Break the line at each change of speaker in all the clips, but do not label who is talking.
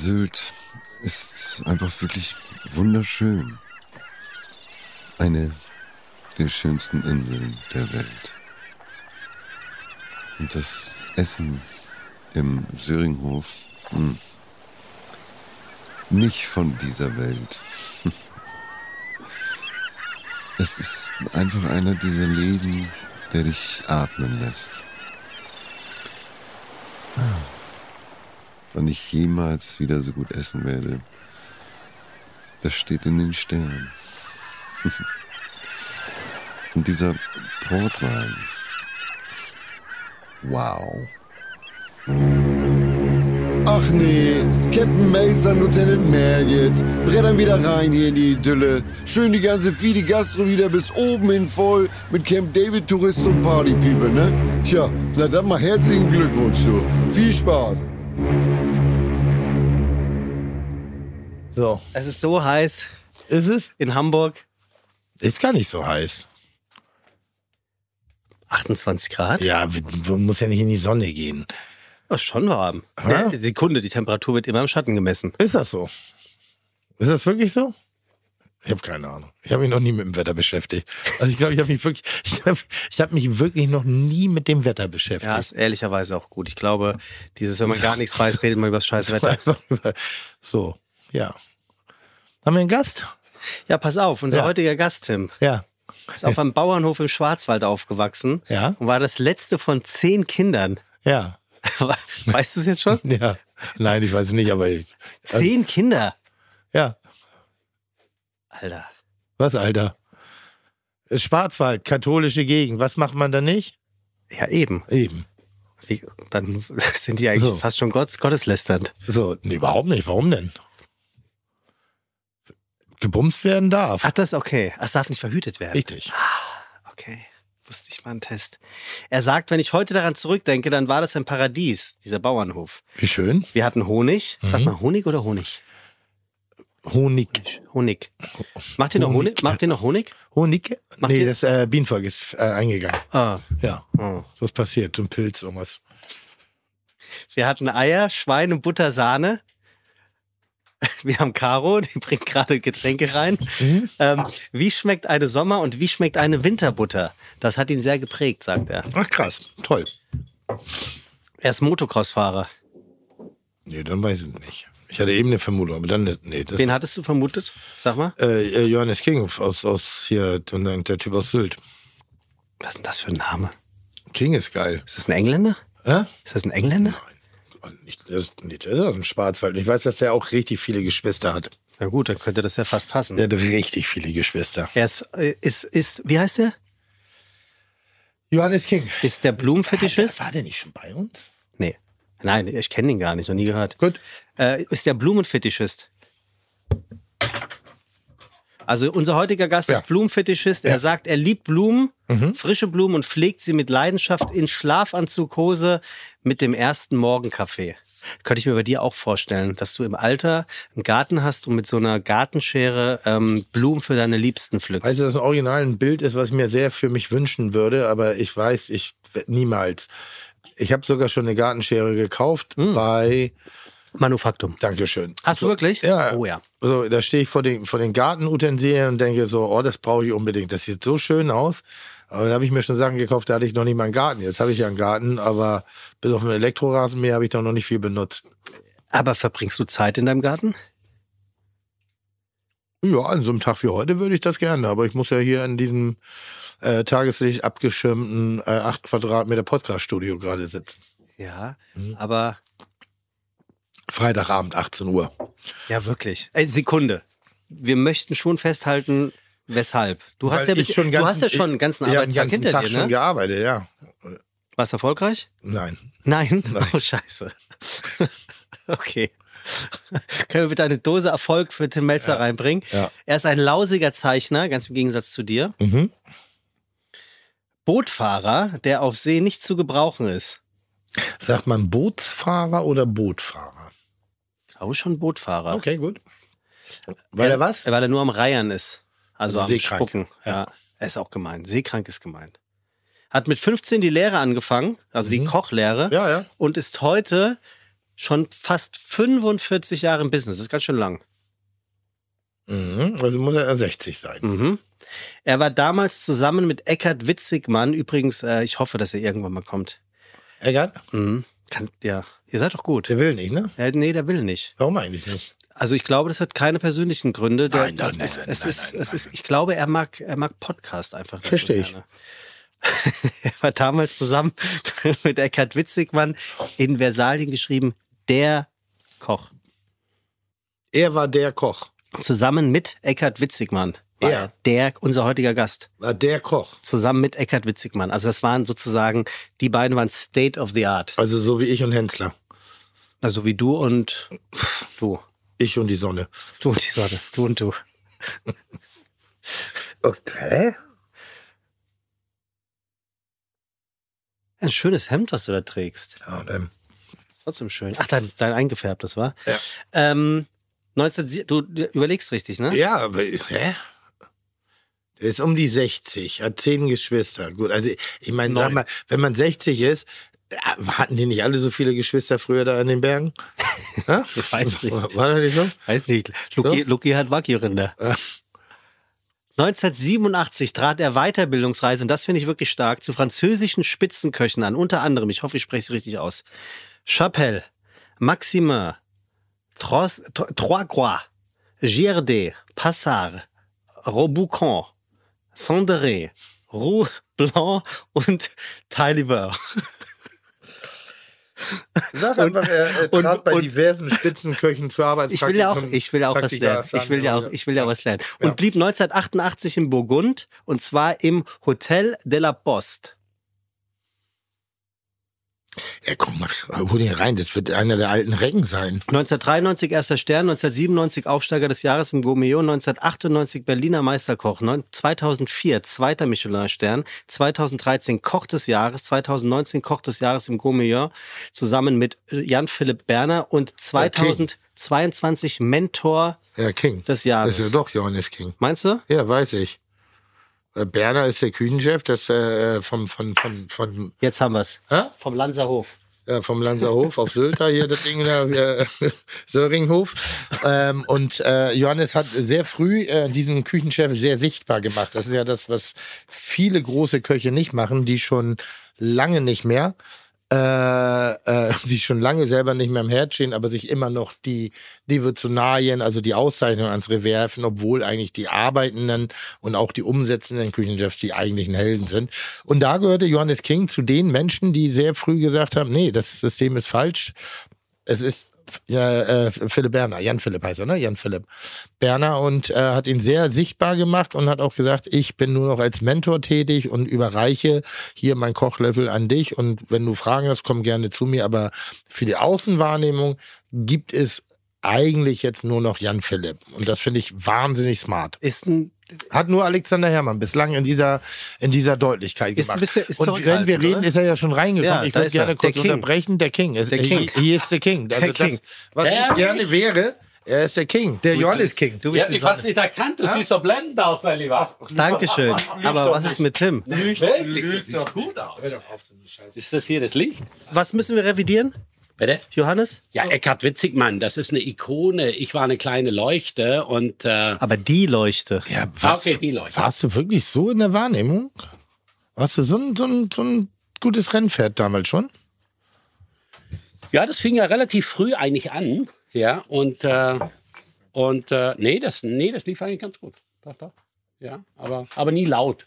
Sylt ist einfach wirklich wunderschön. Eine der schönsten Inseln der Welt. Und das Essen im Söringhof, hm, nicht von dieser Welt. Es ist einfach einer dieser Läden, der dich atmen lässt. Wann ich jemals wieder so gut essen werde, das steht in den Sternen. Und dieser Portwein. Wow.
Ach nee, Captain Melzer, Lieutenant Merget. Brettern wieder rein hier in die Idylle. Schön die ganze die Gastro wieder bis oben hin voll mit Camp David Touristen und Party People, ne? Tja, na dann mal herzlichen Glückwunsch, du. Viel Spaß.
So.
Es ist so heiß
Ist es?
in Hamburg.
Ist gar nicht so heiß.
28 Grad.
Ja, du musst ja nicht in die Sonne gehen.
Das ist schon warm. Äh, Sekunde, die Temperatur wird immer im Schatten gemessen.
Ist das so? Ist das wirklich so? Ich habe keine Ahnung. Ich habe mich noch nie mit dem Wetter beschäftigt. Also ich glaube, ich habe mich wirklich, ich habe ich hab mich wirklich noch nie mit dem Wetter beschäftigt.
Ja, ist ehrlicherweise auch gut. Ich glaube, dieses, wenn man gar nichts weiß, redet man über das scheiß Wetter.
So, ja. Haben wir einen Gast?
Ja, pass auf, unser
Ja.
heutiger Gast, Tim,
Ja.
ist auf einem Bauernhof im Schwarzwald aufgewachsen
Ja.
und war das letzte von zehn Kindern.
Ja.
Weißt du es jetzt schon?
Ja. Nein, ich weiß nicht, aber ich,
Zehn Kinder.
ja.
Alter.
Was, Alter? Schwarzwald, katholische Gegend. Was macht man da nicht?
Ja, eben.
Eben.
Wie, dann sind die eigentlich
So.
fast schon Gott, gotteslästernd.
So, nee, überhaupt nicht. Warum denn? Gebumst werden darf.
Ach, das ist okay. Das darf nicht verhütet werden.
Richtig.
Okay. Wusste ich mal einen Test. Er sagt, wenn ich heute daran zurückdenke, dann war das ein Paradies, dieser Bauernhof.
Wie schön.
Wir hatten Honig.
Mhm.
Sagt man Honig oder Honig?
Honig.
Honig. Macht ihr noch
Honig.
Honig? Macht ihr noch Honig?
Honig?
Macht
nee,
ihr-
das äh, Bienenvolk ist äh, eingegangen.
Ah.
Ja,
Oh.
so ist passiert. Ein Pilz, irgendwas.
Wir hatten Eier, Schweine, Butter, Sahne. Wir haben Caro, die bringt gerade Getränke rein.
Mhm.
Ähm, wie schmeckt eine Sommer- und wie schmeckt eine Winterbutter? Das hat ihn sehr geprägt, sagt er.
Ach krass, toll.
Er ist Motocross-Fahrer.
Nee, dann weiß ich nicht. Ich hatte eben eine Vermutung, aber dann. Nee, das,
Wen hattest du vermutet? Sag mal.
äh, äh, Johannes King aus, aus hier, der Typ aus Sylt.
Was ist denn das für ein Name?
King ist geil.
Ist das ein Engländer?
Hä?
Ist das ein Engländer?
Und Nicht, das, nee, der ist aus dem Schwarzwald. Ich weiß, dass der auch richtig viele Geschwister hat.
Na gut, dann könnte das ja fast passen.
Der hat richtig viele Geschwister.
Er ist, äh, ist, ist, wie heißt der?
Johannes King.
Ist der Blumenfetischist?
War der nicht schon bei uns?
Nee. Nein, ich kenne ihn gar nicht, noch nie gehört.
Gut.
Äh, ist der Blumenfetischist? Also unser heutiger Gast
Ja.
ist Blumenfetischist. Er
Ja.
sagt, er liebt Blumen, frische Blumen und pflegt sie mit Leidenschaft in Schlafanzughose mit dem ersten Morgenkaffee. Könnte ich mir bei dir auch vorstellen, dass du im Alter einen Garten hast und mit so einer Gartenschere ähm, Blumen für deine Liebsten pflückst.
Also das Original ein Bild ist, was ich mir sehr für mich wünschen würde, aber ich weiß, ich niemals. Ich habe sogar schon eine Gartenschere gekauft bei
Manufaktum.
Dankeschön.
Hast du wirklich?
Ja.
Oh ja.
So, da stehe ich vor den, vor den Gartenutensilien und denke so, oh, das brauche ich unbedingt. Das sieht so schön aus. Aber da habe ich mir schon Sachen gekauft, da hatte ich noch nicht mal einen Garten. Jetzt habe ich ja einen Garten, aber bis auf einen Elektrorasenmäher habe ich da noch nicht viel benutzt.
Aber verbringst du Zeit in deinem Garten?
Ja, an so einem Tag wie heute würde ich das gerne, aber ich muss ja hier in diesem äh, Tageslicht abgeschirmten äh, 8 Quadratmeter Podcast-Studio gerade sitzen.
Ja,
Mhm.
aber
Freitagabend, 18 Uhr.
ja wirklich. Ey, Sekunde. Wir möchten schon festhalten, weshalb. Du hast
Weil
ja, bis,
schon
du hast ja schon einen ganzen
Ich habe den
Arbeitstag
ganzen
hinter
Tag
dir,
schon
ne?
gearbeitet, ja.
Warst du erfolgreich?
Nein.
Nein?
Nein.
Oh, scheiße. okay. Können wir bitte eine Dose Erfolg für Tim Melzer reinbringen?
Ja.
Er ist ein lausiger Zeichner, ganz im Gegensatz zu dir.
Mhm.
Bootfahrer, der auf See nicht zu gebrauchen ist.
Sagt man Bootsfahrer oder Bootfahrer?
Glaube schon Bootfahrer.
Okay, gut. Weil er was?
Weil er nur am Reiern ist. Also,
Also
am
seekrank.
Spucken. Ja.
Ja.
Er ist auch gemeint. Seekrank ist gemeint. Hat mit 15 die Lehre angefangen, also die Kochlehre.
Mhm. Ja, ja.
Und ist heute schon fast 45 Jahre im Business. Das ist ganz schön lang.
Mhm. Also muss er 60 sein.
Mhm. Er war damals zusammen mit Eckhard Witzigmann. Übrigens, äh, ich hoffe, dass er irgendwann mal kommt.
Eckart?
Mhm. Kann, ja, ihr seid doch gut.
Der will nicht, ne?
Ja, nee, der will nicht.
Warum eigentlich nicht?
Also ich glaube, das hat keine persönlichen Gründe. Der,
Nein, nein, nein,
es,
nein,
es
nein,
ist,
nein,
es ist, ich glaube, er mag, er mag Podcast einfach.
Verstehe ich.
gerne. er war damals zusammen mit Eckhard Witzigmann in Versalien geschrieben, der Koch.
Er war der Koch.
Zusammen mit Eckhard Witzigmann war
er
der, unser heutiger Gast.
War der Koch.
Zusammen mit Eckhard Witzigmann. Also das waren sozusagen, die beiden waren State of the Art.
Also so wie ich und Hensler.
Also wie du und du.
Ich und die Sonne.
Du und die Sonne. Du und du.
Okay.
Ein schönes Hemd, was du da trägst.
Ja, und, ähm,
Trotzdem schön. Ach, dein, dein eingefärbtes, war?
Ja.
Ähm, 19, du überlegst richtig, ne?
ja, aber hä? Ist um die 60, hat zehn Geschwister. Gut, also ich meine, sag mal, wenn man 60 ist, äh, hatten die nicht alle so viele Geschwister früher da in den Bergen?
Ich weiß nicht.
War das nicht so?
Weiß nicht. Luki,
So?
Luki hat Wagyu-Rinder.
Ja.
1987 trat er Weiterbildungsreise, und das finde ich wirklich stark, zu französischen Spitzenköchen an. Unter anderem, ich hoffe, ich spreche es richtig aus. Chapelle, Maximin, Trois, Tro- Trois Croix, Giardet, Passard, Roboucan, Sanderet, Roux Blanc und Taillefer.
Sag einfach, er, er
und-
trat bei
und-
diversen Spitzenköchen zur Arbeit.
Ich will ja auch, ich will ja auch was lernen. Ich will ja auch, ich will ja was lernen. Und
Ja.
blieb 1988 in Burgund und zwar im Hotel de la Poste.
Ja, komm, mach, hol ihn rein. Das wird einer der alten Recken sein.
1993 erster Stern, 1997 Aufsteiger des Jahres im Gourmillon, 1998 Berliner Meisterkoch, neun- 2004 zweiter Michelin-Stern, 2013 Koch des Jahres, 2019 Koch des Jahres im Gourmillon, zusammen mit äh, Jan-Philipp Berner und 2022 Mentor
Ja, King.
des Jahres.
Das ist ja doch Johannes King.
Meinst du?
Ja, weiß ich. Äh, Berner ist der Küchenchef, das äh, vom, von, von, von,
Jetzt haben wir's.
hä?
Vom Lanzerhof.
Ja, vom Lanzerhof auf Sylter, hier das Ding da, äh, Söringhof. Ähm, und äh, Johannes hat sehr früh äh, diesen Küchenchef sehr sichtbar gemacht. Das ist ja das, was viele große Köche nicht machen, die schon lange nicht mehr, äh, äh, die schon lange selber nicht mehr im Herd stehen, aber sich immer noch die Devotionalien, also die Auszeichnung ans Revers werfen, obwohl eigentlich die arbeitenden und auch die umsetzenden Küchenchefs die eigentlichen Helden sind. Und da gehörte Johannes King zu den Menschen, die sehr früh gesagt haben, nee, das System ist falsch. Es ist ja, äh, Philipp Berner, Jan Philipp heißt er, ne? Jan Philipp Berner und äh, hat ihn sehr sichtbar gemacht und hat auch gesagt, ich bin nur noch als Mentor tätig und überreiche hier mein Kochlöffel an dich und wenn du Fragen hast, komm gerne zu mir, aber für die Außenwahrnehmung gibt es eigentlich jetzt nur noch Jan Philipp und das finde ich wahnsinnig smart.
Ist ein,
Hat nur Alexander Herrmann bislang in dieser, in dieser Deutlichkeit
Ist
gemacht.
bisschen- ist
und wenn wir reden,
oder?
ist er ja schon reingekommen.
Ja,
ich würde
ist er.
gerne kurz
Der King.
unterbrechen. Der King. Es,
Der King.
Hier ist der King. Also
Der King.
Das, was ich gerne wäre, er ist der King. Der Johannes King.
Du
Ja,
bist die
ich hab's nicht erkannt, du siehst so blendend aus, mein Lieber.
Dankeschön. Aber was ist mit Tim?
Wirklich, du siehst gut aus. Ist das hier das Licht?
Was müssen wir revidieren,
Bitte?
Johannes?
Ja, Eckhard Witzigmann, das ist eine Ikone. Ich war eine kleine Leuchte und äh,
Aber die Leuchte.
Ja,
was, okay, die Leuchte.
Warst du wirklich so in der Wahrnehmung? Warst du so ein, so ein, so ein gutes Rennpferd damals schon?
Ja, das fing ja relativ früh eigentlich an. Ja, und, äh, und äh, nee, das, nee, das lief eigentlich ganz gut. Doch, doch. Ja, aber, aber nie laut.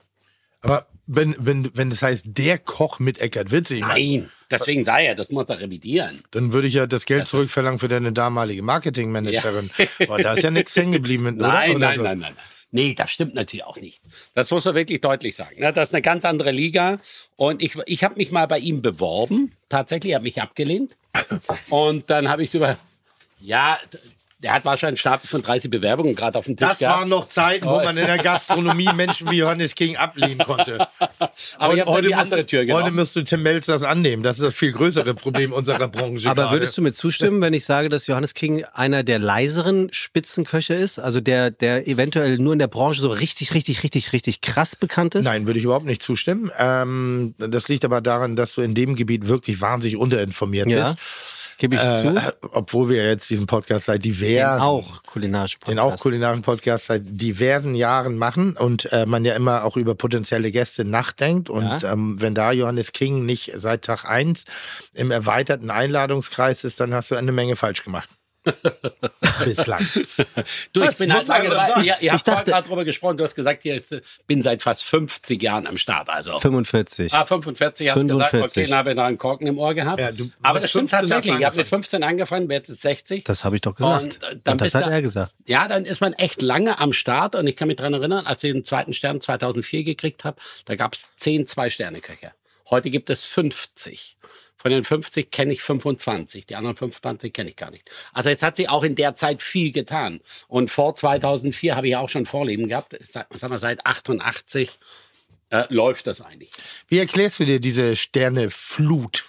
Aber wenn, wenn, wenn das heißt, der Koch mit Eckert Witzig,
Nein, deswegen sei er, das muss er revidieren.
dann würde ich ja das Geld
Das
zurückverlangen für deine damalige Marketingmanagerin. Aber da ist ja nichts hängen geblieben, mit, oder?
Nein,
oder
nein,
so?
nein, nein. Nee, das stimmt natürlich auch nicht. Das muss man wirklich deutlich sagen. ne? Das ist eine ganz andere Liga. Und ich, ich habe mich mal bei ihm beworben. Tatsächlich, er hat mich abgelehnt. Und dann habe ich so über. Ja, der hat wahrscheinlich einen Stapel von 30 Bewerbungen gerade auf dem Tisch
Das
gehabt.
waren noch Zeiten, wo man in der Gastronomie Menschen wie Johannes King ablehnen konnte.
Aber dann die
musst,
andere Tür
heute
genommen.
müsst du Tim Melz das annehmen. Das ist das viel größere Problem unserer Branche.
Aber
gerade.
würdest du mir zustimmen, wenn ich sage, dass Johannes King einer der leiseren Spitzenköche ist? Also der, der eventuell nur in der Branche so richtig, richtig, richtig, richtig krass bekannt ist?
Nein, würde ich überhaupt nicht zustimmen. Ähm, das liegt aber daran, dass du in dem Gebiet wirklich wahnsinnig unterinformiert
Ja.
bist.
Gebe ich zu.
Äh, obwohl wir jetzt diesen Podcast seit
Den
diversen,
auch kulinarisch
den auch kulinarischen Podcast seit diversen Jahren machen und äh, man ja immer auch über potenzielle Gäste nachdenkt. Und
Ja.
ähm, wenn da Johannes King nicht seit Tag eins im erweiterten Einladungskreis ist, dann hast du eine Menge falsch gemacht. Bislang.
Du, ich
Was
bin halt lange dabei. Ihr, ihr habt
Ich dachte-
vorhin gerade drüber gesprochen. Du hast gesagt, ich bin seit fast 50 Jahren am Start. Also.
45.
Ah, 45 hast du gesagt.
45.
Okay, dann habe ich noch einen Korken im Ohr gehabt.
Ja, du-
Aber das stimmt
15 hast du
tatsächlich. Ich habe mit
angefangen.
15 angefangen, werde jetzt 60.
Das habe ich doch gesagt.
Und, äh,
Und,
dann
das
bist
hat
du-
er gesagt.
Ja, dann ist man echt lange am Start und ich kann mich dran erinnern, als ich den zweiten Stern 2004 gekriegt habe, da gab es 10 Zwei-Sterne-Köche. Heute gibt es 50. Von den 50 kenne ich 25, die anderen 25 kenne ich gar nicht. Also jetzt hat sich auch in der Zeit viel getan. Und vor 2004 habe ich auch schon Vorleben gehabt. Sag, sag mal, seit 88 äh, läuft das eigentlich.
Wie erklärst du dir diese Sterneflut?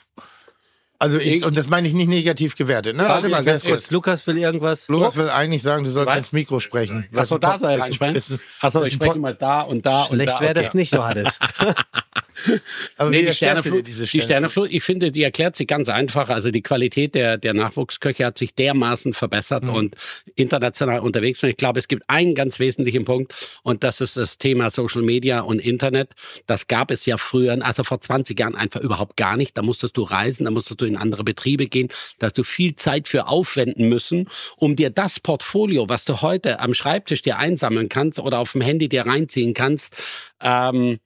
Also ich, und das meine ich nicht negativ gewertet. Ne?
Warte mal ganz kurz. Lukas will irgendwas.
Lukas will eigentlich sagen, du sollst
Was?
ins Mikro sprechen.
Achso, da soll er reinsprechen. Achso, ich spreche mal da und da und
Schlecht
da.
wäre
Okay.
das nicht, Johannes.
Aber
Nee,
wie
die Sterneflut,
diese
die Sterneflut, ich finde, die erklärt sich ganz einfach. Also die Qualität der, der Nachwuchsköche hat sich dermaßen verbessert und international unterwegs. Und ich glaube, es gibt einen ganz wesentlichen Punkt und das ist das Thema Social Media und Internet. Das gab es ja früher, also vor 20 Jahren einfach überhaupt gar nicht. Da musstest du reisen, da musstest du in andere Betriebe gehen, da hast du viel Zeit für aufwenden müssen, um dir das Portfolio, was du heute am Schreibtisch dir einsammeln kannst oder auf dem Handy dir reinziehen kannst, ähm,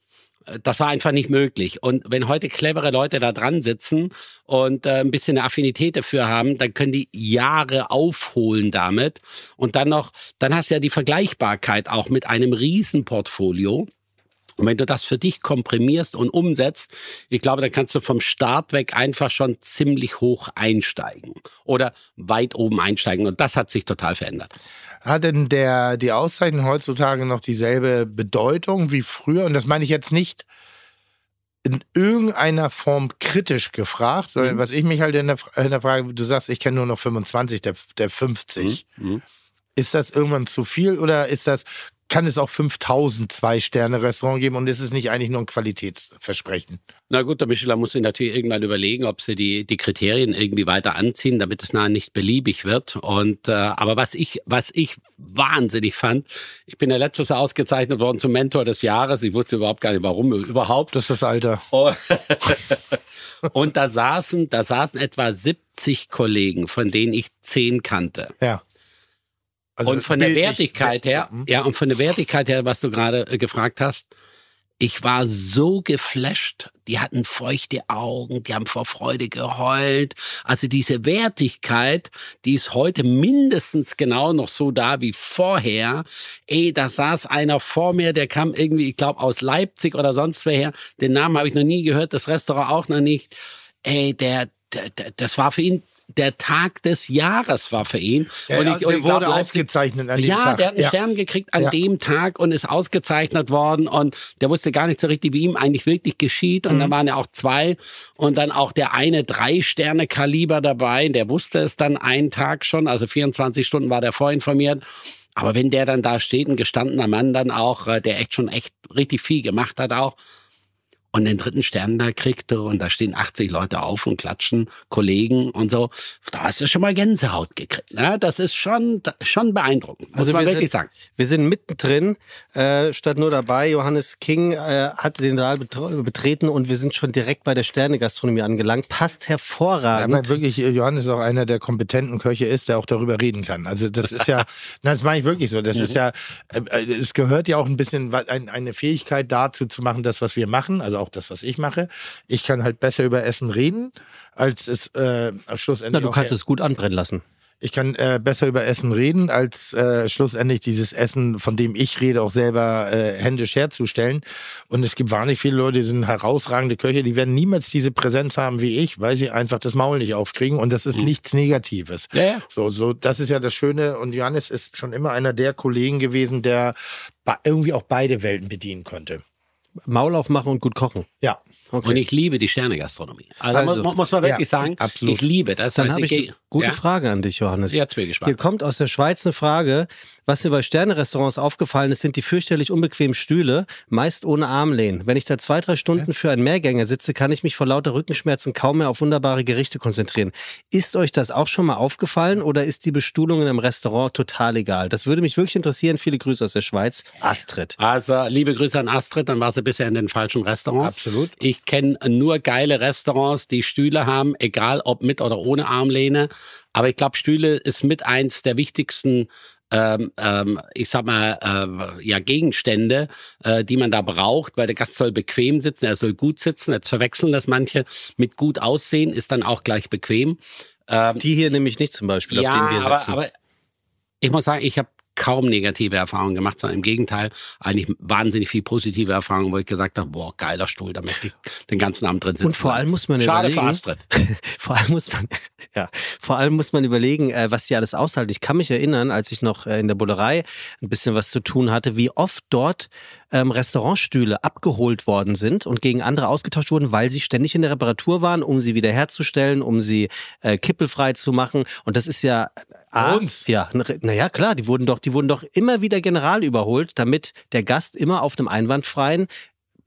das war einfach nicht möglich. Und wenn heute clevere Leute da dran sitzen und äh, ein bisschen eine Affinität dafür haben, dann können die Jahre aufholen damit. Und dann noch, dann hast du ja die Vergleichbarkeit auch mit einem Riesenportfolio. Und wenn du das für dich komprimierst und umsetzt, ich glaube, dann kannst du vom Start weg einfach schon ziemlich hoch einsteigen oder weit oben einsteigen. Und das hat sich total verändert.
Hat denn der, die Auszeichnung heutzutage noch dieselbe Bedeutung wie früher? Und das meine ich jetzt nicht in irgendeiner Form kritisch gefragt, sondern
Mhm.
was ich mich halt in der, in der Frage, du sagst, ich kenne nur noch 25, der, der 50.
Mhm.
Ist das irgendwann zu viel oder ist das, kann es auch 5000 Zwei-Sterne-Restaurant geben und ist es nicht eigentlich nur ein Qualitätsversprechen?
Na gut, der Michelin muss sich natürlich irgendwann überlegen, ob sie die, die Kriterien irgendwie weiter anziehen, damit es nachher nicht beliebig wird. Und äh, aber was ich, was ich wahnsinnig fand, ich bin ja letztes Jahr ausgezeichnet worden zum Mentor des Jahres. Ich wusste überhaupt gar nicht, warum überhaupt.
Das ist das Alter.
Oh. Und da saßen, da saßen etwa 70 Kollegen, von denen ich zehn kannte.
Ja. Also
und von der Wertigkeit her,
Hm?
ja, und von der Wertigkeit her, was du gerade äh, gefragt hast, ich war so geflasht. Die hatten feuchte Augen, die haben vor Freude geheult. Also diese Wertigkeit, die ist heute mindestens genau noch so da wie vorher. Ey, da saß einer vor mir, der kam irgendwie, ich glaube, aus Leipzig oder sonst woher. Den Namen habe ich noch nie gehört, das Restaurant auch noch nicht. Ey, der, der, der das war für ihn der Tag des Jahres war für ihn.
Ja,
und
ja,
ich,
der
und ich glaub,
wurde
Leipzig-
ausgezeichnet an dem
ja,
Tag.
der hat einen
Ja.
Stern gekriegt an
Ja.
dem Tag und ist ausgezeichnet worden und der wusste gar nicht so richtig, wie ihm eigentlich wirklich geschieht. Und
Mhm.
dann waren ja auch zwei und dann auch der eine Drei-Sterne-Kaliber dabei. Der wusste es dann einen Tag schon, also 24 Stunden war der vorinformiert. Aber wenn der dann da steht, ein gestandener Mann dann auch, äh, der echt schon echt richtig viel gemacht hat auch, und den dritten Stern da kriegte und da stehen 80 Leute auf und klatschen, Kollegen und so, da hast du schon mal Gänsehaut gekriegt. Ne? Das ist schon, schon beeindruckend, muss
Also
man
wir
wirklich
sind,
sagen.
wir sind mittendrin, äh, statt nur dabei. Johannes King äh, hat den Saal betr- betreten und wir sind schon direkt bei der Sterne-Gastronomie angelangt. Passt
Ja,
hervorragend.
aber wirklich, äh, Johannes auch einer der kompetenten Köche ist, der auch darüber reden kann. Also das ist ja, das meine ich wirklich so. Das ist ja, äh, äh, es gehört ja auch ein bisschen ein, eine Fähigkeit dazu zu machen, das, was wir machen, also auch das, was ich mache. Ich kann halt besser über Essen reden, als es äh, schlussendlich.
Na, du kannst es gut anbrennen lassen.
Ich kann äh, besser über Essen reden, als äh, schlussendlich dieses Essen, von dem ich rede, auch selber äh, händisch herzustellen. Und es gibt wahnsinnig viele Leute, die sind herausragende Köche, die werden niemals diese Präsenz haben wie ich, weil sie einfach das Maul nicht aufkriegen. Und das ist nichts Negatives.
Ja, ja.
So, so, das ist ja das Schöne. Und Johannes ist schon immer einer der Kollegen gewesen, der irgendwie auch beide Welten bedienen konnte.
Maul aufmachen und gut kochen.
Ja.
Okay.
Und ich liebe die Sternegastronomie. Also,
Also,
mu- muss man wirklich
ja,
sagen,
absolut.
ich liebe das.
Dann
heißt,
habe ich
ich
gute
ja?
Frage an dich, Johannes.
Gespannt.
Hier kommt aus der Schweiz eine Frage. Was mir bei Sterne-Restaurants aufgefallen ist, sind die fürchterlich unbequemen Stühle, meist ohne Armlehnen. Wenn ich da zwei, drei Stunden für einen Mehrgänger sitze, kann ich mich vor lauter Rückenschmerzen kaum mehr auf wunderbare Gerichte konzentrieren. Ist euch das auch schon mal aufgefallen oder ist die Bestuhlung in einem Restaurant total egal? Das würde mich wirklich interessieren. Viele Grüße aus der Schweiz. Astrid.
Also, liebe Grüße an Astrid, dann war sie bisher in den falschen Restaurants.
Absolut.
Ich kenne nur geile Restaurants, die Stühle haben, egal ob mit oder ohne Armlehne. Aber ich glaube, Stühle ist mit eins der wichtigsten, ähm, ähm, ich sag mal, äh, ja, Gegenstände, äh, die man da braucht, weil der Gast soll bequem sitzen, er soll gut sitzen. Jetzt verwechseln das manche mit gut aussehen, ist dann auch gleich bequem. Ähm,
Die hier nämlich nicht zum Beispiel, auf denen wir
aber,
sitzen.
aber ich muss sagen, ich habe kaum negative Erfahrungen gemacht, sondern im Gegenteil eigentlich wahnsinnig viel positive Erfahrungen, wo ich gesagt habe, boah, geiler Stuhl, da möchte ich den ganzen Abend drin sitzen.
Und vor allem muss man
Schade
überlegen,
für Astrid.
vor allem muss man, ja, vor allem muss man überlegen, äh, was die alles aushalten. Ich kann mich erinnern, als ich noch äh, in der Bullerei ein bisschen was zu tun hatte, wie oft dort ähm, Restaurantstühle abgeholt worden sind und gegen andere ausgetauscht wurden, weil sie ständig in der Reparatur waren, um sie wiederherzustellen, um sie äh, kippelfrei zu machen. Und das ist ja A,
uns?
ja, naja, klar, die wurden doch, die wurden doch immer wieder general überholt, damit der Gast immer auf einem einwandfreien,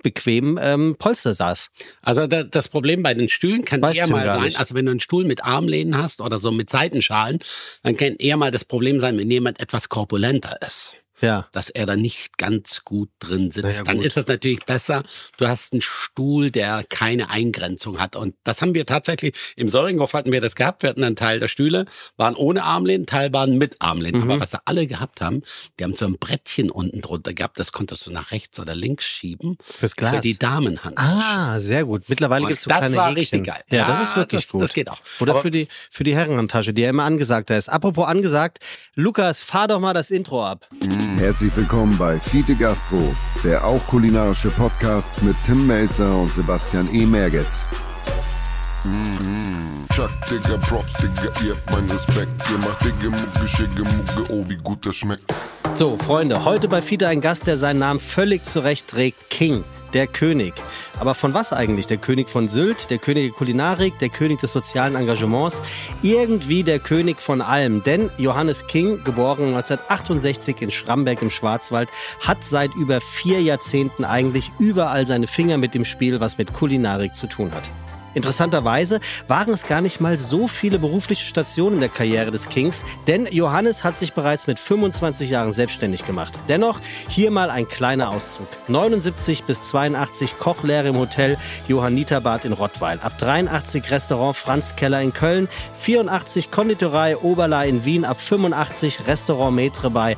bequemen ähm, Polster saß.
Also da, das Problem bei den Stühlen kann
Weißt
eher mal sein,
nicht.
also wenn du einen Stuhl mit Armlehnen hast oder so mit Seitenschalen, dann kann eher mal das Problem sein, wenn jemand etwas korpulenter ist.
Ja.
dass er da nicht ganz gut drin sitzt.
Naja,
Dann
gut.
ist es natürlich besser, du hast einen Stuhl, der keine Eingrenzung hat. Und das haben wir tatsächlich, im Sollinghof hatten wir das gehabt. Wir hatten einen Teil der Stühle, waren ohne Armlehnen, Teil waren mit Armlehnen.
Mhm.
Aber was sie alle gehabt haben, die haben so ein Brettchen unten drunter gehabt, das konntest du nach rechts oder links schieben.
Fürs Glas.
Für die Damenhand.
Ah, sehr gut. Mittlerweile gibt es so
das
kleine
war
Häkchen.
richtig geil.
Ja, das
Ja,
ist wirklich
das-
gut.
das geht auch.
Oder
Aber-
für die, für die Herrenhandtasche, die ja immer angesagter ist. Apropos angesagt, Lukas, fahr doch mal das Intro ab.
Herzlich willkommen bei Fiete Gastro, der auch kulinarische Podcast mit Tim Melzer und Sebastian E. Merget.
Chuck, Digga, Props, Digga, ihr habt meinen Respekt. Ihr macht Digga, Mucke, Schicke, Mucke, oh, wie gut das schmeckt.
So, Freunde, heute bei Fiete ein Gast, der seinen Namen völlig zurecht trägt. King. Der König. Aber von was eigentlich? Der König von Sylt, der König der Kulinarik, der König des sozialen Engagements, irgendwie der König von allem. Denn Johannes King, geboren 1968 in Schramberg im Schwarzwald, hat seit über vier Jahrzehnten eigentlich überall seine Finger mit dem Spiel, was mit Kulinarik zu tun hat. Interessanterweise waren es gar nicht mal so viele berufliche Stationen in der Karriere des Kings, denn Johannes hat sich bereits mit 25 Jahren selbstständig gemacht. Dennoch hier mal ein kleiner Auszug. 79 bis 82 Kochlehre im Hotel Johanniterbad in Rottweil. Ab 83 Restaurant Franz Keller in Köln. 84 Konditorei Oberla in Wien. Ab 85 Restaurant Maitre bei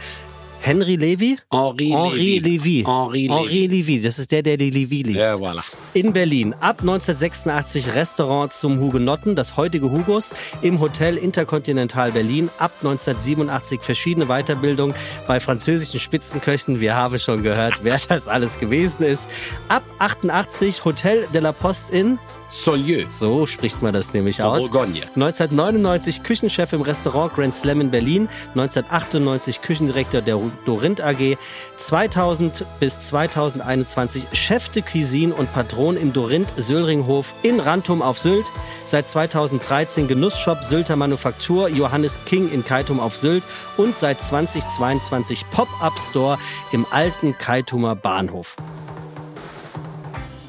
Henry Levy?
Henri
Henri
Levy.
Levy.
Henri
Henri Levy. Das ist der, der die Levy liest.
Ja, voilà.
In Berlin. Ab 1986 Restaurant zum Hugenotten, das heutige Hugos, im Hotel Intercontinental Berlin. Ab 1987 verschiedene Weiterbildungen bei französischen Spitzenköchen. Wir haben schon gehört, wer das alles gewesen ist. Ab 88 Hotel de la Poste in,
Solieu.
so spricht man das nämlich aus.
Bourgogne.
1999 Küchenchef im Restaurant Grand Slam in Berlin, 1998 Küchendirektor der Dorint AG, 2000 bis 2021 Chef de Cuisine und Patron im Dorint Söllringhof in Rantum auf Sylt, seit 2013 Genussshop Sylter Manufaktur Johannes King in Keitum auf Sylt und seit 2022 Pop-Up Store im alten Keitumer Bahnhof.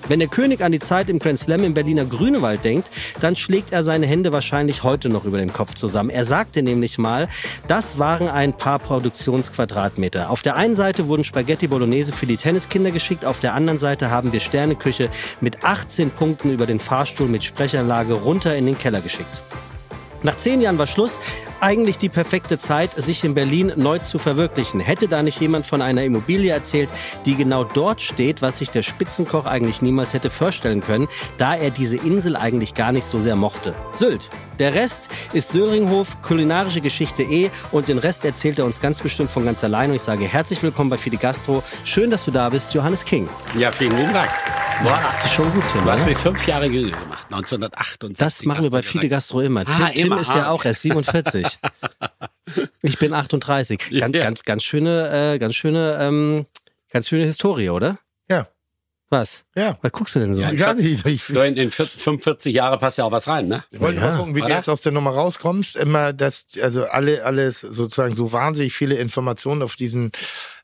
Wenn der König an die Zeit im Grand Slam im Berliner Grünewald denkt, dann schlägt er seine Hände wahrscheinlich heute noch über den Kopf zusammen. Er sagte nämlich mal, das waren ein paar Produktionsquadratmeter. Auf der einen Seite wurden Spaghetti Bolognese für die Tenniskinder geschickt, auf der anderen Seite haben wir Sterneküche mit 18 Punkten über den Fahrstuhl mit Sprechanlage runter in den Keller geschickt. Nach zehn Jahren war Schluss. Eigentlich die perfekte Zeit, sich in Berlin neu zu verwirklichen. Hätte da nicht jemand von einer Immobilie erzählt, die genau dort steht, was sich der Spitzenkoch eigentlich niemals hätte vorstellen können, da er diese Insel eigentlich gar nicht so sehr mochte. Sylt. Der Rest ist Söringhof, kulinarische Geschichte eh und den Rest erzählt er uns ganz bestimmt von ganz allein. Und ich sage herzlich willkommen bei Fide Gastro. Schön, dass du da bist, Johannes King.
Ja, vielen lieben Dank. Boah,
Das ist schon gut, Tim.
du hast mich fünf Jahre jünger gemacht, 1968.
Das machen wir bei Fide. Gastro immer.
Ah,
Tim, Tim
immer,
ist ja
ah,
auch erst 47. ich bin 38. Ganz,
Ja.
ganz, ganz schöne, äh, ganz schöne, ähm, ganz schöne Historie, oder?
Ja.
Was?
Ja.
Was guckst du denn so?
Ja,
Gar nicht. Ich,
So in, in 45 Jahre passt ja auch was rein, ne?
Ich wollte mal gucken, wie du
Oder?
jetzt aus der Nummer rauskommst. Immer das, also alle, alles sozusagen so wahnsinnig viele Informationen auf diesen,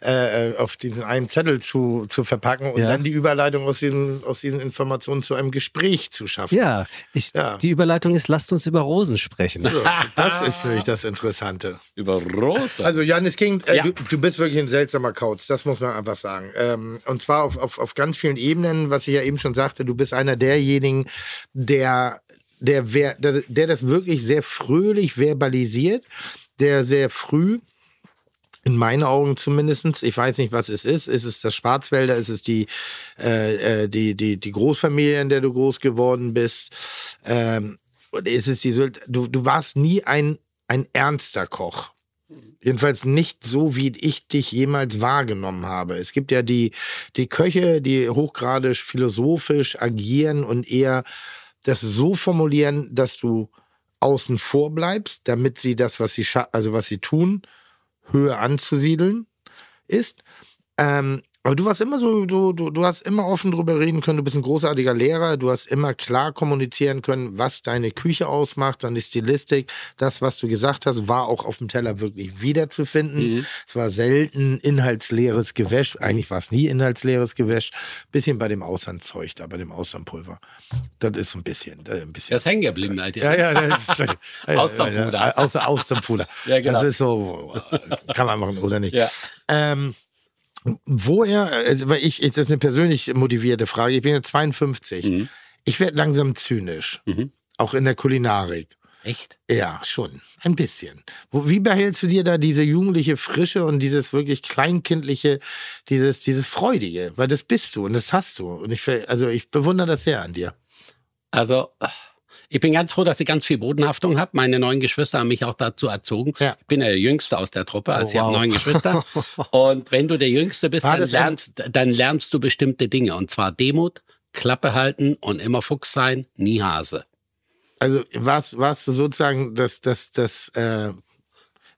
äh, auf diesen einen Zettel zu, zu verpacken und
Ja.
dann die Überleitung aus diesen, aus diesen Informationen zu einem Gespräch zu schaffen.
Ja, ich,
Ja.
die Überleitung ist, lasst uns über Rosen sprechen.
So, das ist wirklich das Interessante.
Über Rose.
Also Jan, es ging, äh,
Ja.
du, du bist wirklich ein seltsamer Kauz, das muss man einfach sagen. Ähm, und zwar auf, auf, auf ganz vielen Ebenen, was ich ja eben schon sagte, du bist einer derjenigen, der, der, der, der das wirklich sehr fröhlich verbalisiert, der sehr früh in meinen Augen zumindestens. Ich weiß nicht, was es ist. Ist es das Schwarzwälder? Ist es die, äh, äh, die, die, die Großfamilie, in der du groß geworden bist? Ähm, oder ist es die, Sylt- du, du warst nie ein, ein ernster Koch. Jedenfalls nicht so, wie ich dich jemals wahrgenommen habe. Es gibt ja die, die Köche, die hochgradig philosophisch agieren und eher das so formulieren, dass du außen vor bleibst, damit sie das, was sie, also was sie tun, höher anzusiedeln ist. Ähm, aber du warst immer so, du, du, du hast immer offen drüber reden können, du bist ein großartiger Lehrer, du hast immer klar kommunizieren können, was deine Küche ausmacht, deine Stilistik. Das, was du gesagt hast, war auch auf dem Teller wirklich wiederzufinden. Es war selten inhaltsleeres Gewäsch, eigentlich war es nie inhaltsleeres Gewäsch. Bisschen bei dem Austernzeug da, bei dem Austernpulver. Das ist ein bisschen, äh, ein bisschen.
Ist hängen geblieben, halt.
Ja, ja, das ist. Ja, ja, außer Austernpuder.
Ja, genau.
Das ist so, kann man machen oder nicht.
Ja.
Ähm, woher, also, weil ich, das ist eine persönlich motivierte Frage. Ich bin jetzt 52.
Mhm.
Ich werde langsam zynisch. Auch in der Kulinarik.
Echt?
Ja, schon. Ein bisschen. Wo, wie behältst du dir da diese jugendliche Frische und dieses wirklich kleinkindliche, dieses, dieses Freudige? Weil das bist du und das hast du. Und ich, also ich bewundere das sehr an dir.
Also, ich bin ganz froh, dass ich ganz viel Bodenhaftung habe. Meine neun Geschwister haben mich auch dazu erzogen.
Ja.
Ich bin der Jüngste aus der Truppe, also
Oh,
ich habe
wow.
neun Geschwister. Und wenn du der Jüngste bist, dann lernst, dann lernst du bestimmte Dinge. Und zwar Demut, Klappe halten und immer Fuchs sein, nie Hase.
Also warst, warst du sozusagen das, das, das äh,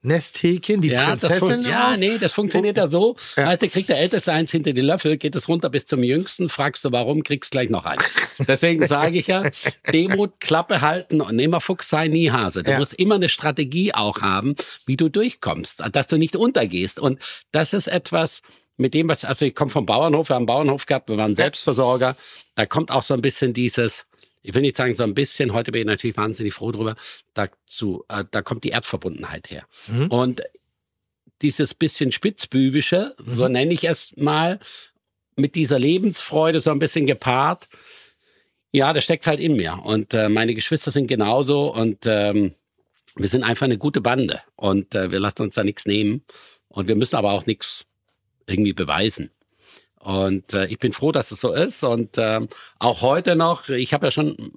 Nesthäkchen, die
ja,
Prinzessin?
ja,
aus?
nee, das funktioniert ja so.
Ja.
Alter, kriegt der Älteste eins hinter die Löffel, geht es runter bis zum Jüngsten, fragst du warum, kriegst gleich noch eins. Deswegen sage ich ja, Demut, Klappe halten und immer Fuchs sein, nie Hase. Du
Ja.
musst immer eine Strategie auch haben, wie du durchkommst, dass du nicht untergehst. Und das ist etwas, mit dem, was, also ich komme vom Bauernhof, wir haben einen Bauernhof gehabt, wir waren Selbstversorger. Da kommt auch so ein bisschen dieses, ich will nicht sagen so ein bisschen, heute bin ich natürlich wahnsinnig froh drüber, dazu, äh, da kommt die Erdverbundenheit her. Und dieses bisschen spitzbübische, so nenne ich es mal, mit dieser Lebensfreude so ein bisschen gepaart. Ja, das steckt halt in mir. Und äh, meine Geschwister sind genauso und ähm, wir sind einfach eine gute Bande und äh, wir lassen uns da nichts nehmen und wir müssen aber auch nichts irgendwie beweisen. Und äh, ich bin froh, dass es so ist und ähm, auch heute noch, ich habe ja schon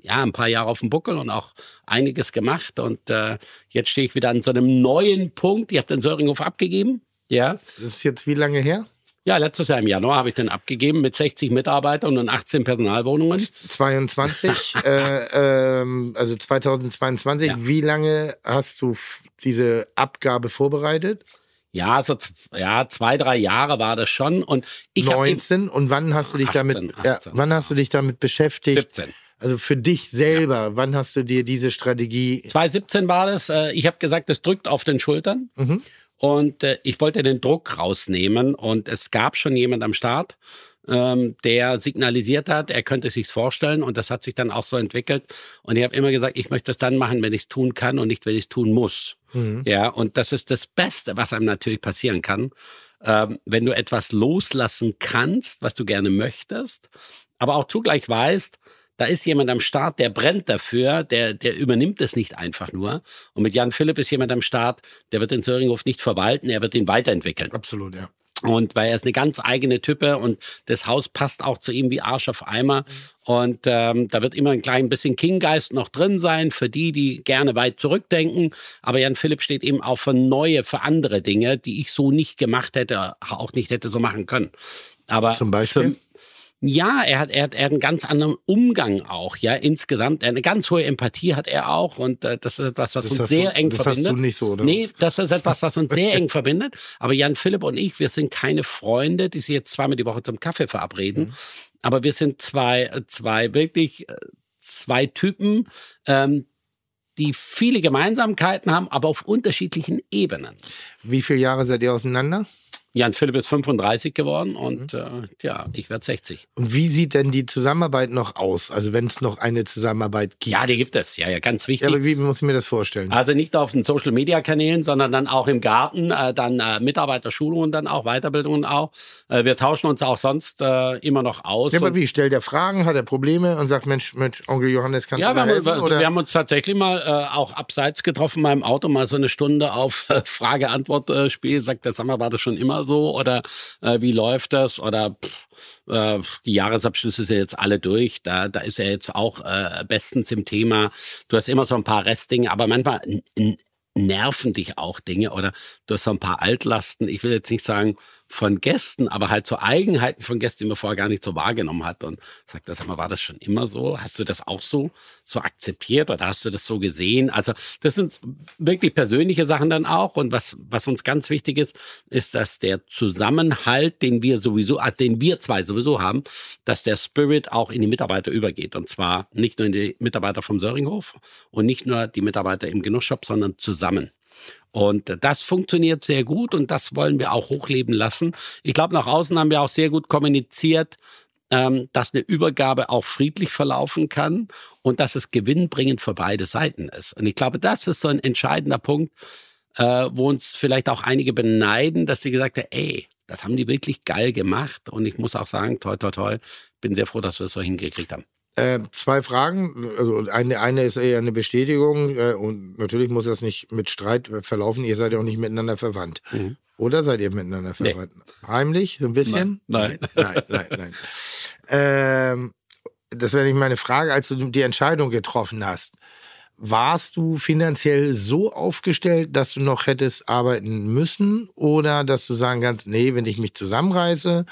ja, ein paar Jahre auf dem Buckel und auch einiges gemacht. Und äh, jetzt stehe ich wieder an so einem neuen Punkt. Ich habe den Söringhof abgegeben. Ja.
Das ist jetzt wie lange her?
Ja, letztes Jahr im Januar habe ich den abgegeben mit 60 Mitarbeitern und 18 Personalwohnungen.
22, äh, ähm, also 2022.
Ja.
Wie lange hast du diese Abgabe vorbereitet?
Ja, so ja, zwei, drei Jahre war das schon. Und ich habe
19. Und wann hast du dich
18,
damit, ja,
18.
wann hast du dich damit beschäftigt?
17.
Also für dich selber, wann hast du dir diese Strategie?
2017 war das. Äh, ich habe gesagt, das drückt auf den Schultern.
Mhm.
Und äh, ich wollte den Druck rausnehmen. Und es gab schon jemand am Start, ähm, der signalisiert hat, er könnte sich's vorstellen. Und das hat sich dann auch so entwickelt. Und ich habe immer gesagt, ich möchte es dann machen, wenn ich es tun kann und nicht, wenn ich es tun muss.
Mhm.
Ja, und das ist das Beste, was einem natürlich passieren kann. Ähm, wenn du etwas loslassen kannst, was du gerne möchtest, aber auch zugleich weißt, da ist jemand am Start, der brennt dafür, der, der übernimmt es nicht einfach nur. Und mit Jan Philipp ist jemand am Start, der wird den Söringhof nicht verwalten, er wird ihn weiterentwickeln.
Absolut, ja.
Und weil er ist eine ganz eigene Type und das Haus passt auch zu ihm wie Arsch auf Eimer. Und ähm, da wird immer ein klein bisschen King-Geist noch drin sein für die, die gerne weit zurückdenken. Aber Jan Philipp steht eben auch für neue, für andere Dinge, die ich so nicht gemacht hätte, auch nicht hätte so machen können. Aber
Zum Beispiel?
Ja, er hat, er hat, er hat einen ganz anderen Umgang auch, ja, insgesamt. Eine ganz hohe Empathie hat er auch und äh, das ist etwas, was
Das
uns
hast
sehr
du-
eng
das hast
verbindet.
du nicht so, oder
Nee, das ist etwas, was uns sehr eng verbindet. Aber Jan Philipp und ich, wir sind keine Freunde, die sich jetzt zweimal die Woche zum Kaffee verabreden.
Mhm.
Aber wir sind zwei, zwei wirklich, äh, zwei Typen, ähm, die viele Gemeinsamkeiten haben, aber auf unterschiedlichen Ebenen.
Wie viele Jahre seid ihr auseinander?
Jan Philipp ist 35 geworden
Mhm.
und äh, ja, ich werde 60.
Und wie sieht denn die Zusammenarbeit noch aus? Also wenn es noch eine Zusammenarbeit gibt.
Ja, die gibt es. Ja, ja, ganz wichtig.
Ja, aber wie muss ich mir das vorstellen?
Also nicht auf den Social Media Kanälen, sondern dann auch im Garten, äh, dann äh, Mitarbeiterschulungen, dann auch Weiterbildungen auch. Äh, wir tauschen uns auch sonst äh, immer noch aus.
Ja, aber wie? Stellt er Fragen, hat er Probleme und sagt, Mensch, Mensch Onkel Johannes, kannst
Ja,
du mir helfen?
wir,
oder?
wir haben uns tatsächlich mal äh, auch abseits getroffen, mal im Auto, mal so eine Stunde auf äh, Frage-Antwort-Spiel. Sagt der, sag mal, war das schon immer so? Oder äh, wie läuft das? Oder pff, äh, die Jahresabschlüsse sind jetzt alle durch. Da, da ist er jetzt auch äh, bestens im Thema. Du hast immer so ein paar Restdinge, aber manchmal nerven dich auch Dinge oder du hast so ein paar Altlasten. Ich will jetzt nicht sagen von Gästen, aber halt so Eigenheiten von Gästen, die man vorher gar nicht so wahrgenommen hat. Und sagt das mal, war das schon immer so? Hast du das auch so, so akzeptiert oder hast du das so gesehen? Also das sind wirklich persönliche Sachen dann auch. Und was, was uns ganz wichtig ist, ist, dass der Zusammenhalt, den wir sowieso, also den wir zwei sowieso haben, dass der Spirit auch in die Mitarbeiter übergeht. Und zwar nicht nur in die Mitarbeiter vom Söringhof und nicht nur die Mitarbeiter im Genussshop, sondern zusammen. Und das funktioniert sehr gut und das wollen wir auch hochleben lassen. Ich glaube, nach außen haben wir auch sehr gut kommuniziert, ähm, dass eine Übergabe auch friedlich verlaufen kann und dass es gewinnbringend für beide Seiten ist. Und ich glaube, das ist so ein entscheidender Punkt, äh, wo uns vielleicht auch einige beneiden, dass sie gesagt haben, ey, das haben die wirklich geil gemacht. Und ich muss auch sagen, toi, toi, toi, bin sehr froh, dass wir es so hingekriegt haben.
Äh, zwei Fragen. Also eine, eine ist eher eine Bestätigung äh, und natürlich muss das nicht mit Streit verlaufen. Ihr seid ja auch nicht miteinander verwandt.
Mhm.
Oder seid ihr miteinander
Nee.
verwandt? Heimlich, so ein bisschen?
Nein.
Nein, nein, nein. ähm, das wäre nicht meine Frage. Als du die Entscheidung getroffen hast, warst du finanziell so aufgestellt, dass du noch hättest arbeiten müssen? Oder dass du sagen kannst, nee, wenn ich mich zusammenreiße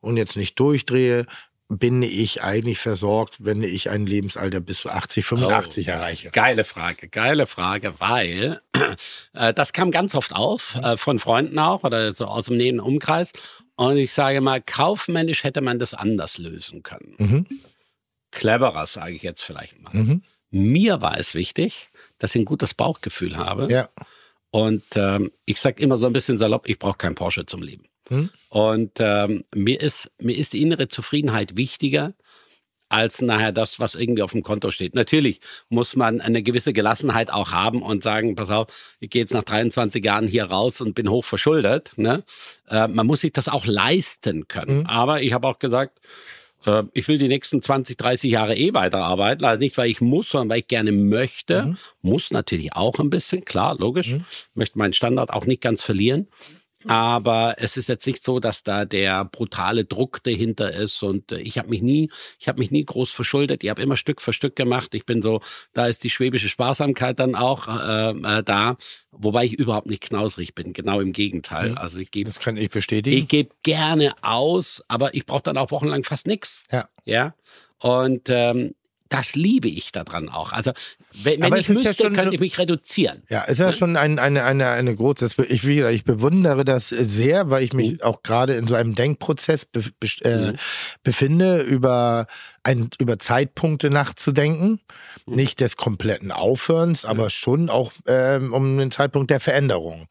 und jetzt nicht durchdrehe, bin ich eigentlich versorgt, wenn ich ein Lebensalter bis zu 80, 85 erreiche?
Geile Frage, geile Frage, weil äh, das kam ganz oft auf, äh, von Freunden auch oder so aus dem näheren Umkreis. Und ich sage mal, kaufmännisch hätte man das anders lösen können.
Mhm.
Cleverer, sage ich jetzt vielleicht mal.
Mhm.
Mir war es wichtig, dass ich ein gutes Bauchgefühl habe.
Ja.
Und ähm, ich sage immer so ein bisschen salopp, ich brauche kein Porsche zum Leben.
Hm?
Und ähm, mir, ist, mir ist die innere Zufriedenheit wichtiger als nachher das, was irgendwie auf dem Konto steht. Natürlich muss man eine gewisse Gelassenheit auch haben und sagen, pass auf, ich gehe jetzt nach 23 Jahren hier raus und bin hoch verschuldet. Ne? Äh, man muss sich das auch leisten können. Aber ich habe auch gesagt, äh, ich will die nächsten 20, 30 Jahre eh weiterarbeiten. Also nicht, weil ich muss, sondern weil ich gerne möchte. Muss natürlich auch ein bisschen, klar, logisch. Möchte meinen Standard auch nicht ganz verlieren. Aber es ist jetzt nicht so, dass da der brutale Druck dahinter ist. Und äh, ich habe mich nie, ich habe mich nie groß verschuldet. Ich habe immer Stück für Stück gemacht. Ich bin so, da ist die schwäbische Sparsamkeit dann auch äh, äh, da, wobei ich überhaupt nicht knausrig bin. Genau im Gegenteil. Also ich gebe
Das kann ich bestätigen.
ich gebe gerne aus, aber ich brauche dann auch wochenlang fast nichts.
Ja.
Ja. Und ähm, das liebe ich daran auch. Also wenn, wenn
Aber
ich
ja
müsste,
schon
könnte ich mich reduzieren.
Ja, ist ja schon ein, eine, eine, eine große, ich, ich bewundere das sehr, weil ich mich auch gerade in so einem Denkprozess be, be, äh, befinde, über, ein, über Zeitpunkte nachzudenken. Nicht des kompletten Aufhörens, aber schon auch ähm, um den Zeitpunkt der Veränderung.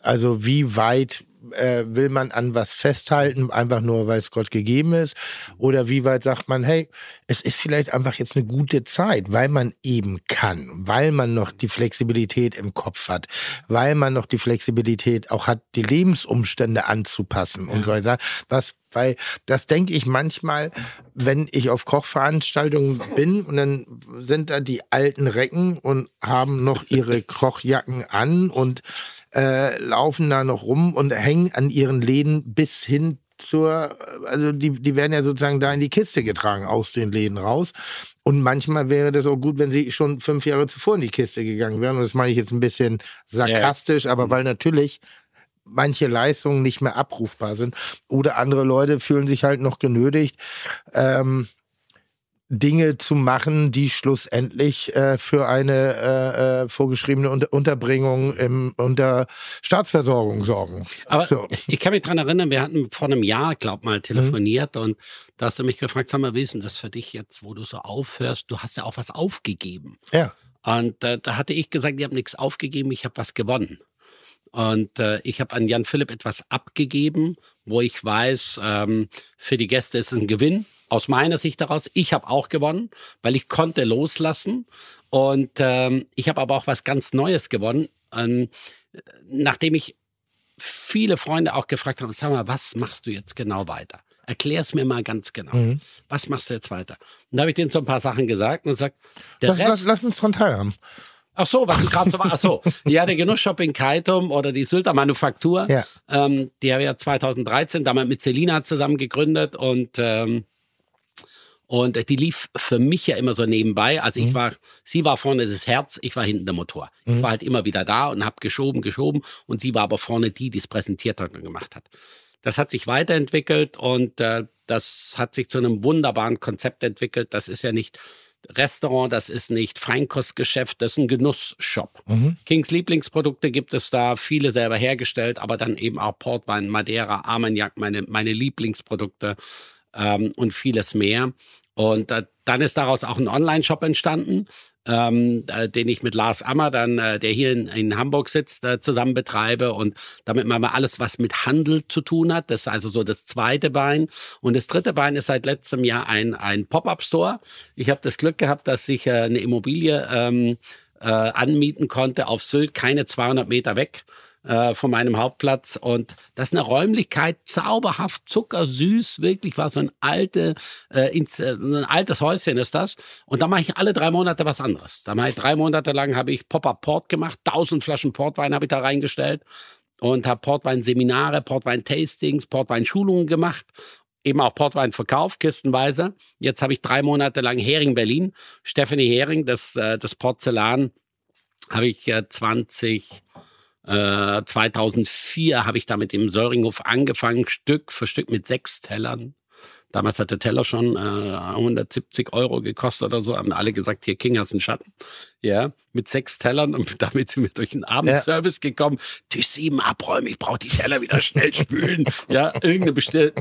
Also wie weit äh, will man an was festhalten, einfach nur, weil es Gott gegeben ist? Oder wie weit sagt man, hey, es ist vielleicht einfach jetzt eine gute Zeit, weil man eben kann, weil man noch die Flexibilität im Kopf hat, weil man noch die Flexibilität auch hat, die Lebensumstände anzupassen und so weiter. Was, weil das denke ich manchmal, wenn ich auf Kochveranstaltungen bin und dann sind da die alten Recken und haben noch ihre Kochjacken an und äh, laufen da noch rum und hängen an ihren Läden bis hin zur, also die, die werden ja sozusagen da in die Kiste getragen aus den Läden raus. Und manchmal wäre das auch gut, wenn sie schon fünf Jahre zuvor in die Kiste gegangen wären. Und das meine ich jetzt ein bisschen sarkastisch, aber weil natürlich manche Leistungen nicht mehr abrufbar sind. Oder andere Leute fühlen sich halt noch genötigt, ähm, Dinge zu machen, die schlussendlich äh, für eine äh, äh, vorgeschriebene Unter Unterbringung im, unter Staatsversorgung sorgen.
Aber
So.
ich kann mich dran erinnern, wir hatten vor einem Jahr, glaub mal, telefoniert und da hast du mich gefragt, sag mal, wie ist denn das für dich jetzt, wo du so aufhörst? Du hast ja auch was aufgegeben.
Ja.
Und äh, da hatte ich gesagt, ich habe nichts aufgegeben, ich habe was gewonnen. Und äh, ich habe an Jan Philipp etwas abgegeben, wo ich weiß, ähm, für die Gäste ist es ein Gewinn. Aus meiner Sicht daraus. Ich habe auch gewonnen, weil ich konnte loslassen. Und ähm, ich habe aber auch was ganz Neues gewonnen. Ähm, nachdem ich viele Freunde auch gefragt haben, sag mal, was machst du jetzt genau weiter? Erklär es mir mal ganz genau.
Mhm.
Was machst du jetzt weiter? Und da habe ich denen so ein paar Sachen gesagt und gesagt, der
Lass,
Rest,
lass, lass uns dran teilhaben.
Ach so, was du gerade so war. Ach so, ja, der Genussshop in Kaitum oder die Sylter Manufaktur,
Ja.
ähm, die habe ich ja 2013 damals mit Selina zusammen gegründet und ähm, und die lief für mich ja immer so nebenbei. Also ich war, sie war vorne das Herz, ich war hinten der Motor. Ich war halt immer wieder da und habe geschoben, geschoben und sie war aber vorne die, die es präsentiert hat und gemacht hat. Das hat sich weiterentwickelt und äh, das hat sich zu einem wunderbaren Konzept entwickelt. Das ist ja nicht Restaurant, das ist nicht Feinkostgeschäft, das ist ein Genussshop. Kings Lieblingsprodukte gibt es da, viele selber hergestellt, aber dann eben auch Portwein, Madeira, Armagnac, meine, meine Lieblingsprodukte ähm, und vieles mehr. Und äh, dann ist daraus auch ein Online-Shop entstanden, ähm, äh, den ich mit Lars Ammer, dann, äh, der hier in, in Hamburg sitzt, äh, zusammen betreibe. Und damit man mal alles, was mit Handel zu tun hat, das ist also so das zweite Bein. Und das dritte Bein ist seit letztem Jahr ein, ein Pop-up-Store. Ich habe das Glück gehabt, dass ich äh, eine Immobilie ähm, äh, anmieten konnte auf Sylt, keine 200 Meter weg äh, von meinem Hauptplatz. Und das ist eine Räumlichkeit, zauberhaft, zuckersüß, wirklich war so ein, alte, äh, ins, äh, ein altes Häuschen ist das. Und da mache ich alle drei Monate was anderes. Da mache ich drei Monate lang habe ich Pop-Up Port gemacht, tausend Flaschen Portwein habe ich da reingestellt und habe Portwein-Seminare, Portwein-Tastings, Portwein-Schulungen gemacht. Eben auch Portwein verkauft, kistenweise. Jetzt habe ich drei Monate lang Hering Berlin. Stephanie Hering, das, äh, das Porzellan, habe ich äh, 20, äh, 2004 habe ich da mit dem Söringhof angefangen, Stück für Stück mit sechs Tellern. Damals hat der Teller schon äh, 170 Euro gekostet oder so. Haben alle gesagt, hier King hast einen Schatten. Ja, mit sechs Tellern und damit sind wir durch den Abendservice gekommen. Tisch sieben abräumen, ich brauche die Teller wieder schnell spülen. ja, irgendein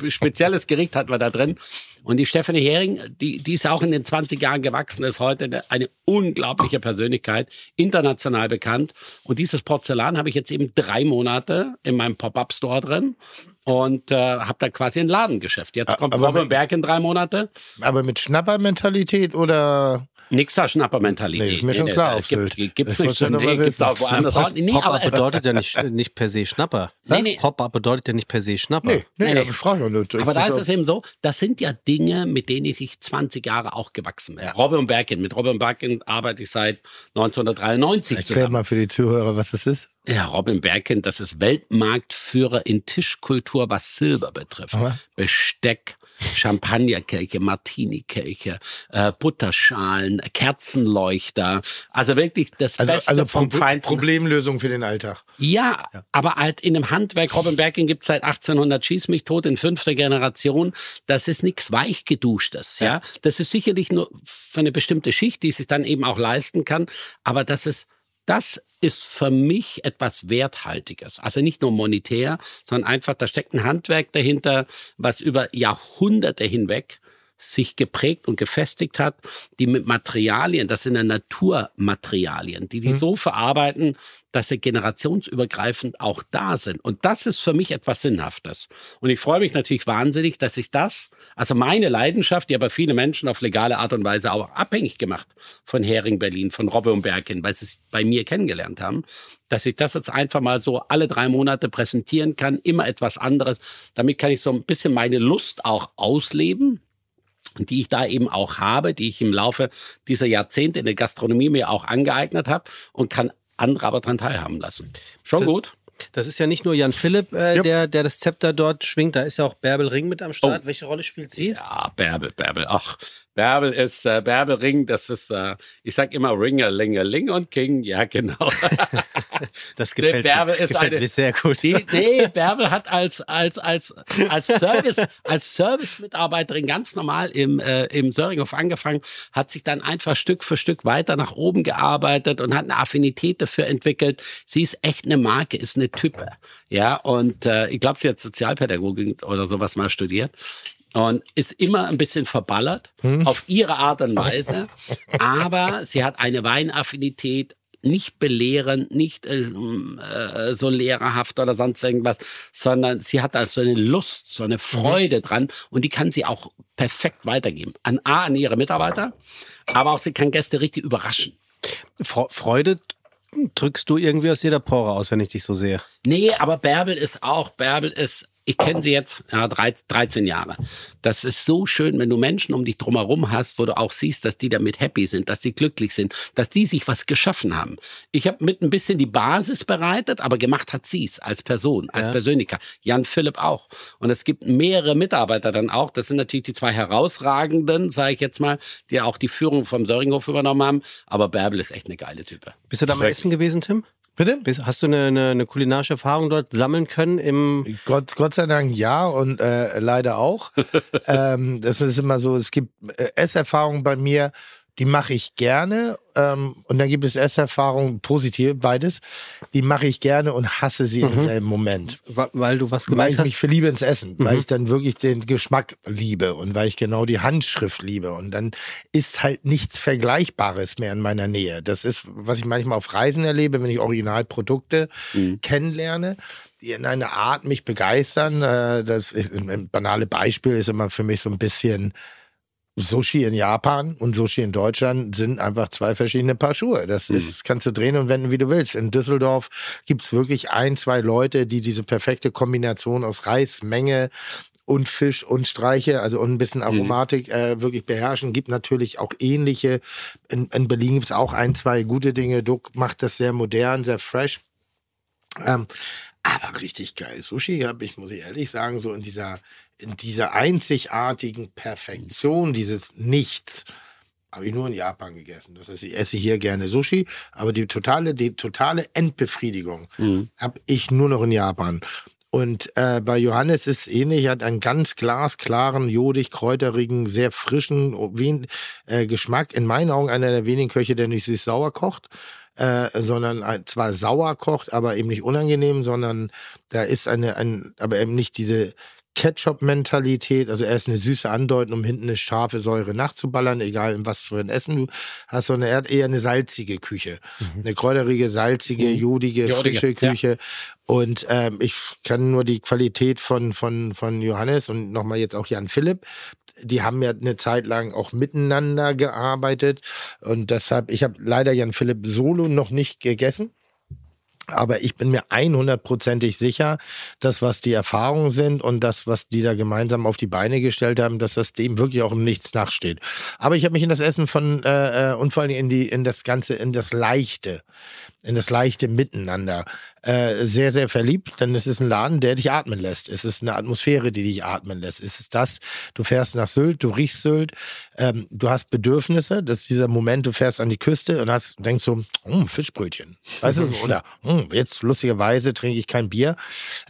spezielles Gericht hatten wir da drin. Und die Stefanie Hering, die, die ist auch in den 20 Jahren gewachsen, ist heute eine, eine unglaubliche Persönlichkeit, international bekannt. Und dieses Porzellan habe ich jetzt eben drei Monate in meinem Pop-Up-Store drin und äh, habe da quasi ein Ladengeschäft. Jetzt kommt
aber
Robin Berg in drei Monate.
Aber mit Schnappermentalität oder
Nix da Schnappermentalität.
Nee, ist mir schon klar, auf
Gibt,
Sylt.
gibt's nicht Nee,
mal
gibt's
wissen.
auch woanders auch. Nee,
Pop-up bedeutet ja nicht, nicht per se Schnapper.
Nee, nee.
Pop-up bedeutet ja nicht per se Schnapper.
Nee, nee,
Nee,
nee.
nee.
ich frage ja nur. Ich
aber da ist es eben so, das sind ja Dinge, mit denen ich sich 20 Jahre auch gewachsen bin. Robin Berkin, mit Robin Berkin arbeite ich seit 1993
Erklär
zusammen.
mal für die Zuhörer, was das ist.
Ja, Robin Berkin, das ist Weltmarktführer in Tischkultur, was Silber betrifft.
Aha.
Besteck, Champagnerkelche, Martini-Kelche, äh, Butterschalen, Kerzenleuchter. Also wirklich das
Also,
Beste
also
vom
Pro
Feinsten.
Problemlösung für den Alltag.
Ja, aber halt in einem Handwerk. Robin Berkin gibt seit 1800 Schieß mich tot in fünfter Generation. Das ist nichts weichgeduschtes. Ja, das ist sicherlich nur für eine bestimmte Schicht, die sich dann eben auch leisten kann. Aber das ist das ist für mich etwas Werthaltiges. Also nicht nur monetär, sondern einfach, da steckt ein Handwerk dahinter, was über Jahrhunderte hinweg sich geprägt und gefestigt hat, die mit Materialien, das sind ja Naturmaterialien, die die so verarbeiten, dass sie generationsübergreifend auch da sind. Und das ist für mich etwas Sinnhaftes. Und ich freue mich natürlich wahnsinnig, dass ich das, also meine Leidenschaft, die aber viele Menschen auf legale Art und Weise auch abhängig gemacht von Hering Berlin, von Robbe und Berkin, weil sie es bei mir kennengelernt haben, dass ich das jetzt einfach mal so alle drei Monate präsentieren kann, immer etwas anderes. Damit kann ich so ein bisschen meine Lust auch ausleben die ich da eben auch habe, die ich im Laufe dieser Jahrzehnte in der Gastronomie mir auch angeeignet habe und kann andere aber dran teilhaben lassen. Schon gut.
Das ist ja nicht nur Jan Philipp, äh,
Ja.
der, der das Zepter dort schwingt, da ist ja auch Bärbel Ring mit am Start.
Oh.
Welche Rolle spielt sie?
Ja, Bärbel, Bärbel. Ach, Bärbel ist, äh, Bärbel Ring, das ist, äh, ich sag immer Ringelingeling und King. Ja, genau.
Das gefällt,
Bärbel
mir,
ist
gefällt
eine-
mir sehr gut.
Die, nee, Bärbel hat als, als, als, als Service, als Service-Mitarbeiterin ganz normal im, äh, im Söringhof angefangen, hat sich dann einfach Stück für Stück weiter nach oben gearbeitet und hat eine Affinität dafür entwickelt. Sie ist echt eine Marke, ist eine Type. Ja, und äh, ich glaube, sie hat Sozialpädagogik oder sowas mal studiert. Und ist immer ein bisschen verballert, auf ihre Art und Weise. Aber sie hat eine Weinaffinität, nicht belehrend, nicht äh, äh, so lehrerhaft oder sonst irgendwas, sondern sie hat da so eine Lust, so eine Freude dran und die kann sie auch perfekt weitergeben. An A, an ihre Mitarbeiter, aber auch sie kann Gäste richtig überraschen.
Fre- Freude drückst du irgendwie aus jeder Pore aus, wenn ich dich so sehe.
Nee, aber Bärbel ist auch, Bärbel ist, ich kenne sie jetzt ja, 13 13 Jahre. Das ist so schön, wenn du Menschen um dich drumherum hast, wo du auch siehst, dass die damit happy sind, dass sie glücklich sind, dass die sich was geschaffen haben. Ich habe mit ein bisschen die Basis bereitet, aber gemacht hat sie es als Person, als
Ja.
Persönlichkeit. Jan Philipp auch. Und es gibt mehrere Mitarbeiter dann auch. Das sind natürlich die zwei herausragenden, sage ich jetzt mal, die auch die Führung vom Söringhof übernommen haben. Aber Bärbel ist echt eine geile Type.
Bist du da mal essen gewesen, Tim?
Bitte?
Hast du eine, eine, eine kulinarische Erfahrung dort sammeln können im
Gott, Gott sei Dank ja und äh, leider auch. ähm, das ist immer so, es gibt äh, Esserfahrungen bei mir, die mache ich gerne. Ähm, und dann gibt es Esserfahrungen, positiv, beides, die mache ich gerne und hasse sie im selben Moment.
Weil du was
Weil
gemeint
ich mich
hast?
verliebe ins Essen, weil ich dann wirklich den Geschmack liebe und weil ich genau die Handschrift liebe. Und dann ist halt nichts Vergleichbares mehr in meiner Nähe. Das ist, was ich manchmal auf Reisen erlebe, wenn ich Originalprodukte kennenlerne, die in einer Art mich begeistern. Äh, Das ist, ein banale Beispiel ist immer für mich so ein bisschen Sushi in Japan und Sushi in Deutschland sind einfach zwei verschiedene Paar Schuhe. Das ist, kannst du drehen und wenden, wie du willst. In Düsseldorf gibt's wirklich ein, zwei Leute, die diese perfekte Kombination aus Reis, Menge und Fisch und Streiche, also und ein bisschen Aromatik äh, wirklich beherrschen. Gibt natürlich auch ähnliche. In, in Berlin gibt's auch ein, zwei gute Dinge. Duck macht das sehr modern, sehr fresh. Ähm, aber richtig geil. Sushi habe ich, muss ich ehrlich sagen, so in dieser, in dieser einzigartigen Perfektion, dieses Nichts, habe ich nur in Japan gegessen. Das heißt, ich esse hier gerne Sushi, aber die totale, die totale Endbefriedigung habe ich nur noch in Japan. Und äh, bei Johannes ist ähnlich, er hat einen ganz glasklaren, jodig, kräuterigen, sehr frischen wen, äh, Geschmack. In meinen Augen einer der wenigen Köche, der nicht süß-sauer kocht, äh, sondern zwar sauer kocht, aber eben nicht unangenehm, sondern da ist eine, ein, aber eben nicht diese Ketchup-Mentalität, also erst eine süße Andeuten, um hinten eine scharfe Säure nachzuballern, egal in was für ein Essen du hast, sondern er hat eher eine salzige Küche. Eine kräuterige, salzige, jodige,
Jodige,
frische
ja.
Küche. Und ähm, ich kann nur die Qualität von, von, von Johannes und nochmal jetzt auch Jan Philipp, die haben ja eine Zeit lang auch miteinander gearbeitet. Und deshalb, ich habe leider Jan Philipp solo noch nicht gegessen. Aber ich bin mir 100%ig sicher, dass was die Erfahrungen sind und das, was die da gemeinsam auf die Beine gestellt haben, dass das dem wirklich auch im Nichts nachsteht. Aber ich habe mich in das Essen von äh, äh, und vor allem in die in das ganze in das leichte, in das leichte Miteinander äh, sehr sehr verliebt. Denn es ist ein Laden, der dich atmen lässt. Es ist eine Atmosphäre, die dich atmen lässt. Es ist das. Du fährst nach Sylt, du riechst Sylt, ähm, du hast Bedürfnisse. Das ist dieser Moment, du fährst an die Küste und hast denkst so, hm, Fischbrötchen, weißt du, oder hm, jetzt lustigerweise trinke ich kein Bier.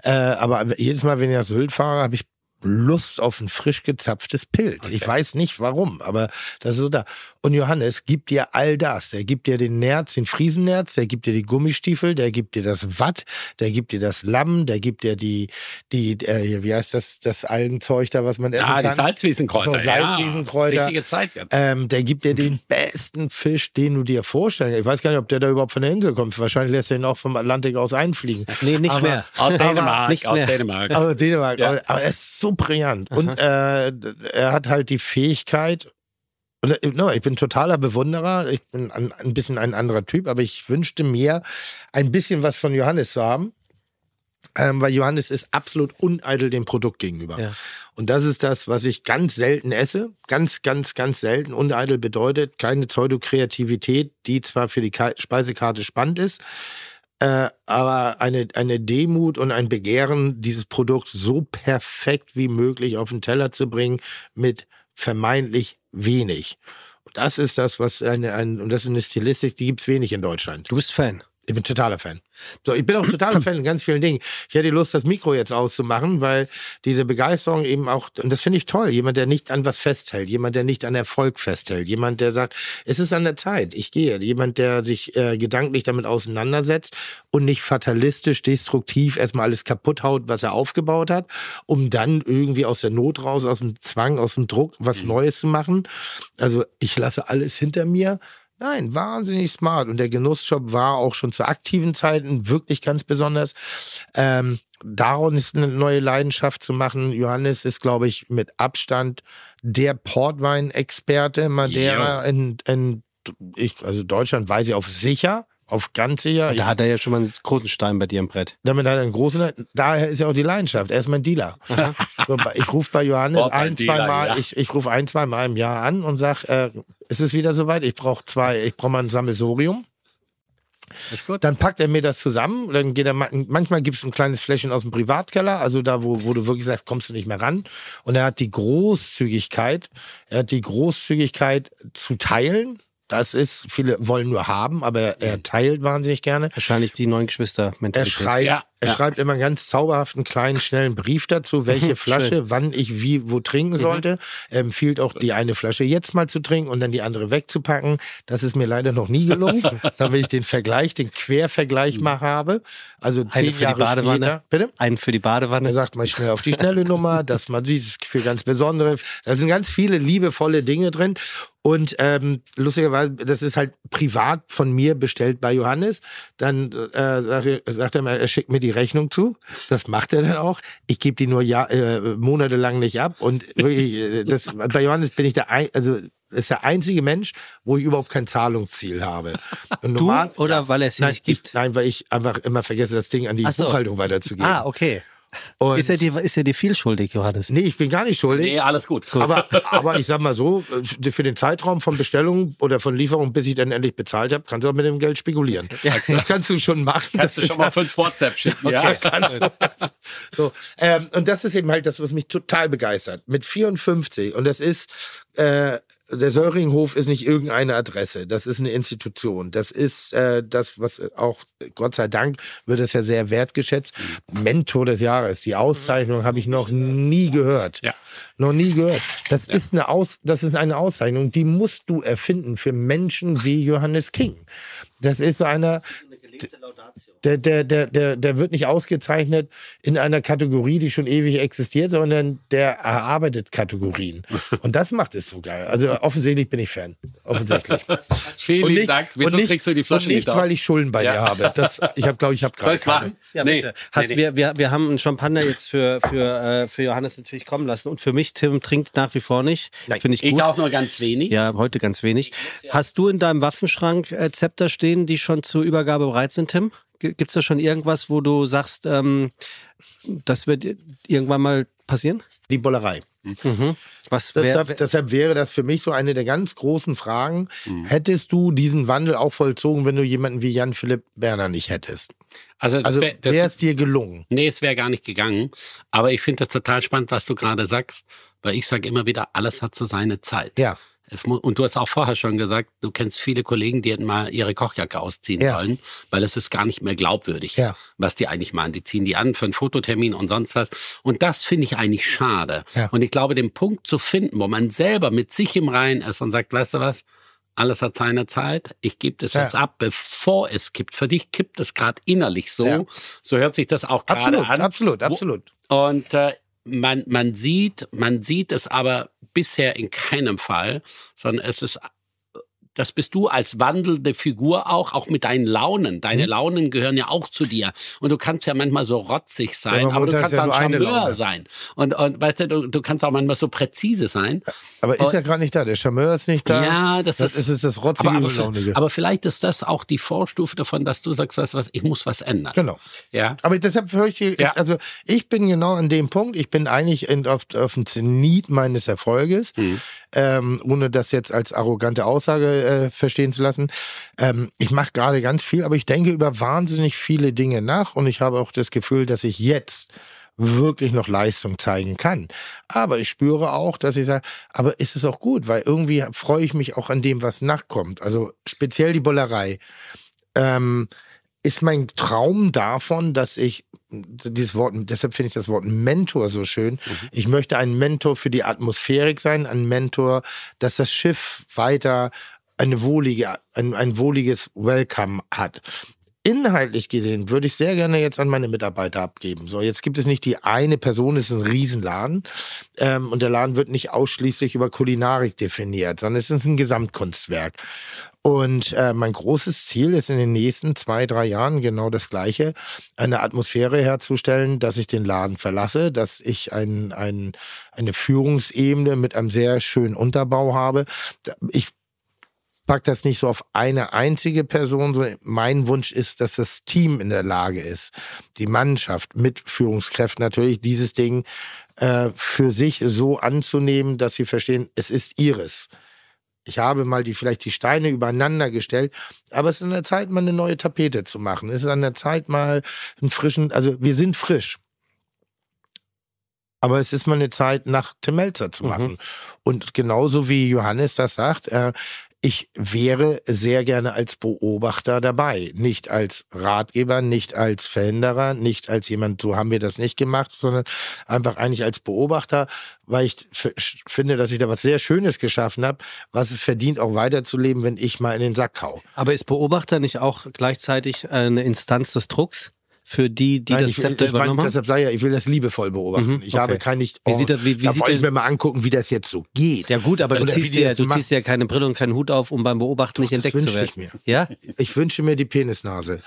Äh, aber jedes Mal, wenn ich nach Sylt fahre, habe ich Lust auf ein frisch gezapftes Pilz. Ich weiß nicht warum, aber das ist so da. Und Johannes gibt dir all das. Der gibt dir den Nerz, den Friesennerz, der gibt dir die Gummistiefel, der gibt dir das Watt, der gibt dir das Lamm, der gibt dir die, die, äh, wie heißt das, das Algenzeug da, was man essen
Ja,
kann.
die Salzwiesenkräuter.
So, Salzwiesenkräuter.
Ja, richtige Zeit jetzt.
Ähm, der gibt dir den besten Fisch, den du dir vorstellen kannst. Ich weiß gar nicht, ob der da überhaupt von der Insel kommt. Wahrscheinlich lässt er ihn auch vom Atlantik aus einfliegen.
Nee, nicht
Aber-
mehr.
aus Dänemark,
nicht
aus
mehr.
Dänemark.
Aber Dänemark,
Ja.
aber, aber er ist so brillant. Und äh, er hat halt die Fähigkeit, und, äh, no, ich bin totaler Bewunderer, ich bin ein, ein bisschen ein anderer Typ, aber ich wünschte mir, ein bisschen was von Johannes zu haben. Ähm, weil Johannes ist absolut uneitel dem Produkt gegenüber.
Ja.
Und das ist das, was ich ganz selten esse. Ganz, ganz, ganz selten. Uneitel bedeutet keine Pseudo-Kreativität, die zwar für die Ka Speisekarte spannend ist, äh, aber eine, eine Demut und ein Begehren, dieses Produkt so perfekt wie möglich auf den Teller zu bringen, mit vermeintlich wenig. Das ist das, was eine, ein, und das ist eine Stilistik, die gibt's wenig in Deutschland.
Du bist Fan.
Ich bin totaler Fan. So, ich bin auch totaler Fan in ganz vielen Dingen. Ich hätte Lust, das Mikro jetzt auszumachen, weil diese Begeisterung eben auch, und das finde ich toll, jemand, der nicht an was festhält, jemand, der nicht an Erfolg festhält, jemand, der sagt, es ist an der Zeit, ich gehe, jemand, der sich äh, gedanklich damit auseinandersetzt und nicht fatalistisch, destruktiv erstmal alles kaputt haut, was er aufgebaut hat, um dann irgendwie aus der Not raus, aus dem Zwang, aus dem Druck was Neues zu machen. Also ich lasse alles hinter mir. Nein, wahnsinnig smart. Und der Genussshop war auch schon zu aktiven Zeiten wirklich ganz besonders. Ähm, darum ist eine neue Leidenschaft zu machen. Johannes ist, glaube ich, mit Abstand der Portwein-Experte Madeira in, in ich, also Deutschland weiß ich auf sicher, auf ganz sicher.
Da hat er ja schon mal einen großen Stein bei dir im Brett.
Damit hat er einen großen, daher ist ja auch die Leidenschaft. Er ist mein Dealer. So, ich rufe bei Johannes
Oh,
ein,
Dealer,
zwei Mal,
ja.
ich, ich rufe ein, zwei Mal im Jahr an und sag, äh, es ist wieder soweit, ich brauche zwei, ich brauche mal ein Sammelsorium.
Ist gut.
Dann packt er mir das zusammen. Dann geht er, ma- manchmal gibt es ein kleines Fläschchen aus dem Privatkeller, also da, wo, wo du wirklich sagst, kommst du nicht mehr ran. Und er hat die Großzügigkeit, er hat die Großzügigkeit zu teilen. Das ist, viele wollen nur haben, aber er teilt wahnsinnig gerne.
Wahrscheinlich die neuen Geschwister
Er
Mentalität.
schreibt,
Ja,
er
ja.
schreibt immer einen ganz zauberhaften, kleinen, schnellen Brief dazu, welche Flasche, wann ich wie, wo trinken sollte. Er empfiehlt auch, die eine Flasche jetzt mal zu trinken und dann die andere wegzupacken. Das ist mir leider noch nie gelungen, damit ich den Vergleich, den Quervergleich mal habe. Also
Eine
zehn
für die
Jahre
Badewanne.
später. Bitte?
Einen für die Badewanne.
Er sagt mal schnell auf die schnelle Nummer, dass man dieses für ganz besondere. Da sind ganz viele liebevolle Dinge drin. Und ähm, lustigerweise, das ist halt privat von mir bestellt bei Johannes. Dann äh, sagt er- sagt er mal, er schickt mir die Rechnung zu. Das macht er dann auch. Ich gebe die nur Jahr, äh, monatelang nicht ab. Und wirklich, äh, das, bei Johannes bin ich der, ein, also ist der einzige Mensch, wo ich überhaupt kein Zahlungsziel habe. Und
Du oder weil er es
nein,
nicht gibt?
Ich, nein, weil ich einfach immer vergesse, das Ding an die
so.
Buchhaltung weiterzugeben.
Ah, okay.
Und-
Ist er, dir, ist er dir viel schuldig, Johannes?
Nee, ich bin gar nicht schuldig.
Nee, alles gut.
Aber, aber ich sag mal so, äh, für den Zeitraum von Bestellung oder von Lieferung, bis ich dann endlich bezahlt habe, kannst du auch mit dem Geld spekulieren. Das kannst du schon machen.
Kannst du
Das
schon
ist
mal fünf WhatsApp schicken, ja?
Okay, kannst du. So, ähm, und das ist eben halt das, was mich total begeistert. Mit 54, und das ist, äh, der Söringhof ist nicht irgendeine Adresse, das ist eine Institution. Das ist äh, das, was auch, Gott sei Dank, wird das ja sehr wertgeschätzt. Mentor des Jahres, die Auszeichnung habe ich noch nie gehört.
Ja.
Noch nie gehört. Das ist eine Aus, das ist eine Auszeichnung, die musst du erfinden für Menschen wie Johannes King. Das ist so einer, der, der, der, der, der wird nicht ausgezeichnet in einer Kategorie, die schon ewig existiert, sondern der erarbeitet Kategorien. Und das macht es so geil. Also offensichtlich bin ich Fan. Offensichtlich.
Vielen lieben Dank. Wieso
und nicht,
kriegst du die Flasche
und nicht,
auf?
weil ich Schulden bei
Ja.
dir habe. Das, ich habe, glaube ich, habe
Soll
gerade
ich's machen?
keine.
Ja,
Nee,
bitte. Hast,
nee, nee.
Wir, wir, wir haben einen Champagner jetzt für, für, äh, für Johannes natürlich kommen lassen. Und für mich, Tim, trinkt nach wie vor nicht. Finde ich gut.
Ich auch nur ganz wenig.
Ja, heute ganz wenig. Hast du in deinem Waffenschrank äh, Zepter stehen, die schon zur Übergabe bereit sind, Tim? Gibt es da schon irgendwas, wo du sagst, ähm, das wird irgendwann mal passieren?
Die Bollerei.
Was wär,
Deshalb, deshalb wäre das für mich so eine der ganz großen Fragen. Hättest du diesen Wandel auch vollzogen, wenn du jemanden wie Jan-Philipp Berner nicht hättest?
Also,
Also wäre es dir gelungen?
Nee, es wäre gar nicht gegangen. Aber ich finde das total spannend, was du gerade sagst, weil ich sage immer wieder, alles hat so seine Zeit.
Ja.
Es mu und du hast auch vorher schon gesagt, du kennst viele Kollegen, die hätten mal ihre Kochjacke ausziehen
Ja.
sollen, weil es ist gar nicht mehr glaubwürdig,
Ja.
was die eigentlich machen. Die ziehen die an für einen Fototermin und sonst was. Und das finde ich eigentlich schade.
Ja.
Und ich glaube, den Punkt zu finden, wo man selber mit sich im Reinen ist und sagt, weißt du was, alles hat seine Zeit. Ich gebe das
Ja.
jetzt ab, bevor es kippt. Für dich kippt es gerade innerlich so.
Ja.
So hört sich das auch gerade
Absolut,
an.
absolut,
Wo-
absolut.
Und äh, man, man sieht, man sieht es aber bisher in keinem Fall, sondern es ist, das bist du als wandelnde Figur auch, auch mit deinen Launen. Deine
Mhm.
Launen gehören ja auch zu dir. Und du kannst ja manchmal so rotzig sein,
man
aber du kannst
ja
auch Charmeur sein. Und, und weißt du, du, du kannst auch manchmal so präzise sein.
Aber ist
Und-
ja gerade nicht da. Der Charmeur ist nicht da.
Ja, das,
das
ist,
ist das rotzige
aber, aber, aber vielleicht ist das auch die Vorstufe davon, dass du sagst, weißt du was, ich muss was ändern.
Genau.
Ja.
Aber deshalb höre ich, die-
Ja.
ist, also ich bin genau an dem Punkt, ich bin eigentlich in, auf, auf dem Zenit meines Erfolges,
Mhm.
Ähm, ohne das jetzt als arrogante Aussage äh, verstehen zu lassen. Ähm, ich mache gerade ganz viel, aber ich denke über wahnsinnig viele Dinge nach und ich habe auch das Gefühl, dass ich jetzt wirklich noch Leistung zeigen kann. Aber ich spüre auch, dass ich sage, aber ist es auch gut, weil irgendwie freue ich mich auch an dem, was nachkommt. Also speziell die Bollerei. Ähm, ist mein Traum davon, dass ich dieses Wort, deshalb finde ich das Wort Mentor so schön. Ich möchte ein Mentor für die Atmosphärik sein, ein Mentor, dass das Schiff weiter eine wohlige, ein, ein wohliges Welcome hat. Inhaltlich gesehen würde ich sehr gerne jetzt an meine Mitarbeiter abgeben. So, jetzt gibt es nicht die eine Person, es ist ein Riesenladen ähm, und der Laden wird nicht ausschließlich über Kulinarik definiert, sondern es ist ein Gesamtkunstwerk. Und äh, mein großes Ziel ist in den nächsten zwei, drei Jahren genau das Gleiche, eine Atmosphäre herzustellen, dass ich den Laden verlasse, dass ich ein, ein, eine Führungsebene mit einem sehr schönen Unterbau habe. Ich pack das nicht so auf eine einzige Person. So, mein Wunsch ist, dass das Team in der Lage ist, die Mannschaft mit Führungskräften natürlich dieses Ding äh, für sich so anzunehmen, dass sie verstehen, es ist ihres. Ich habe mal die, vielleicht die Steine übereinander gestellt, aber es ist an der Zeit, mal eine neue Tapete zu machen. Es ist an der Zeit, mal einen frischen, also wir sind frisch. Aber es ist mal eine Zeit, nach Tim Melzer zu machen. Und genauso wie Johannes das sagt, äh, ich wäre sehr gerne als Beobachter dabei. Nicht als Ratgeber, nicht als Verhinderer, nicht als jemand, so haben wir das nicht gemacht, sondern einfach eigentlich als Beobachter, weil ich finde, dass ich da was sehr Schönes geschaffen habe, was es verdient, auch weiterzuleben, wenn ich mal in den Sack hau.
Aber ist Beobachter nicht auch gleichzeitig eine Instanz des Drucks für die, die
Nein,
das
ich,
Zepter
ich
übernommen haben?
deshalb sei ja, ich will das liebevoll beobachten.
Mhm,
ich habe
okay.
kein nicht.
Wie sieht das- wie- wie
da
sieht
wollte ich mir mal angucken, wie das jetzt so geht.
Ja gut, aber du
Oder
ziehst,
das
du ziehst ja keine Brille und keinen Hut auf, um beim Beobachten nicht
das
entdeckt zu werden.
ich mir.
Ja?
Ich wünsche mir die Penisnase.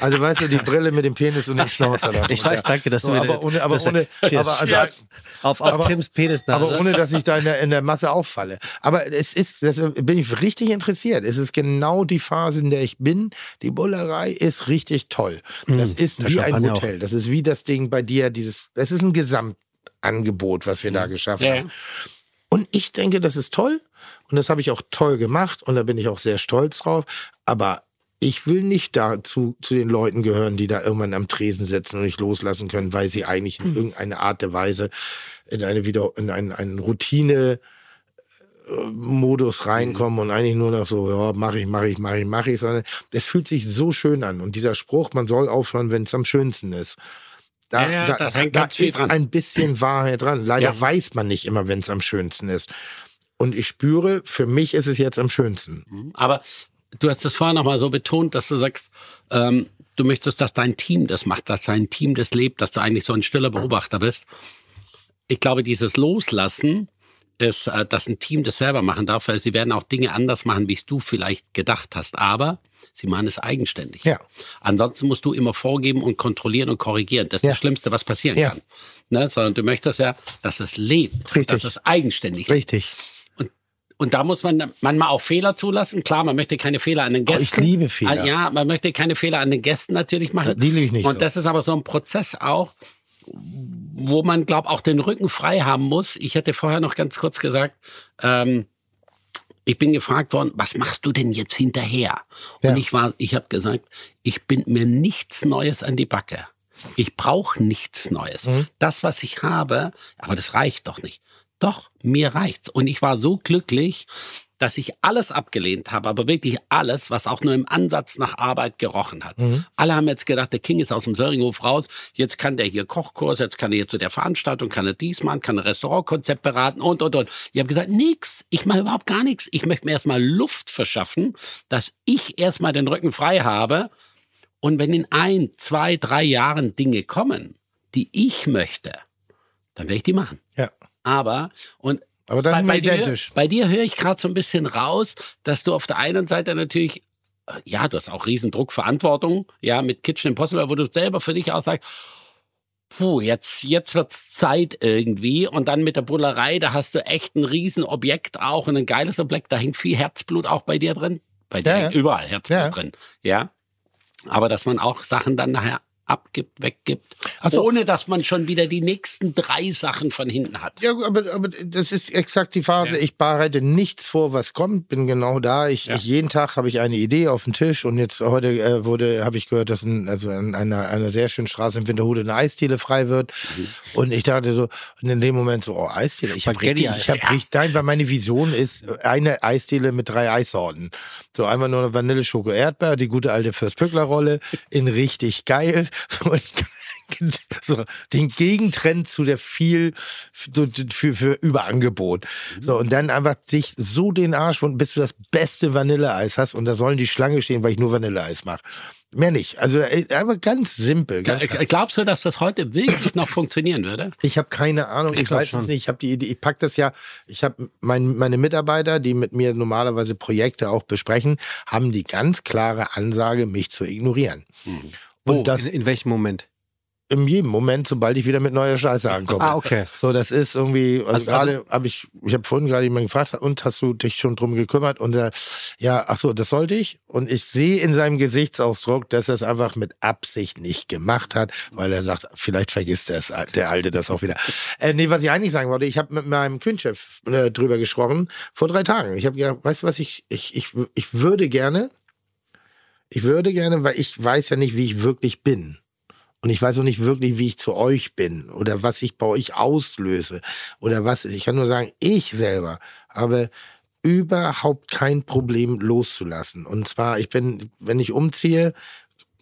Also weißt du, die Brille mit dem Penis und dem Schnauzer. da
Ich weiß, danke, dass du mir
aber ohne, aber
das-
ohne, aber also als,
Auf, auf
Aber-
Tims Penisnase.
aber ohne, dass ich da in der, in der Masse auffalle. Aber es ist, das bin ich richtig interessiert. Es ist genau die Phase, in der ich bin. Die Bullerei ist richtig toll. Das ist
der
wie ein Hotel. Das ist wie das Ding bei dir, dieses, das ist ein Gesamtangebot, was wir da geschaffen
Ja,
haben. Und ich denke, das ist toll. Und das habe ich auch toll gemacht. Und da bin ich auch sehr stolz drauf. Aber ich will nicht dazu zu den Leuten gehören, die da irgendwann am Tresen sitzen und nicht loslassen können, weil sie eigentlich in irgendeine Art der Weise in eine wieder in einen, einen Routine Modus reinkommen und eigentlich nur noch so, ja, mach ich, mach ich, mach ich, mach ich, sondern es fühlt sich so schön an. Und dieser Spruch, man soll aufhören, wenn es am schönsten ist. Da,
Ja, ja,
da,
das hängt
da
ganz viel
ist
dran.
ein bisschen Wahrheit dran. Leider
Ja.
weiß man nicht immer, wenn es am schönsten ist. Und ich spüre, für mich ist es jetzt am schönsten.
Aber du hast es vorher nochmal so betont, dass du sagst, ähm, du möchtest, dass dein Team das macht, dass dein Team das lebt, dass du eigentlich so ein stiller Beobachter bist. Ich glaube, dieses Loslassen ist, äh, dass ein Team das selber machen darf, weil sie werden auch Dinge anders machen, wie es du vielleicht gedacht hast. Aber sie machen es eigenständig.
Ja.
Ansonsten musst du immer vorgeben und kontrollieren und korrigieren. Das ist
Ja.
das Schlimmste, was passieren
Ja.
kann. Ne? Sondern du möchtest ja, dass es lebt,
Richtig.
dass es eigenständig
Richtig.
und da muss man manchmal auch Fehler zulassen. Klar, man möchte keine Fehler an den
Oh, ich
Gästen.
liebe Fehler.
Ah, Ja, man möchte keine Fehler an den Gästen natürlich machen.
Die liebe ich nicht
Und
so.
das ist aber so ein Prozess auch, wo man, glaube auch den Rücken frei haben muss. Ich hatte vorher noch ganz kurz gesagt, ähm, ich bin gefragt worden, was machst du denn jetzt hinterher? Und
Ja.
ich war, ich habe gesagt, ich bin mir nichts Neues an die Backe. Ich brauche nichts Neues.
Mhm.
Das, was ich habe, aber das reicht doch nicht. Doch, mir reicht's. Und ich war so glücklich, dass ich alles abgelehnt habe, aber wirklich alles, was auch nur im Ansatz nach Arbeit gerochen hat. Alle haben jetzt gedacht, der King ist aus dem Söringhof raus, jetzt kann der hier Kochkurs, jetzt kann er hier zu der Veranstaltung, kann er dies machen, kann ein Restaurantkonzept beraten und, und, und. Ich habe gesagt, nix, ich mache überhaupt gar nichts. Ich möchte mir erstmal Luft verschaffen, dass ich erstmal den Rücken frei habe. Und wenn in ein, zwei, drei Jahren Dinge kommen, die ich möchte, dann werde ich die machen.
Ja.
Aber, und
Aber das ist mir
dir,
identisch.
bei dir höre ich gerade so ein bisschen raus, dass du auf der einen Seite natürlich, äh, ja, du hast auch Riesendruck, Verantwortung, ja, mit Kitchen Impossible, wo du selber für dich auch sagst, puh, jetzt, jetzt wird's Zeit irgendwie. Und dann mit der Bullerei, da hast du echt ein Riesenobjekt auch und ein geiles Objekt, da hängt viel Herzblut auch bei dir drin. Bei dir
Ja,
hängt
ja.
überall Herzblut
Ja.
drin, ja. Aber dass man auch Sachen dann nachher abgibt, weggibt,
Ach so.
ohne dass man schon wieder die nächsten drei Sachen von hinten hat.
Ja, aber, aber das ist exakt die Phase. Ich bereite nichts vor, was kommt. Bin genau da. Ich,
Ja.
ich jeden Tag habe ich eine Idee auf dem Tisch und jetzt heute äh, wurde, habe ich gehört, dass in, also an einer, einer sehr schönen Straße in Winterhude eine Eisdiele frei wird. Und ich dachte so, und in dem Moment so, oh Eisdiele. Ich habe richtig, ich habe richtig, nein, weil meine Vision ist eine Eisdiele mit drei Eissorten. So einmal nur Vanille, Schoko, Erdbeer, die gute alte Fürst-Pückler-Rolle in richtig geil und so den Gegentrend zu der viel für, für, für Überangebot. So, und dann einfach sich so den Arsch von, bis du das beste Vanilleeis hast und da sollen die Schlange stehen, weil ich nur Vanilleeis mache. Mehr nicht. Also äh, einfach ganz simpel. Ganz
Glaubst du, dass das heute wirklich noch funktionieren würde?
ich habe keine Ahnung, ich,
glaub
weiß es nicht. Ich habe die Idee, ich pack das ja, ich habe mein, meine Mitarbeiter, die mit mir normalerweise Projekte auch besprechen, haben die ganz klare Ansage, mich zu ignorieren.
Wo?
Und das
in, in welchem Moment?
in jedem Moment, sobald ich wieder mit neuer Scheiße ankomme.
Ah, okay.
So, das ist irgendwie, also,
Also-
gerade habe ich, ich habe vorhin gerade jemanden gefragt, und hast du dich schon drum gekümmert? Und er, ja, ach so, das sollte ich. Und ich sehe in seinem Gesichtsausdruck, dass er es einfach mit Absicht nicht gemacht hat, weil er sagt, vielleicht vergisst er es, der Alte das auch wieder. Äh, nee, was ich eigentlich sagen wollte, ich habe mit meinem Kühnchef äh, drüber gesprochen vor drei Tagen. Ich habe gesagt, weißt du was, ich, ich, ich, ich würde gerne, ich würde gerne, weil ich weiß ja nicht, wie ich wirklich bin. Und ich weiß auch nicht wirklich, wie ich zu euch bin oder was ich bei euch auslöse oder was. Ich kann nur sagen, ich selber habe überhaupt kein Problem loszulassen. Und zwar, ich bin, wenn ich umziehe,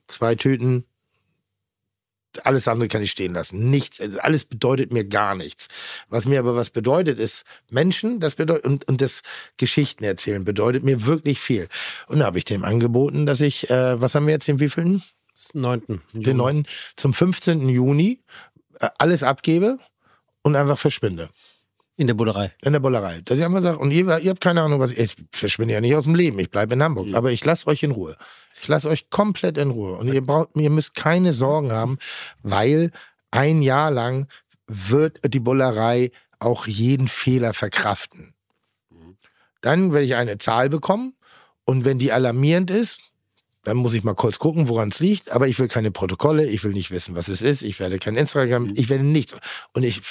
zwei Tüten, alles andere kann ich stehen lassen. Nichts, also alles bedeutet mir gar nichts. Was mir aber was bedeutet, ist Menschen, das bedeutet, und, und das Geschichten erzählen bedeutet mir wirklich viel. Und da habe ich dem angeboten, dass ich, äh, was haben wir jetzt, den wievielten?
9.
den 9. zum 15. Juni äh, alles abgebe und einfach verschwinde.
In der Bullerei.
In der Bollerei. Dass ich einfach sage, und ihr, ihr habt keine Ahnung, was ich, ich verschwinde ja nicht aus dem Leben, ich bleibe in Hamburg. Aber ich lasse euch in Ruhe. Ich lasse euch komplett in Ruhe. Und ihr braucht, ihr müsst keine Sorgen haben, weil ein Jahr lang wird die Bullerei auch jeden Fehler verkraften. Dann werde ich eine Zahl bekommen und wenn die alarmierend ist, dann muss ich mal kurz gucken, woran es liegt. Aber ich will keine Protokolle, ich will nicht wissen, was es ist. Ich werde kein Instagram, ich werde nichts. Und ich,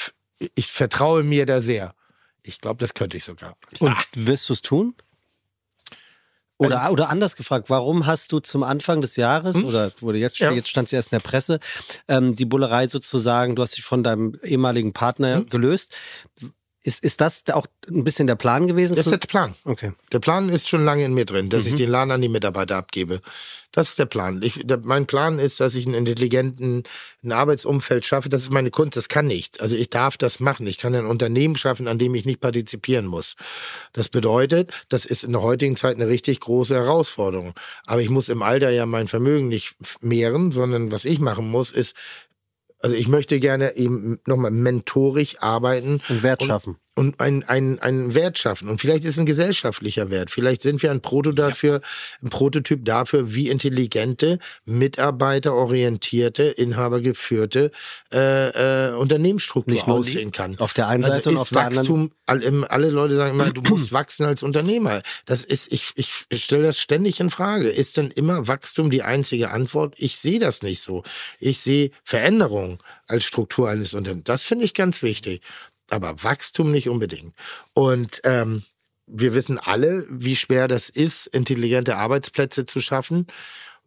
ich vertraue mir da sehr. Ich glaube, das könnte ich sogar.
Und wirst du es tun? Oder,
Also
oder anders gefragt, warum hast du zum Anfang des Jahres, oder wurde jetzt,
Hm? Ja.
jetzt stand es erst in der Presse, ähm, die Bullerei sozusagen, du hast dich von deinem ehemaligen Partner
Hm?
gelöst. Ist, ist das auch ein bisschen der Plan gewesen?
Das ist der Plan.
okay.
Der Plan ist schon lange in mir drin, dass ich den Laden an die Mitarbeiter abgebe. Das ist der Plan. Ich, der, mein Plan ist, dass ich einen intelligenten ein Arbeitsumfeld schaffe. Das ist meine Kunst. Das kann nicht. Also ich darf das machen. Ich kann ein Unternehmen schaffen, an dem ich nicht partizipieren muss. Das bedeutet, das ist in der heutigen Zeit eine richtig große Herausforderung. Aber ich muss im Alter ja mein Vermögen nicht mehren, sondern was ich machen muss, ist also ich möchte gerne eben nochmal mentorisch arbeiten.
Und Wert schaffen.
Und einen ein, ein Wert schaffen. Und vielleicht ist es ein gesellschaftlicher Wert. Vielleicht sind wir ein Proto dafür, ein Prototyp dafür, wie intelligente, mitarbeiterorientierte, inhabergeführte äh, äh, Unternehmensstruktur aussehen kann.
auf der einen Seite
also
und auf der anderen-
Wachstum, im- alle Leute sagen immer, du musst wachsen als Unternehmer. Das ist, ich, ich stelle das ständig in Frage. Ist denn immer Wachstum die einzige Antwort? Ich sehe das nicht so. Ich sehe Veränderung als Struktur eines Unternehmens. Das finde ich ganz wichtig. Aber Wachstum nicht unbedingt. Und ähm, wir wissen alle, wie schwer das ist, intelligente Arbeitsplätze zu schaffen,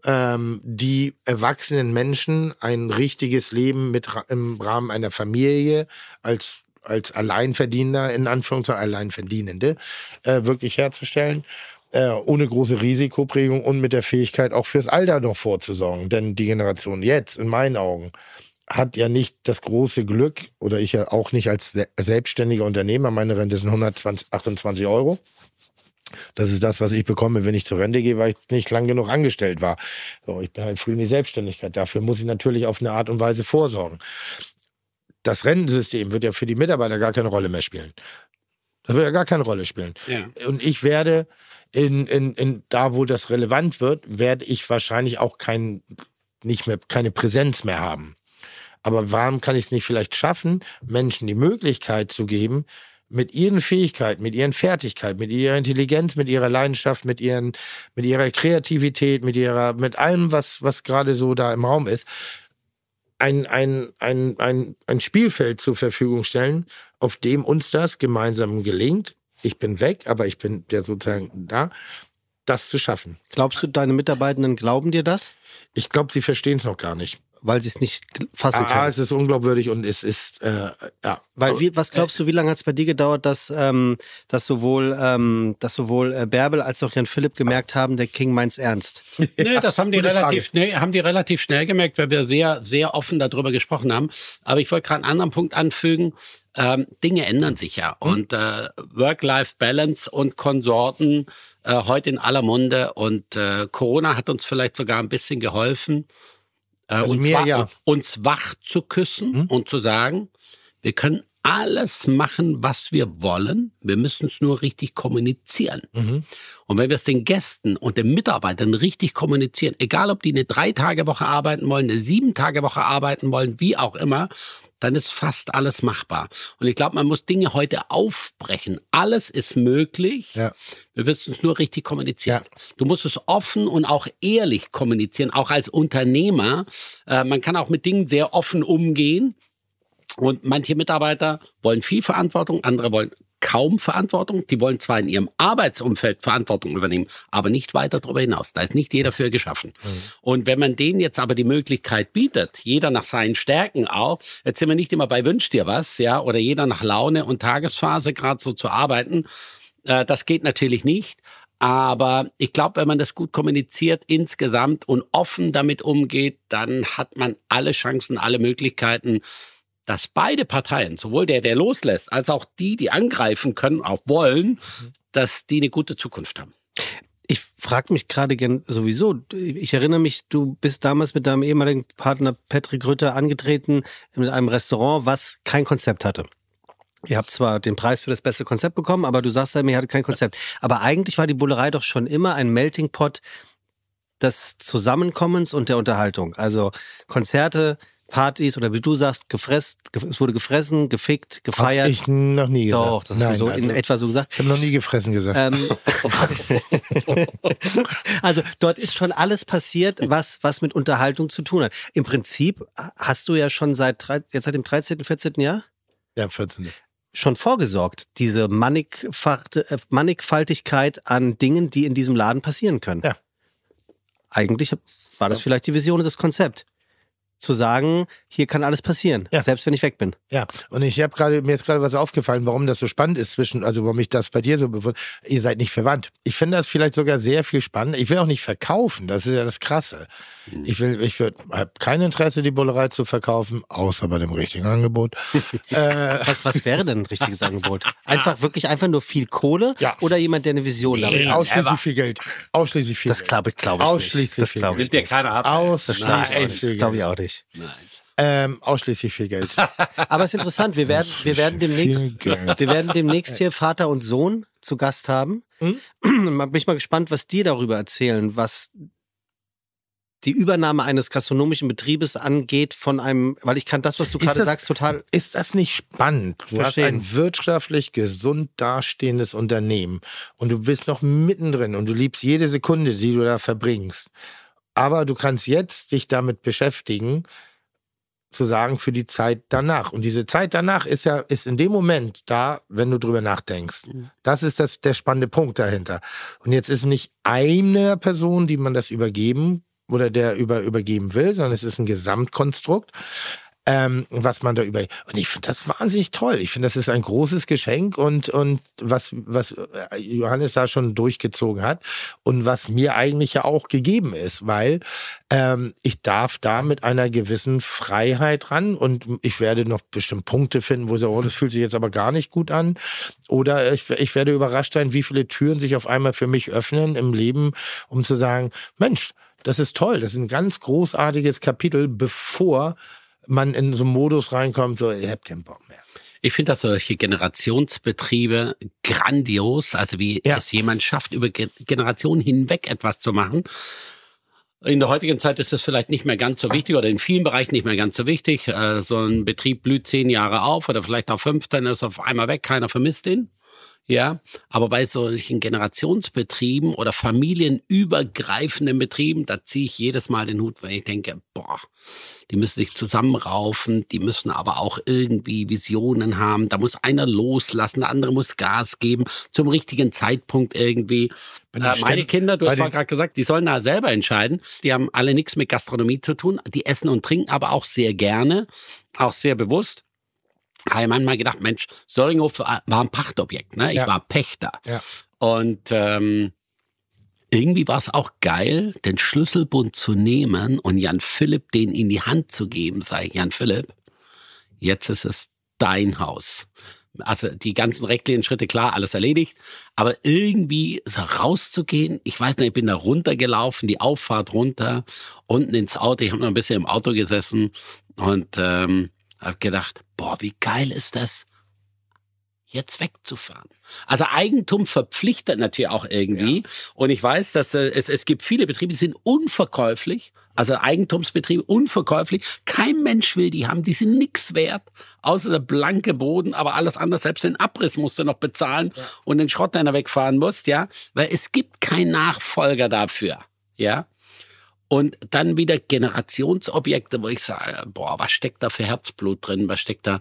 ähm, die erwachsenen Menschen ein richtiges Leben mit im Rahmen einer Familie als als Alleinverdiener, in Anführungszeichen Alleinverdienende, äh, wirklich herzustellen, äh, ohne große Risikoprägung und mit der Fähigkeit auch fürs Alter noch vorzusorgen. Denn die Generation jetzt, in meinen Augen, hat ja nicht das große Glück, oder ich ja auch nicht als se- selbstständiger Unternehmer, meine Rente sind 128 Euro. Das ist das, was ich bekomme, wenn ich zur Rente gehe, weil ich nicht lang genug angestellt war. So, ich bin halt früh in die Selbstständigkeit. Dafür muss ich natürlich auf eine Art und Weise vorsorgen. Das Rentensystem wird ja für die Mitarbeiter gar keine Rolle mehr spielen. Das wird ja gar keine Rolle spielen.
Ja.
Und ich werde in, in, in da, wo das relevant wird, werde ich wahrscheinlich auch kein, nicht mehr, keine Präsenz mehr haben. Aber warum kann ich es nicht vielleicht schaffen, Menschen die Möglichkeit zu geben, mit ihren Fähigkeiten, mit ihren Fertigkeiten, mit ihrer Intelligenz, mit ihrer Leidenschaft, mit ihren, mit ihrer Kreativität, mit ihrer, mit allem, was, was gerade so da im Raum ist, ein, ein, ein, ein, ein Spielfeld zur Verfügung stellen, auf dem uns das gemeinsam gelingt. Ich bin weg, aber ich bin ja sozusagen da, das zu schaffen.
Glaubst du, deine Mitarbeitenden glauben dir das?
Ich glaube, sie verstehen es noch gar nicht.
Weil sie es nicht fassen
Ah,
können.
es ist unglaubwürdig und es ist, äh, ja.
Weil wie, was glaubst du, wie lange hat es bei dir gedauert, dass, ähm, dass sowohl, ähm, dass sowohl äh, Bärbel als auch Jan Philipp gemerkt haben, der King meint's ernst?
Nee, das haben die relativ schnell, haben die relativ schnell gemerkt, weil wir sehr, sehr offen darüber gesprochen haben. Aber ich wollte gerade einen anderen Punkt anfügen. Ähm, Dinge ändern sich ja. Und äh, Work-Life-Balance und Konsorten äh, heute in aller Munde. Und äh, Corona hat uns vielleicht sogar ein bisschen geholfen, äh,
Also
uns, wa-
ja.
uns wach zu küssen und zu sagen, wir können alles machen, was wir wollen. Wir müssen es nur richtig kommunizieren. Und wenn wir es den Gästen und den Mitarbeitern richtig kommunizieren, egal ob die eine Drei-Tage-Woche arbeiten wollen, eine Sieben-Tage-Woche arbeiten wollen, wie auch immer, dann ist fast alles machbar. Und ich glaube, man muss Dinge heute aufbrechen. Alles ist möglich.
Ja.
Wir müssen es nur richtig kommunizieren.
Ja.
Du musst es offen und auch ehrlich kommunizieren, auch als Unternehmer. Äh, man kann auch mit Dingen sehr offen umgehen. Und manche Mitarbeiter wollen viel Verantwortung, andere wollen kaum Verantwortung. Die wollen zwar in ihrem Arbeitsumfeld Verantwortung übernehmen, aber nicht weiter darüber hinaus. Da ist nicht jeder für geschaffen. Und wenn man denen jetzt aber die Möglichkeit bietet, jeder nach seinen Stärken auch, jetzt sind wir nicht immer bei Wünsch dir was, ja, oder jeder nach Laune und Tagesphase gerade so zu arbeiten, äh, das geht natürlich nicht. Aber ich glaube, wenn man das gut kommuniziert insgesamt und offen damit umgeht, dann hat man alle Chancen, alle Möglichkeiten, dass beide Parteien, sowohl der, der loslässt, als auch die, die angreifen können, auch wollen, dass die eine gute Zukunft haben.
Ich frage mich gerade gern sowieso, ich erinnere mich, du bist damals mit deinem ehemaligen Partner Patrick Rütter angetreten mit einem Restaurant, was kein Konzept hatte. Ihr habt zwar den Preis für das beste Konzept bekommen, aber du sagst ja, mir hatte kein Konzept. Aber eigentlich war die Bullerei doch schon immer ein Melting Pot des Zusammenkommens und der Unterhaltung. Also Konzerte, Partys oder wie du sagst, gefressen, es wurde gefressen, gefickt, gefeiert.
Hab ich noch nie gesagt.
Doch, das
Nein,
du so
also,
in etwa so gesagt.
Ich habe noch nie gefressen gesagt.
Ähm, also dort ist schon alles passiert, was, was mit Unterhaltung zu tun hat. Im Prinzip hast du ja schon seit, jetzt seit dem 13., 14. Jahr
ja, 14.
schon vorgesorgt, diese äh, Mannigfaltigkeit an Dingen, die in diesem Laden passieren können.
Ja.
Eigentlich war das vielleicht die Vision und das Konzept. Zu sagen, hier kann alles passieren,
Ja.
selbst wenn ich weg bin.
Ja, und ich habe gerade mir ist gerade was aufgefallen, warum das so spannend ist zwischen, also warum ich das bei dir so bewundere. Ihr seid nicht verwandt. Ich finde das vielleicht sogar sehr viel spannender. Ich will auch nicht verkaufen, das ist ja das Krasse. Ich will, ich würde, habe kein Interesse, die Bullerei zu verkaufen, außer bei dem richtigen Angebot. äh,
Was, was wäre denn ein richtiges Angebot? Einfach wirklich einfach nur viel Kohle
Ja.
oder jemand, der eine Vision damit hat?
ausschließlich viel Geld. Ausschließlich viel
Das glaube ich, glaube ich
Ausschließlich
nicht. Das
viel
glaube
Geld.
ich
Nimmt dir
nicht.
keiner ab.
Das glaube ich, auch
Ausschließlich
nicht. das glaube ich auch nicht.
Ähm, ausschließlich viel Geld.
Aber es ist interessant. Wir werden, wir werden demnächst, wir werden demnächst hier Vater und Sohn zu Gast haben.
Mhm.
Bin ich mal gespannt, was die darüber erzählen, was die Übernahme eines gastronomischen Betriebes angeht von einem, weil ich kann das, was du
Ist
gerade
das-
sagst, total.
Ist das nicht spannend? Du
Verstehen.
hast ein wirtschaftlich gesund dastehendes Unternehmen und du bist noch mittendrin und du liebst jede Sekunde, die du da verbringst. Aber du kannst jetzt dich damit beschäftigen, zu sagen, für die Zeit danach. Und diese Zeit danach ist ja, ist in dem Moment da, wenn du drüber nachdenkst. Das ist das, der spannende Punkt dahinter. Und jetzt ist nicht eine Person, die man das übergeben oder der über, übergeben will, sondern es ist ein Gesamtkonstrukt ähm, was man da über. Und ich finde das wahnsinnig toll. Ich finde, das ist ein großes Geschenk und, und was, was äh, Johannes da schon durchgezogen hat und was mir eigentlich ja auch gegeben ist, weil ähm, ich darf da mit einer gewissen Freiheit ran und ich werde noch bestimmt Punkte finden, wo ich sage, oh, das fühlt sich jetzt aber gar nicht gut an. Oder ich, ich werde überrascht sein, wie viele Türen sich auf einmal für mich öffnen im Leben, um zu sagen, Mensch, das ist toll, das ist ein ganz großartiges Kapitel, bevor man in so einen Modus reinkommt, so, ich hab keinen Bock mehr.
Ich finde das solche Generationsbetriebe grandios, also wie
Ja.
es jemand schafft, über Ge Generationen hinweg etwas zu machen. In der heutigen Zeit ist es vielleicht nicht mehr ganz so wichtig oder in vielen Bereichen nicht mehr ganz so wichtig. Äh, so ein Betrieb blüht zehn Jahre auf oder vielleicht auch 15, ist auf einmal weg, keiner vermisst ihn. Ja, aber bei solchen Generationsbetrieben oder familienübergreifenden Betrieben, da ziehe ich jedes Mal den Hut, weil ich denke, boah, die müssen sich zusammenraufen, die müssen aber auch irgendwie Visionen haben. Da muss einer loslassen, der andere muss Gas geben, zum richtigen Zeitpunkt irgendwie. Äh, meine Kinder, du hast vorhin gerade gesagt, die sollen da selber entscheiden. Die haben alle nichts mit Gastronomie zu tun. Die essen und trinken aber auch sehr gerne, auch sehr bewusst. Habe ich manchmal gedacht, Mensch, Söringhof war ein Pachtobjekt, ne? Ich
Ja.
war Pächter.
Ja.
Und ähm, irgendwie war es auch geil, den Schlüsselbund zu nehmen und Jan Philipp den in die Hand zu geben. Ich, Jan Philipp, jetzt ist es dein Haus. Also die ganzen rechtlichen Schritte, klar, alles erledigt. Aber irgendwie so rauszugehen, ich weiß nicht, ich bin da runtergelaufen, die Auffahrt runter, unten ins Auto. Ich habe noch ein bisschen im Auto gesessen und ähm, habe gedacht, boah, wie geil ist das, jetzt wegzufahren. Also Eigentum verpflichtet natürlich auch irgendwie. Und ich weiß, dass äh, es, es gibt viele Betriebe, die sind unverkäuflich. Also Eigentumsbetriebe unverkäuflich. Kein Mensch will die haben. Die sind nichts wert, außer der blanke Boden. Aber alles andere, selbst den Abriss musst du noch bezahlen und den Schrott, den du wegfahren musst, ja. Weil es gibt keinen Nachfolger dafür, ja. Und dann wieder Generationsobjekte, wo ich sage, boah, was steckt da für Herzblut drin? Was steckt da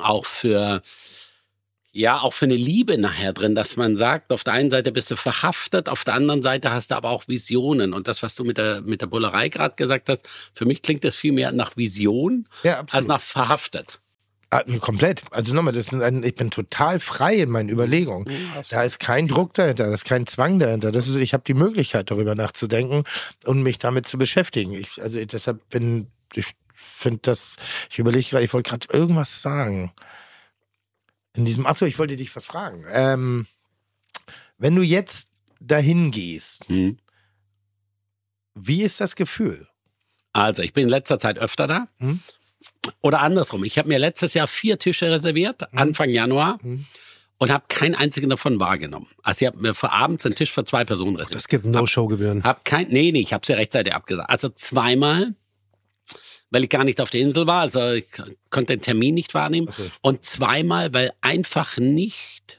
auch für, ja, auch für eine Liebe nachher drin, dass man sagt, auf der einen Seite bist du verhaftet, auf der anderen Seite hast du aber auch Visionen. Und das, was du mit der, mit der Bullerei gerade gesagt hast, für mich klingt das viel mehr nach Vision
Ja,
als nach verhaftet.
Ah, komplett. Also nochmal, das ist ein, ich bin total frei in meinen Überlegungen. Da ist kein Druck dahinter, da ist kein Zwang dahinter. Das ist, ich habe die Möglichkeit, darüber nachzudenken und mich damit zu beschäftigen. Ich, also ich, deshalb bin, ich finde das, ich überlege gerade, ich wollte gerade irgendwas sagen. In diesem, achso, ich wollte dich was fragen. Ähm, wenn du jetzt dahin gehst,
Hm.
wie ist das Gefühl?
Also, ich bin in letzter Zeit öfter da.
Hm.
Oder andersrum. Ich habe mir letztes Jahr vier Tische reserviert, Anfang Januar,
Hm.
und habe keinen einzigen davon wahrgenommen. Also, ich habe mir für abends einen Tisch für zwei Personen reserviert.
Es gibt No-Show-Gebühren.
Hab kein, nee, nee, ich habe sie rechtzeitig abgesagt. Also zweimal, weil ich gar nicht auf der Insel war, also ich konnte den Termin nicht wahrnehmen.
Okay.
Und zweimal, weil einfach nicht,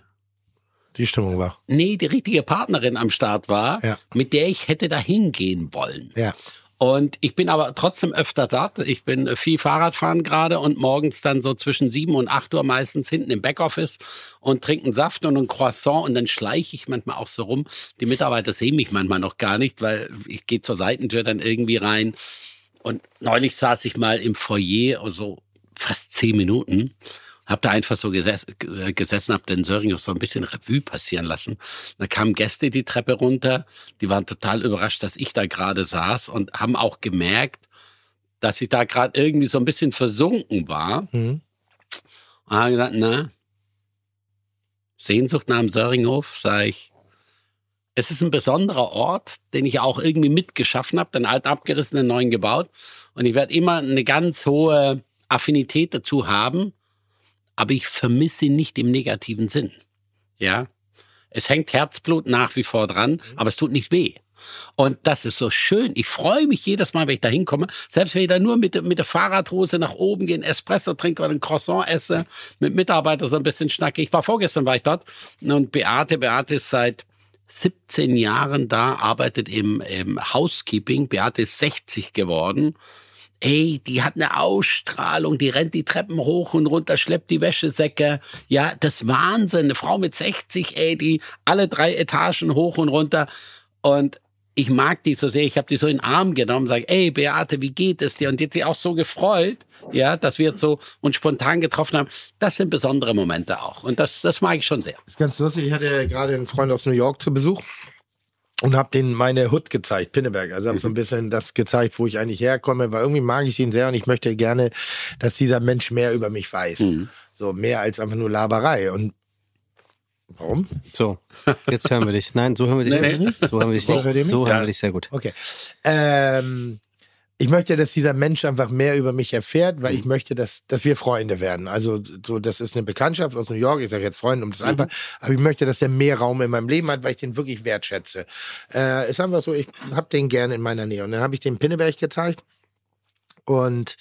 Die Stimmung war.
nee, die richtige Partnerin am Start war,
Ja.
mit der ich hätte da hingehen wollen.
Ja.
Und ich bin aber trotzdem öfter dort. Ich bin viel Fahrradfahren gerade und morgens dann so zwischen sieben und acht Uhr meistens hinten im Backoffice und trinke einen Saft und ein Croissant und dann schleiche ich manchmal auch so rum. Die Mitarbeiter sehen mich manchmal noch gar nicht, weil ich gehe zur Seitentür dann irgendwie rein. Und neulich saß ich mal im Foyer, so fast zehn Minuten, hab da einfach so geses äh, gesessen, hab den Söring so ein bisschen Revue passieren lassen. Da kamen Gäste die Treppe runter, die waren total überrascht, dass ich da gerade saß und haben auch gemerkt, dass ich da gerade irgendwie so ein bisschen versunken war.
Mhm.
Und haben gesagt, na, Sehnsucht nach dem Söringhof, sag ich. Es ist ein besonderer Ort, den ich auch irgendwie mitgeschaffen habe, den alten abgerissen, den neuen gebaut. Und ich werde immer eine ganz hohe Affinität dazu haben, aber ich vermisse ihn nicht im negativen Sinn. Ja. Es hängt Herzblut nach wie vor dran, aber es tut nicht weh. Und das ist so schön. Ich freue mich jedes Mal, wenn ich da hinkomme. Selbst wenn ich da nur mit, der- mit der Fahrradhose nach oben gehe, einen Espresso trinke oder ein Croissant esse, mit Mitarbeitern so ein bisschen schnacke. Ich war vorgestern, war ich dort. Und Beate, Beate ist seit 17 Jahren da, arbeitet im, im Housekeeping. Beate ist 60 geworden. Ey, die hat eine Ausstrahlung, die rennt die Treppen hoch und runter, schleppt die Wäschesäcke. Ja, das Wahnsinn. Eine Frau mit 60, ey, die alle drei Etagen hoch und runter. Und ich mag die so sehr. Ich habe die so in den Arm genommen, sage, ey, Beate, wie geht es dir? Und die hat sich auch so gefreut, ja, dass wir jetzt so uns spontan getroffen haben. Das sind besondere Momente auch. Und das, das mag ich schon sehr.
ist ganz lustig. Ich hatte gerade einen Freund aus New York zu Besuch und habe denen meine Hut gezeigt, Pinneberg. Also habe so ein bisschen das gezeigt, wo ich eigentlich herkomme, weil irgendwie mag ich ihn sehr und ich möchte gerne, dass dieser Mensch mehr über mich weiß. So mehr als einfach nur Laberei. Und warum?
So, jetzt hören wir dich. Nein, so hören wir dich
Nee,
nicht. So hören wir dich nicht. So hören wir dich sehr gut.
Okay. Ähm, ich möchte, dass dieser Mensch einfach mehr über mich erfährt, weil ich möchte, dass, dass wir Freunde werden. Also so, das ist eine Bekanntschaft aus New York. Ich sage jetzt Freunde, um das einfach. Aber ich möchte, dass er mehr Raum in meinem Leben hat, weil ich den wirklich wertschätze. Äh, ist einfach so, ich habe den gerne in meiner Nähe. Und dann habe ich den Pinneberg gezeigt und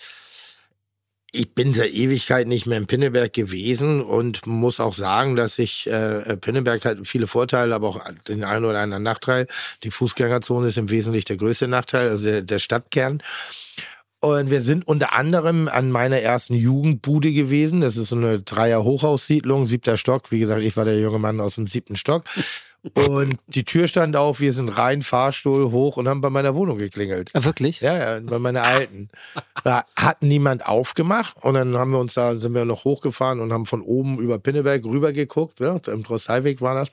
ich bin seit Ewigkeit nicht mehr in Pinneberg gewesen und muss auch sagen, dass ich äh, Pinneberg hat viele Vorteile, aber auch den einen oder anderen Nachteil. Die Fußgängerzone ist im Wesentlichen der größte Nachteil, also der, der Stadtkern. Und wir sind unter anderem an meiner ersten Jugendbude gewesen. Das ist so eine Dreier-Hochhaussiedlung, siebter Stock. Wie gesagt, ich war der junge Mann aus dem siebten Stock. Und die Tür stand auf, wir sind rein, Fahrstuhl hoch und haben bei meiner Wohnung geklingelt.
Ah, wirklich?
Ja, ja, bei meiner alten. Da hat niemand aufgemacht und dann haben wir uns da, sind wir noch hochgefahren und haben von oben über Pinneberg rüber geguckt. Ja, Im Drosseiweg war das.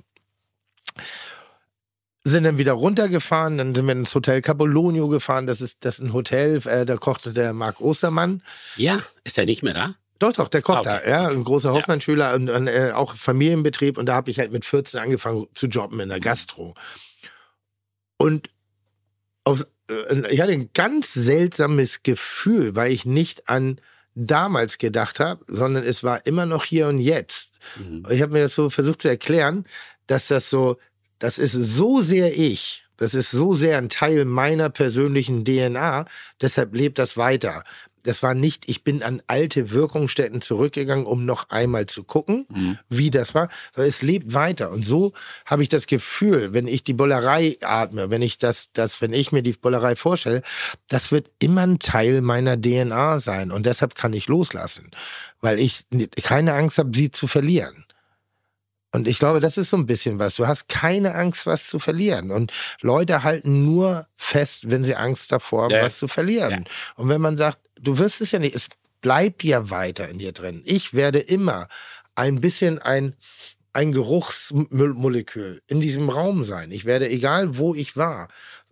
Sind dann wieder runtergefahren, dann sind wir ins Hotel Capolonio gefahren. Das ist, das ist ein Hotel, äh, da kochte der Marc Ostermann.
Ja, ist er nicht mehr da?
Doch, doch, der kocht
Ah, okay.
da, ja, ein großer Hoffmann-Schüler und, und äh, auch Familienbetrieb und da habe ich halt mit 14 angefangen zu jobben in der Gastro. Und auf, äh, ich hatte ein ganz seltsames Gefühl, weil ich nicht an damals gedacht habe, sondern es war immer noch hier und jetzt. Ich habe mir das so versucht zu erklären, dass das so, das ist so sehr ich, das ist so sehr ein Teil meiner persönlichen DNA, deshalb lebt das weiter. Das war nicht, ich bin an alte Wirkungsstätten zurückgegangen, um noch einmal zu gucken, wie das war, es lebt weiter. Und so habe ich das Gefühl, wenn ich die Bollerei atme, wenn ich das, das, wenn ich mir die Bollerei vorstelle, das wird immer ein Teil meiner DNA sein. Und deshalb kann ich loslassen, weil ich keine Angst habe, sie zu verlieren. Und ich glaube, das ist so ein bisschen was. Du hast keine Angst, was zu verlieren. Und Leute halten nur fest, wenn sie Angst davor haben,
Ja.
was zu verlieren. Und wenn man sagt, du wirst es ja nicht, es bleibt ja weiter in dir drin. Ich werde immer ein bisschen ein, ein Geruchsmolekül in diesem Raum sein. Ich werde, egal wo ich war,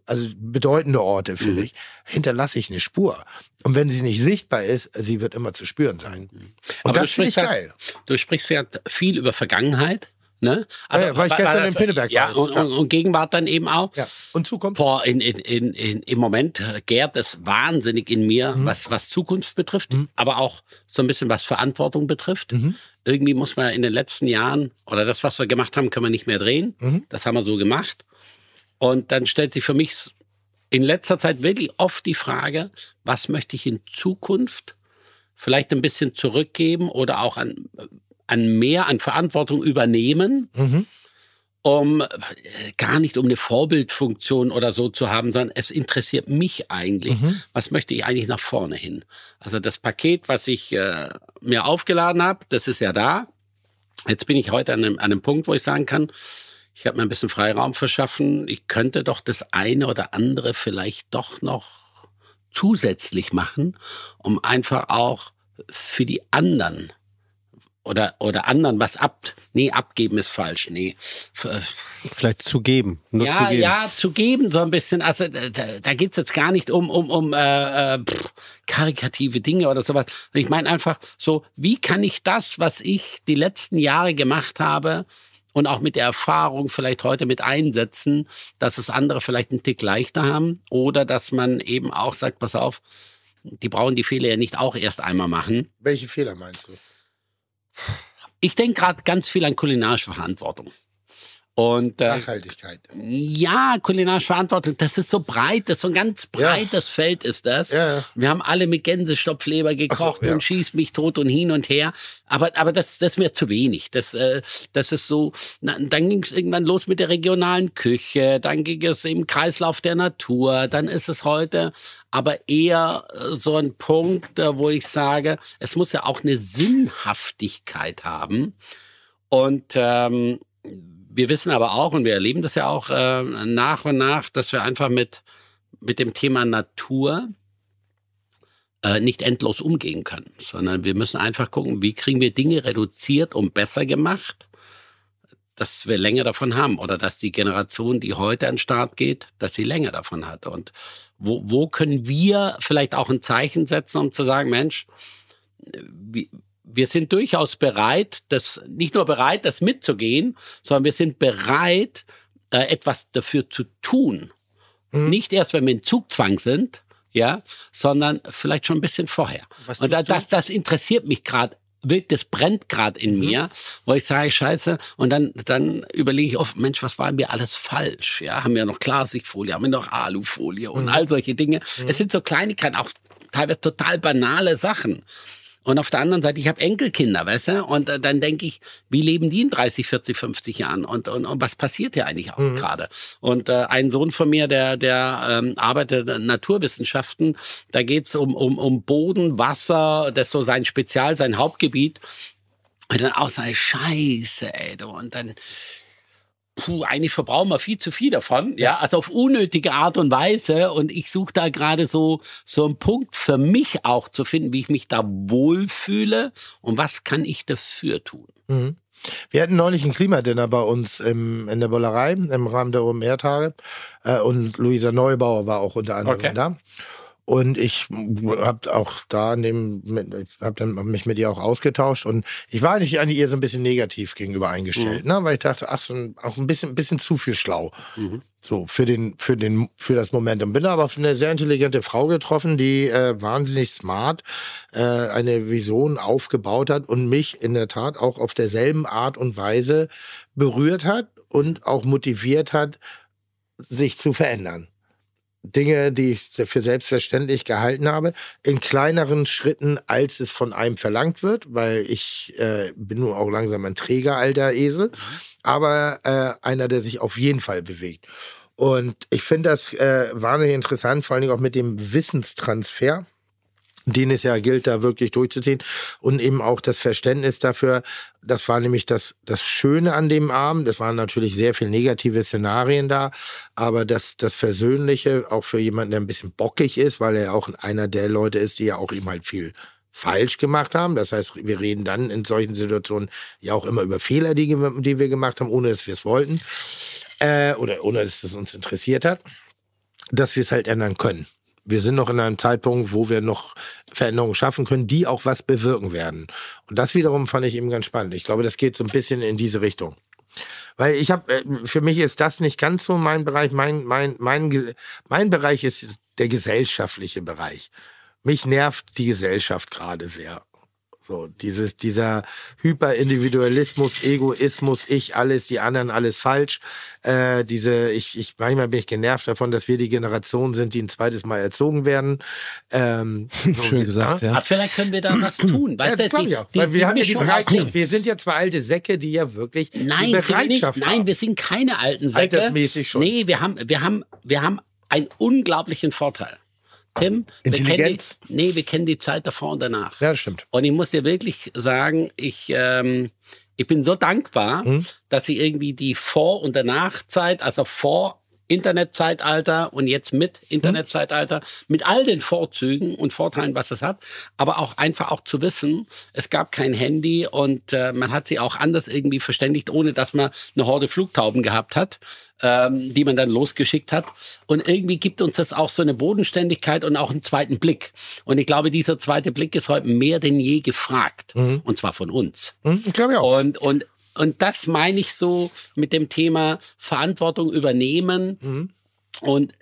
also bedeutende Orte für mich, hinterlasse ich eine Spur. Und wenn sie nicht sichtbar ist, sie wird immer zu spüren sein. Und
Aber
das finde ich geil.
Du sprichst ja viel über Vergangenheit. Ne?
Ja, ja, weil ich gestern in Pinneberg
ja,
war
und,
klar.
und, Gegenwart dann eben auch.
Ja. Und Zukunft?
Boah, in, in, in, im Moment äh, gärt es wahnsinnig in mir,
Mhm.
was, was Zukunft betrifft, aber auch so ein bisschen was Verantwortung betrifft.
Mhm.
Irgendwie muss man in den letzten Jahren, oder das, was wir gemacht haben, können wir nicht mehr drehen.
Mhm.
Das haben wir so gemacht. Und dann stellt sich für mich in letzter Zeit wirklich oft die Frage, was möchte ich in Zukunft vielleicht ein bisschen zurückgeben oder auch an, an mehr an Verantwortung übernehmen,
Mhm.
um äh, gar nicht um eine Vorbildfunktion oder so zu haben, sondern es interessiert mich eigentlich,
Mhm.
was möchte ich eigentlich nach vorne hin. Also das Paket, was ich äh, mir aufgeladen habe, das ist ja da. Jetzt bin ich heute an einem, an einem Punkt, wo ich sagen kann, ich habe mir ein bisschen Freiraum verschaffen. Ich könnte doch das eine oder andere vielleicht doch noch zusätzlich machen, um einfach auch für die anderen oder, oder anderen was ab, nee, abgeben ist falsch, nee, F-
Vielleicht zu geben. Nur zu
ja,
geben.
ja, zu geben so ein bisschen. Also da, da- da geht's jetzt gar nicht um, um, um äh, äh, pff, karikative Dinge oder sowas. Ich meine einfach so, wie kann ich das, was ich die letzten Jahre gemacht habe und auch mit der Erfahrung vielleicht heute mit einsetzen, dass es andere vielleicht einen Tick leichter haben oder dass man eben auch sagt, pass auf, die brauchen die Fehler ja nicht auch erst einmal machen.
Welche Fehler meinst du?
Ich denke gerade ganz viel an kulinarische Verantwortung. Und äh,
Nachhaltigkeit.
Ja, kulinarische Verantwortung, das ist so breit, das ist so ein ganz breites Feld ist das.
Ja, ja.
Wir haben alle mit Gänsestopfleber gekocht
so, ja.
und schießt mich tot und hin und her. Aber, aber das, das ist mir zu wenig. Das, äh, das ist so, na, dann ging es irgendwann los mit der regionalen Küche, dann ging es im Kreislauf der Natur, dann ist es heute aber eher äh, so ein Punkt, äh, wo ich sage, es muss ja auch eine Sinnhaftigkeit haben. Und ähm, wir wissen aber auch, und wir erleben das ja auch äh, nach und nach, dass wir einfach mit, mit dem Thema Natur äh, nicht endlos umgehen können, sondern wir müssen einfach gucken, wie kriegen wir Dinge reduziert und besser gemacht, dass wir länger davon haben oder dass die Generation, die heute an den Start geht, dass sie länger davon hat. Und wo, wo können wir vielleicht auch ein Zeichen setzen, um zu sagen, Mensch, wir, sind durchaus bereit, das nicht nur bereit, das mitzugehen, sondern wir sind bereit, äh, etwas dafür zu tun. Nicht erst, wenn wir in Zugzwang sind, ja, sondern vielleicht schon ein bisschen vorher.
Was
Und das, das interessiert mich gerade. Wirklich, das brennt gerade in mir, wo ich sage, scheiße, und dann, dann überlege ich oft, Mensch, was war mir alles falsch? Ja, haben wir noch Klarsichtfolie, haben wir noch Alufolie und all solche Dinge. Es sind so Kleinigkeiten, auch teilweise total banale Sachen. Und auf der anderen Seite, ich habe Enkelkinder, weißt du? Und äh, dann denke ich, wie leben die in 30, 40, 50 Jahren? Und, und, und was passiert hier eigentlich auch
Mhm.
gerade? Und äh, ein Sohn von mir, der, der ähm, arbeitet in Naturwissenschaften, da geht's um, um, um Boden, Wasser, das ist so sein Spezial, sein Hauptgebiet. Und dann auch so, Scheiße, ey, du. Und dann, puh, eigentlich verbrauchen wir viel zu viel davon, ja, also auf unnötige Art und Weise. Und ich suche da gerade so, so einen Punkt für mich auch zu finden, wie ich mich da wohlfühle und was kann ich dafür tun.
Mhm. Wir hatten neulich ein Klimadinner bei uns im, in der Bollerei im Rahmen der OMR-Tage. Äh, und Luisa Neubauer war auch unter anderem
Okay.
da. Und ich habe auch da neben, mit, ich hab dann mich mit ihr auch ausgetauscht und ich war eigentlich, eigentlich ihr so ein bisschen negativ gegenüber eingestellt, ne? weil ich dachte, ach, so ein, auch ein bisschen, ein bisschen zu viel schlau. So, für den, für den, für das Momentum. Bin aber auf eine sehr intelligente Frau getroffen, die äh, wahnsinnig smart äh, eine Vision aufgebaut hat und mich in der Tat auch auf derselben Art und Weise berührt hat und auch motiviert hat, sich zu verändern. Dinge, die ich für selbstverständlich gehalten habe, in kleineren Schritten, als es von einem verlangt wird, weil ich äh, bin nun auch langsam ein träger alter Esel, aber äh, einer, der sich auf jeden Fall bewegt. Und ich finde das äh, wahnsinnig interessant, vor allen Dingen auch mit dem Wissenstransfer den es ja gilt, da wirklich durchzuziehen. Und eben auch das Verständnis dafür, das war nämlich das, das Schöne an dem Abend. Es waren natürlich sehr viele negative Szenarien da, aber das, das Versöhnliche, auch für jemanden, der ein bisschen bockig ist, weil er auch einer der Leute ist, die ja auch ihm halt viel falsch gemacht haben. Das heißt, wir reden dann in solchen Situationen ja auch immer über Fehler, die, die wir gemacht haben, ohne dass wir es wollten. Äh, oder ohne dass es uns interessiert hat, dass wir es halt ändern können wir sind noch in einem Zeitpunkt, wo wir noch Veränderungen schaffen können, die auch was bewirken werden. Und das wiederum fand ich eben ganz spannend. Ich glaube, das geht so ein bisschen in diese Richtung. Weil ich habe, für mich ist das nicht ganz so mein Bereich. Mein, mein, mein, mein Bereich ist der gesellschaftliche Bereich. Mich nervt die Gesellschaft gerade sehr. So, dieses, dieser Hyperindividualismus, Egoismus, ich alles, die anderen alles falsch. Äh, diese, ich, ich, manchmal bin ich genervt davon, dass wir die Generation sind, die ein zweites Mal erzogen werden. Ähm, so,
Schön gesagt, ja.
Aber vielleicht können wir da was tun.
Ja,
Weißt
das
du,
glaube ich auch.
die-
Weil wir
die
haben ja die Bereitschaft. Wir sind ja zwei alte Säcke, die ja wirklich
Nein,
die
sind wir nicht.
Bereitschaft
Nein,
haben.
wir sind keine alten Säcke.
Altersmäßig schon.
Nee, wir haben, wir haben, wir haben einen unglaublichen Vorteil. Tim,
Intelligenz?
Wir kennen die, nee, wir kennen die Zeit davor und danach.
Ja, stimmt.
Und ich muss dir wirklich sagen, ich, ähm, ich bin so dankbar,
Hm?
dass ich irgendwie die Vor- und Danachzeit, also vor Internetzeitalter und jetzt mit Internetzeitalter, mit all den Vorzügen und Vorteilen, was es hat, aber auch einfach auch zu wissen, es gab kein Handy und äh, man hat sie auch anders irgendwie verständigt, ohne dass man eine Horde Flugtauben gehabt hat, ähm, die man dann losgeschickt hat. Und irgendwie gibt uns das auch so eine Bodenständigkeit und auch einen zweiten Blick. Und ich glaube, dieser zweite Blick ist heute mehr denn je gefragt. Und zwar von uns.
Hm, ich glaube ja auch.
Und, und, und das meine ich so mit dem Thema Verantwortung übernehmen.
Mhm.
Und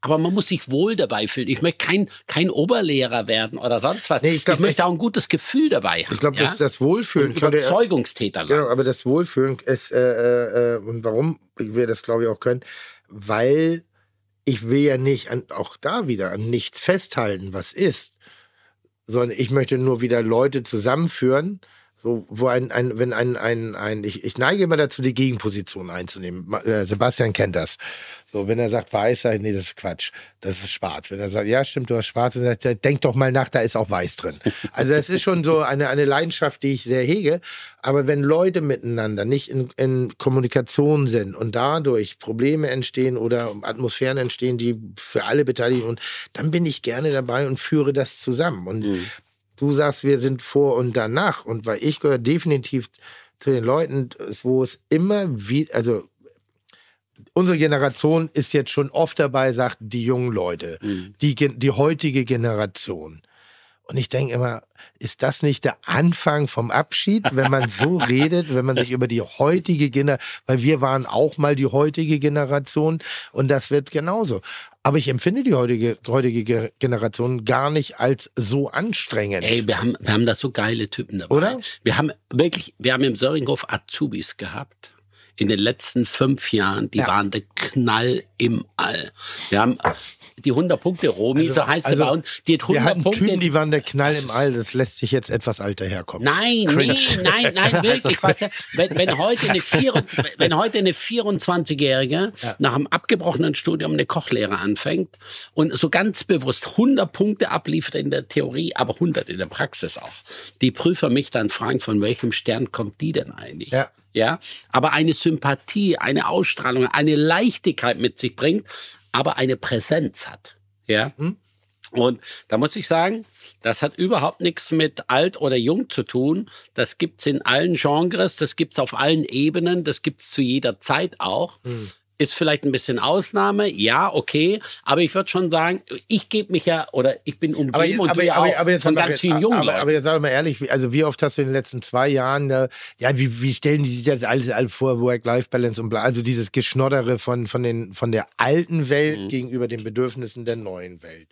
aber man muss sich wohl dabei fühlen. Ich möchte kein, kein Oberlehrer werden oder sonst was.
Nee, ich glaub,
möchte auch ein gutes Gefühl dabei haben.
Ich glaube,
ja?
das, das Wohlfühlen könnte
Überzeugungstäter sein.
Genau, aber das Wohlfühlen ist, äh, äh, und warum wir das glaube ich auch können, weil ich will ja nicht an, auch da wieder an nichts festhalten, was ist, sondern ich möchte nur wieder Leute zusammenführen, so, wo ein, ein wenn ein, ein, ein ich, ich neige immer dazu, die Gegenposition einzunehmen. Äh, Sebastian kennt das. So, wenn er sagt weiß, sag ich, nee, das ist Quatsch. Das ist schwarz. Wenn er sagt, ja, stimmt, du hast schwarz, dann sagt er, denk doch mal nach, da ist auch weiß drin. Also das ist schon so eine, eine Leidenschaft, die ich sehr hege. Aber wenn Leute miteinander nicht in, in Kommunikation sind und dadurch Probleme entstehen oder Atmosphären entstehen, die für alle Beteiligten, und dann bin ich gerne dabei und führe das zusammen. Und du sagst, wir sind vor und danach. Und weil ich gehöre definitiv zu den Leuten, wo es immer wie, also unsere Generation ist jetzt schon oft dabei, sagt die jungen Leute, die, gen- die heutige Generation. Und ich denke immer, ist das nicht der Anfang vom Abschied, wenn man so redet, wenn man sich über die heutige Generation, weil wir waren auch mal die heutige Generation und das wird genauso. Aber ich empfinde die heutige, heutige Ge- Generation gar nicht als so anstrengend.
Ey, wir haben, wir haben da so geile Typen dabei.
Oder?
Wir haben wirklich, wir haben im Söringhof Azubis gehabt. In den letzten fünf Jahren, die
Ja.
waren der Knall im All. Wir haben die 100 Punkte Romy, so heißt sie bei uns. Die hat
wir
100
hatten
Punkte.
Typen, die waren der Knall im All. Das lässt sich jetzt etwas alter herkommen.
Nein, nee, nein, nein, wirklich. Weißt du, wenn, wenn, heute eine 24 wenn heute eine 24-Jährige nach einem abgebrochenen Studium eine Kochlehre anfängt und so ganz bewusst 100 Punkte abliefert in der Theorie, aber 100 in der Praxis auch. Die Prüfer mich dann fragen, von welchem Stern kommt die denn eigentlich?
Ja.
Ja, aber eine Sympathie, eine Ausstrahlung, eine Leichtigkeit mit sich bringt, aber eine Präsenz hat. Ja. Und da muss ich sagen, das hat überhaupt nichts mit alt oder jung zu tun. Das gibt's in allen Genres, das gibt's auf allen Ebenen, das gibt's zu jeder Zeit auch. Ist vielleicht ein bisschen Ausnahme, ja, okay, aber ich würde schon sagen, ich gebe mich ja, oder ich bin umgeben
Aber jetzt,
und
aber,
ja
aber, aber jetzt
von ganz vielen jungen
aber, aber jetzt sag mal ehrlich, wie- also wie oft hast du in den letzten zwei Jahren, äh, ja, wie, wie stellen die sich das alles, alles vor, Work-Life-Balance und bla, also dieses Geschnoddere von, von, den, von der alten Welt
Mhm.
gegenüber den Bedürfnissen der neuen Welt.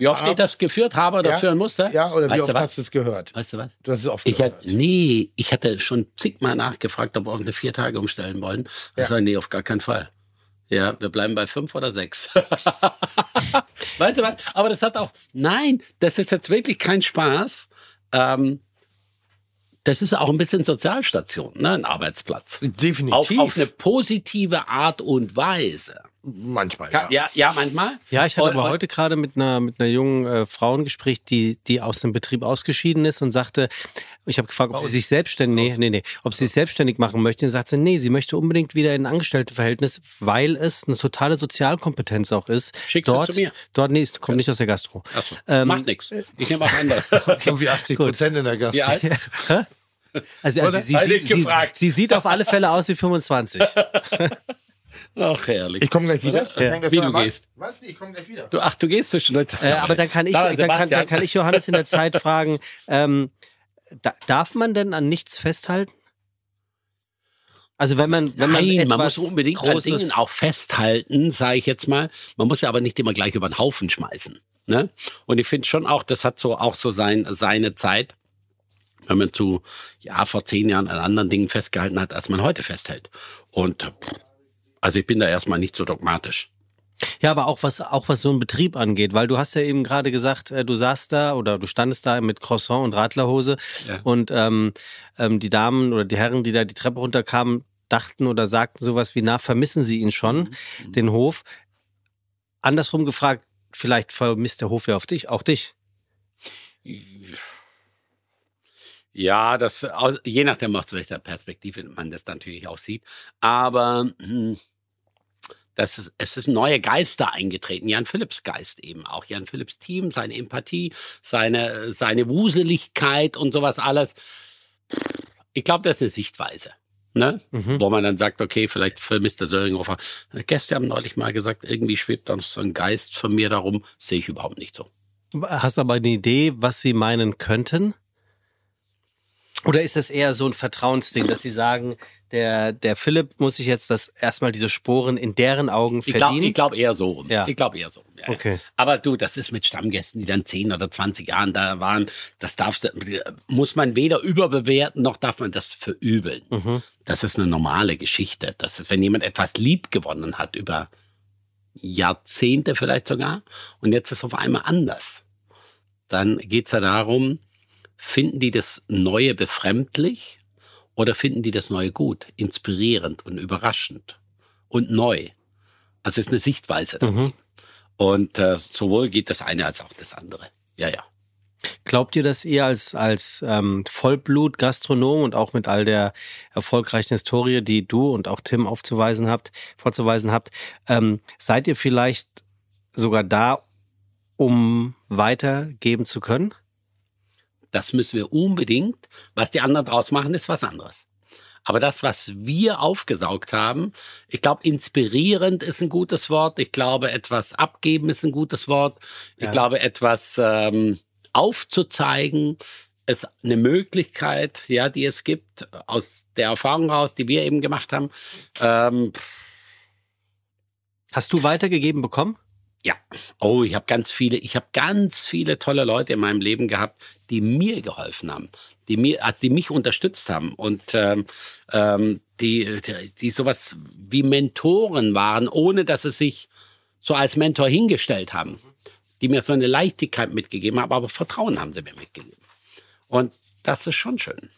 Wie oft ich das geführt habe oder
Ja?
führen musste?
Ja, oder wie
weißt
oft
du was?
hast du es gehört?
Weißt du was?
Du hast es oft
Ich
gehört.
hatte, nee, ich hatte schon zigmal nachgefragt, ob wir auch eine vier Tage umstellen wollen. Ich
Ja.
sage, nee, auf gar keinen Fall. Ja, wir bleiben bei fünf oder sechs. weißt du was? Aber das hat auch, nein, das ist jetzt wirklich kein Spaß. Ähm, das ist auch ein bisschen Sozialstation, ne, ein Arbeitsplatz.
Definitiv.
Auf, auf eine positive Art und Weise.
Manchmal,
Ja,
ja.
ja, manchmal.
Ja, ich hatte
Und-
aber heute gerade mit einer, mit einer jungen äh, Frau ein Gespräch, die, die aus dem Betrieb ausgeschieden ist und sagte, ich habe gefragt, ob sie sich selbstständig, nee, nee, nee, ob sie sich selbstständig machen möchte. Und sagt sie, nee, sie möchte unbedingt wieder in ein Angestelltenverhältnis, weil es eine totale Sozialkompetenz auch ist.
Schickst du
dort,
zu mir?
Dort, nee, es kommt nicht aus der Gastro.
Achso,
Ähm,
macht nichts. Ich nehme auch andere.
So wie 80 Prozent in der Gast.
Wie alt?
Also, also sie, sie, sie, sie sieht auf alle Fälle aus wie 25.
Ach, herrlich.
Ich komme gleich wieder.
Was? Ja. Wie du gehst.
Was? Ich komme gleich wieder.
Du, ach, du gehst so schnell. Das
Äh, aber dann kann ich, dann kann, dann kann ich Johannes in der Zeit fragen, ähm, da, darf man denn an nichts festhalten? Also wenn man, wenn man
Nein,
etwas
man muss unbedingt an
Großes,
Dingen auch festhalten, sage ich jetzt mal. Man muss ja aber nicht immer gleich über den Haufen schmeißen. Ne? Und ich finde schon auch, das hat so auch so sein, seine Zeit, wenn man zu, ja, vor zehn Jahren an anderen Dingen festgehalten hat, als man heute festhält. Und pff, also ich bin da erstmal nicht so dogmatisch.
Ja, aber auch was, auch was so einen Betrieb angeht, weil du hast ja eben gerade gesagt, äh, du saßt da oder du standest da mit Croissant und Radlerhose
Ja.
und ähm, ähm, die Damen oder die Herren, die da die Treppe runterkamen, dachten oder sagten sowas wie, na, vermissen sie ihn schon, den Hof. Andersrum gefragt, vielleicht vermisst der Hof ja auf dich, auch dich.
Ja, das je nachdem, aus welcher Perspektive man das natürlich auch sieht. Aber hm, das ist, es ist neue Geister eingetreten. Jan Philipps Geist eben auch. Jan Philipps Team, seine Empathie, seine, seine Wuseligkeit und sowas alles. Ich glaube, das ist eine Sichtweise. Ne? Wo man dann sagt, okay, vielleicht vermisst der Söringhofer. Gäste haben neulich mal gesagt, irgendwie schwebt dann so ein Geist von mir darum. Sehe ich überhaupt nicht so.
Hast du aber eine Idee, was sie meinen könnten? Oder ist das eher so ein Vertrauensding, dass sie sagen, der, der Philipp muss sich jetzt das erstmal diese Sporen in deren Augen
Ich glaube
verdienen?
ich glaub eher so.
Ja.
Ich glaube eher so. Ja.
Okay.
Aber du, das ist mit Stammgästen, die dann 10 oder 20 Jahren da waren. Das darfst, du- muss man weder überbewerten, noch darf man das verübeln.
Mhm.
Das ist eine normale Geschichte. Das ist, wenn jemand etwas lieb gewonnen hat über Jahrzehnte vielleicht sogar und jetzt ist es auf einmal anders. Dann geht's ja darum, finden die das Neue befremdlich oder finden die das Neue gut, inspirierend und überraschend und neu? Also es ist eine Sichtweise.
Mhm.
Und äh, sowohl geht das eine als auch das andere. Ja, ja.
Glaubt ihr, dass ihr als, als ähm, Vollblut-Gastronom und auch mit all der erfolgreichen Historie, die du und auch Tim aufzuweisen habt, vorzuweisen habt, ähm, seid ihr vielleicht sogar da, um weitergeben zu können?
Das müssen wir unbedingt. Was die anderen draus machen, ist was anderes. Aber das, was wir aufgesaugt haben, ich glaube, inspirierend ist ein gutes Wort. Ich glaube, etwas abgeben ist ein gutes Wort. Ich glaube, etwas ähm, aufzuzeigen ist eine Möglichkeit, ja, die es gibt, aus der Erfahrung raus, die wir eben gemacht haben. Ähm,
Hast du weitergegeben bekommen?
Ja. Oh, ich habe ganz viele, ich habe ganz viele tolle Leute in meinem Leben gehabt, die mir geholfen haben, die mir, also die mich unterstützt haben und ähm, ähm, die, die, sowas wie Mentoren waren, ohne dass es sich so als Mentor hingestellt haben, die mir so eine Leichtigkeit mitgegeben haben, aber Vertrauen haben sie mir mitgegeben. Und das ist schon schön.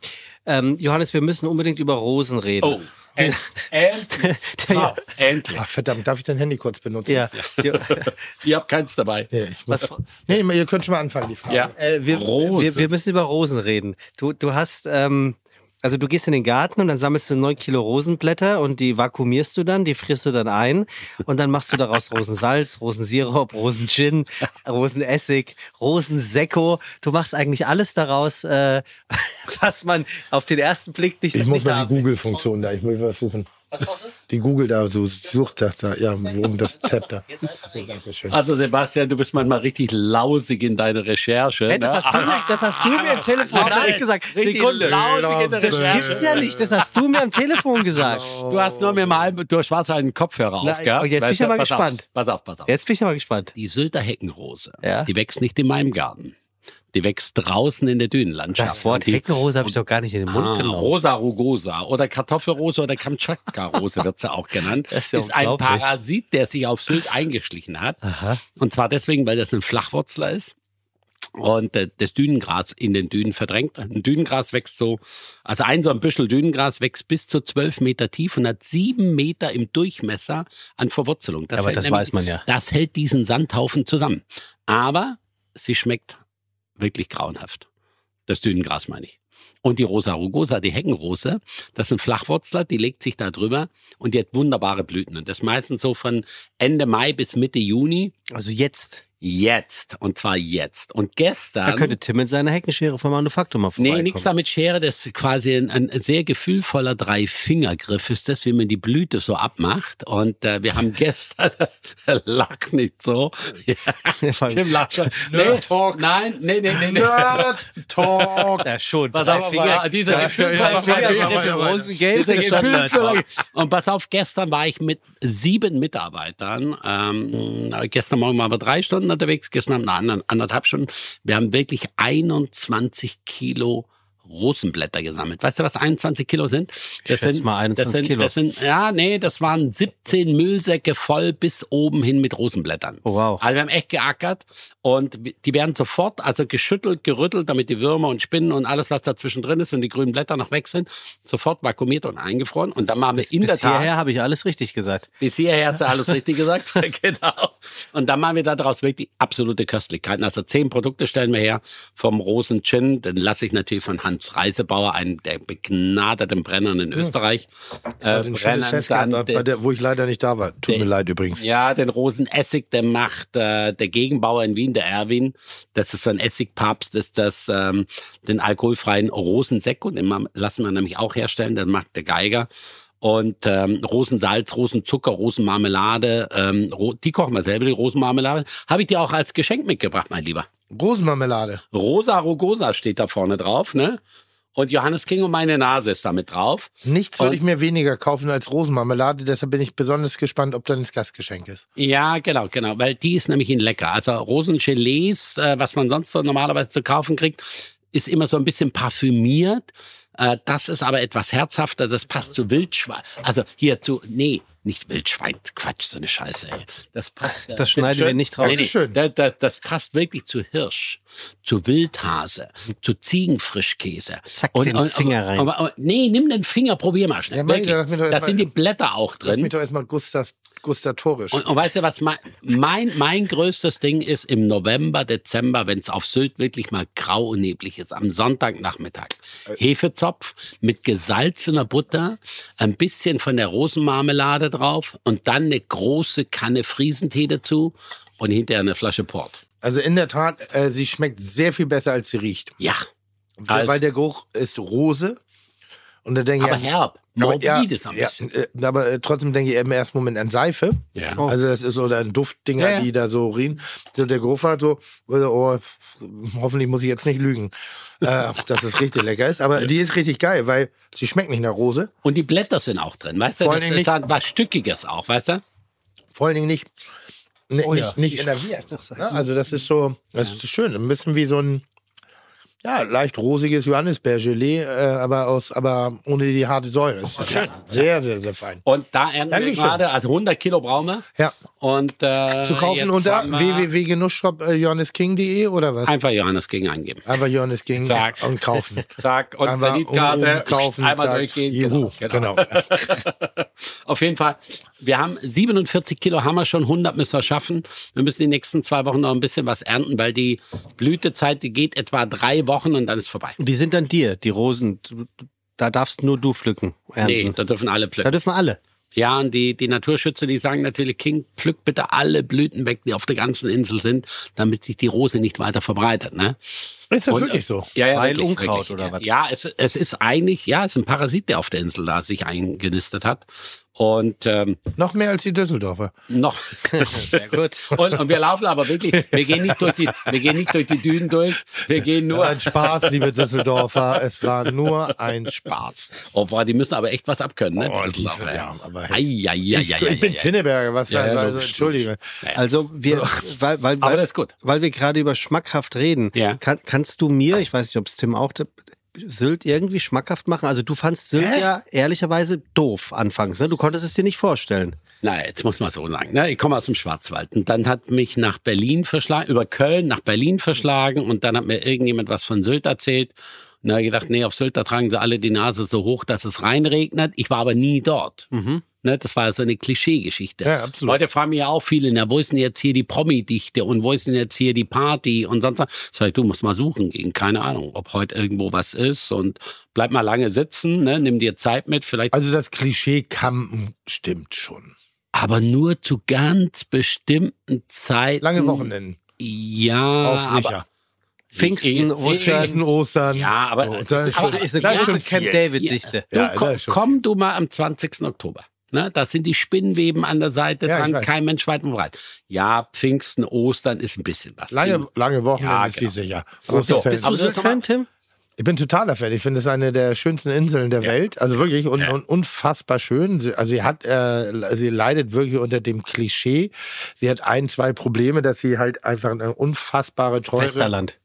Ähm, Johannes, wir müssen unbedingt über Rosen reden.
Oh, end, endlich.
Ja.
Endlich.
Ach, verdammt, darf ich dein Handy kurz benutzen?
Ja. Die,
Ihr habt keins dabei.
Ja, muss,
was,
nee, ihr könnt schon mal anfangen, die Frage.
Ja.
äh, wir,
Rose.
wir, wir müssen über Rosen reden. Du, du hast, ähm, also du gehst in den Garten und dann sammelst du neun Kilo Rosenblätter und die vakuumierst du dann, die frierst du dann ein und dann machst du daraus Rosensalz, Rosensirup, Rosengin, Rosenessig, Rosensekko. Du machst eigentlich alles daraus, äh, was man auf den ersten Blick nicht
Ich muss mal die. Google-Funktion da, ich muss was suchen.
Was brauchst du?
Die Google da, so sucht das da, ja, oben das Tab da. So, Dankeschön.
Also Sebastian, du bist manchmal richtig lausig in deiner Recherche.
Hey, das,
ne?
hast du mir, das hast du mir im Telefon
Nein,
gesagt. Sekunde.
lausig in der
Das
Recherche.
gibt's ja nicht. Das hast du mir am Telefon gesagt.
Du hast nur dem halben, du hast einen Kopfhörer
Na,
aufgehabt.
oh, jetzt bin ich
du?
aber gespannt.
Auf, pass auf, pass auf.
Jetzt bin ich aber gespannt.
Die Sylter Heckenrose,
Ja.
die wächst nicht in meinem Garten. Die wächst draußen in der Dünenlandschaft.
Das Wort Heckenrose habe ich doch gar nicht in den Mund
Ah,
genommen.
Rosa rugosa oder Kartoffelrose oder Kamtschatka-Rose wird sie auch genannt.
Das ist ja
ist ein. Parasit, der sich auf Sylt eingeschlichen hat. Und zwar deswegen, weil das ein Flachwurzler ist und äh, das Dünengras in den Dünen verdrängt. Ein Dünengras wächst so, also ein so ein Büschel Dünengras wächst bis zu zwölf Meter tief und hat sieben Meter im Durchmesser an Verwurzelung.
Aber
hält
das weiß man ja.
Das hält diesen Sandhaufen zusammen. Aber sie schmeckt wirklich grauenhaft. Das Dünengras meine ich. Und die Rosa rugosa, die Heckenrose, das sind Flachwurzler, die legt sich da drüber und die hat wunderbare Blüten. Und das meistens so von Ende Mai bis Mitte Juni.
Also jetzt.
Jetzt. Und zwar jetzt. Und gestern.
Da könnte Tim mit seiner Heckenschere vom Manufaktur mal vorbeikommen.
Nee, nichts damit Schere, das ist quasi ein, ein sehr gefühlvoller Dreifingergriff ist das, wie man die Blüte so abmacht. Und äh, wir haben gestern, lach nicht so. Ja, Tim lacht schon. Nee,
Nerd Talk.
Nein, nee, nee, nee, nee.
Nerd Talk.
Ja, schon.
Pass
Drei
auf,
Finger.
dieser
drei
Gefühl-. Und pass auf, gestern war ich mit sieben Mitarbeitern. Ähm, gestern Morgen waren wir drei Stunden unterwegs, gestern Abend eine anderthalb Stunden. Wir haben wirklich 21 Kilo Rosenblätter gesammelt. Weißt du, was 21 Kilo sind? Das
schätze
sind,
mal 21
das sind,
Kilo.
Das sind, ja, nee, das waren 17 Müllsäcke voll bis oben hin mit Rosenblättern.
Oh, wow.
Also wir haben echt geackert und die werden sofort, also geschüttelt, gerüttelt, damit die Würmer und Spinnen und alles, was dazwischen drin ist und die grünen Blätter noch weg sind, sofort vakuumiert und eingefroren. Und dann machen wir
Bis,
in der
bis
Tat,
hierher habe ich alles richtig gesagt.
bis hierher hat sie alles richtig gesagt. genau. Und dann machen wir daraus wirklich absolute Köstlichkeiten. Also zehn Produkte stellen wir her vom Rosen Gin. Den lasse ich natürlich von Hans Reisebauer, einem der begnadeten Brennern in Österreich. Äh,
Also ein schönes Fest gehabt,
dann
bei der, wo ich leider nicht da war. Tut mir leid übrigens.
ja, den Rosenessig, der macht äh, der Gegenbauer in Wien, der Erwin. Das ist so ein Essigpapst, ist das ähm, den alkoholfreien Rosensekko, den ma- lassen wir nämlich auch herstellen, den macht der Geiger. Und ähm, Rosensalz, Rosenzucker, Rosenmarmelade, ähm, die kochen wir selber, die Rosenmarmelade. Habe ich dir auch als Geschenk mitgebracht, mein Lieber.
Rosenmarmelade.
Rosa Rugosa steht da vorne drauf, ne? Und Johannes King und meine Nase ist damit drauf.
Nichts
Und-
würde ich mir weniger kaufen als Rosenmarmelade, deshalb bin ich besonders gespannt, ob dann das Gastgeschenk ist.
Ja, genau, genau, weil die ist nämlich in lecker. Also Rosengelees, äh, was man sonst so normalerweise zu kaufen kriegt, ist immer so ein bisschen parfümiert. Äh, das ist aber etwas herzhafter, das passt zu Wildschwein. Also hier zu, nee, nicht Wildschwein, Quatsch, so eine Scheiße, ey. Das passt. äh,
Das schneiden wir nicht raus.
Nee, nee,
schön.
Das, das, das passt wirklich zu Hirsch, zu Wildhase, zu Ziegenfrischkäse.
Zack, den Finger rein.
Aber, aber, nee, nimm den Finger, probier mal schnell.
Ja, mein, lass
da
erst
sind
mal-
die Blätter auch
Lass
drin.
mich doch erstmal gustas, gustatorisch.
Und, und weißt du, was mein, mein, mein größtes Ding ist im November, Dezember, wenn es auf Sylt wirklich mal grau und neblig ist, am Sonntagnachmittag. Hefezopf mit gesalzener Butter, ein bisschen von der Rosenmarmelade drauf und dann eine große Kanne Friesentee dazu und hinterher eine Flasche Port.
Also in der Tat, äh, sie schmeckt sehr viel besser, als sie riecht.
Ja,
Weil,
Als-
weil der Geruch ist Rose. Und dann denke ich,
aber herb.
aber,
Morbid
ja,
ist ein
ja,
bisschen.
äh, aber äh, trotzdem denke ich im ersten Moment an Seife.
Ja.
Also das ist so ein Duftdinger,
Ja, ja.
die da so riechen. So der Geruch war so, also, oh, hoffentlich muss ich jetzt nicht lügen, äh, dass es richtig lecker ist. Aber die ist richtig geil, weil sie schmeckt nicht nach Rose.
Und die Blätter sind auch drin, weißt du?
Vor
Das ist halt was Stückiges auch, weißt du?
Vor allen Dingen nicht, ne,
Oh ja.
nicht, nicht innerviert. Ja, also das ist so, das ist schön. Ein bisschen wie so ein, Ja, leicht rosiges Johannisbeergelee, äh, aber aus, aber ohne die harte Säure. Ist schön. Sehr, sehr, sehr fein.
Und da ernten wir gerade, also 100 Kilo wir.
Ja.
Und, äh,
Zu kaufen unter
haben wir
www.genussshop äh, oder was?
Einfach Johannes King eingeben.
Einfach Johannes King
Zack.
und kaufen.
Zack, und
Einfach
Kreditkarte,
um- umkaufen,
einmal
zack.
durchgehen.
Juhu,
Genau, genau.
genau.
Auf jeden Fall, wir haben 47 Kilo, haben wir schon, 100 müssen wir schaffen. Wir müssen die nächsten zwei Wochen noch ein bisschen was ernten, weil die Blütezeit, die geht etwa drei Wochen und dann ist vorbei.
Die sind dann dir, die Rosen. Da darfst nur du pflücken.
Nee,
ernten.
da dürfen alle
Da
pflücken.
dürfen alle.
Ja, und die, die Naturschützer, die sagen natürlich, King, pflück bitte alle Blüten weg, die auf der ganzen Insel sind, damit sich die Rose nicht weiter verbreitet. Ne?
Ist das
Und,
wirklich so?
Ja, ja,
Weil
wirklich,
Unkraut
wirklich.
oder was?
Ja, es, es ist eigentlich, ja, es ist ein Parasit, der auf der Insel da sich eingenistet hat. Und ähm,
Noch mehr als die Düsseldorfer.
noch.
Sehr gut.
Und, und wir laufen aber wirklich, wir gehen nicht durch die, wir gehen nicht durch die Dünen durch, wir gehen nur.
Ein Spaß, liebe Düsseldorfer. Es war nur ein Spaß.
Oh, boah, die müssen aber echt was abkönnen, ne?
Oh,
die
diese- ja, aber
Ei, ei, ei, ei, ei,
Ich bin. Pinneberger, was
Ja, ja,
also, entschuldige.
Also wir, weil, weil,
Aber
weil,
das ist gut.
weil wir gerade über schmackhaft reden,
Ja.
kann, kannst du mir, ich weiß nicht, ob es Tim auch, Sylt irgendwie schmackhaft machen? Also du fandst Sylt
Hä?
ja ehrlicherweise doof anfangs, ne? Du konntest es dir nicht vorstellen.
Na, jetzt muss man so sagen. Ne? Ich komme aus dem Schwarzwald und dann hat mich nach Berlin verschlagen, über Köln nach Berlin verschlagen und dann hat mir irgendjemand was von Sylt erzählt. Und da habe ich gedacht, nee, auf Sylt, da tragen sie alle die Nase so hoch, dass es reinregnet. Ich war aber nie dort. Ne, das war so eine Klischeegeschichte.
Ja, absolut.
Heute fragen mich ja auch viele, na, wo ist denn jetzt hier die Promi-Dichte und wo ist denn jetzt hier die Party und sonst was? Sag ich, du musst mal suchen gehen. Keine Ahnung, ob heute irgendwo was ist und bleib mal lange sitzen, ne, nimm dir Zeit mit, vielleicht
Also das Klischee Campen stimmt schon.
aber nur zu ganz bestimmten Zeiten.
Lange Wochenenden.
Ja,
Auf
aber,
sicher.
Pfingsten, Ostern.
Pfingsten, Ostern.
Ja, aber
So,
das
da
ist-
schon-
aber
ist eine große
schon
Camp. David-Dichte.
du,
Ja,
komm,
ist schon
komm du mal am 20. Oktober. Ne, da sind die Spinnweben an der Seite
Ja,
dran, kein Mensch weit und breit. Ja, Pfingsten, Ostern ist ein bisschen was.
Lange, lange Wochenende
Ja,
ist
genau.
wie sicher.
So,
Großes Fest.
Bist du
Aber das
Sylt-Fan, Tim?
Ich bin totaler Fan. Ich finde es eine der schönsten Inseln der Welt. Also wirklich und, und unfassbar schön. Sie- Also sie hat, äh, sie leidet wirklich unter dem Klischee. Sie hat ein, zwei Probleme, dass sie halt einfach eine unfassbare teure,
Westerland.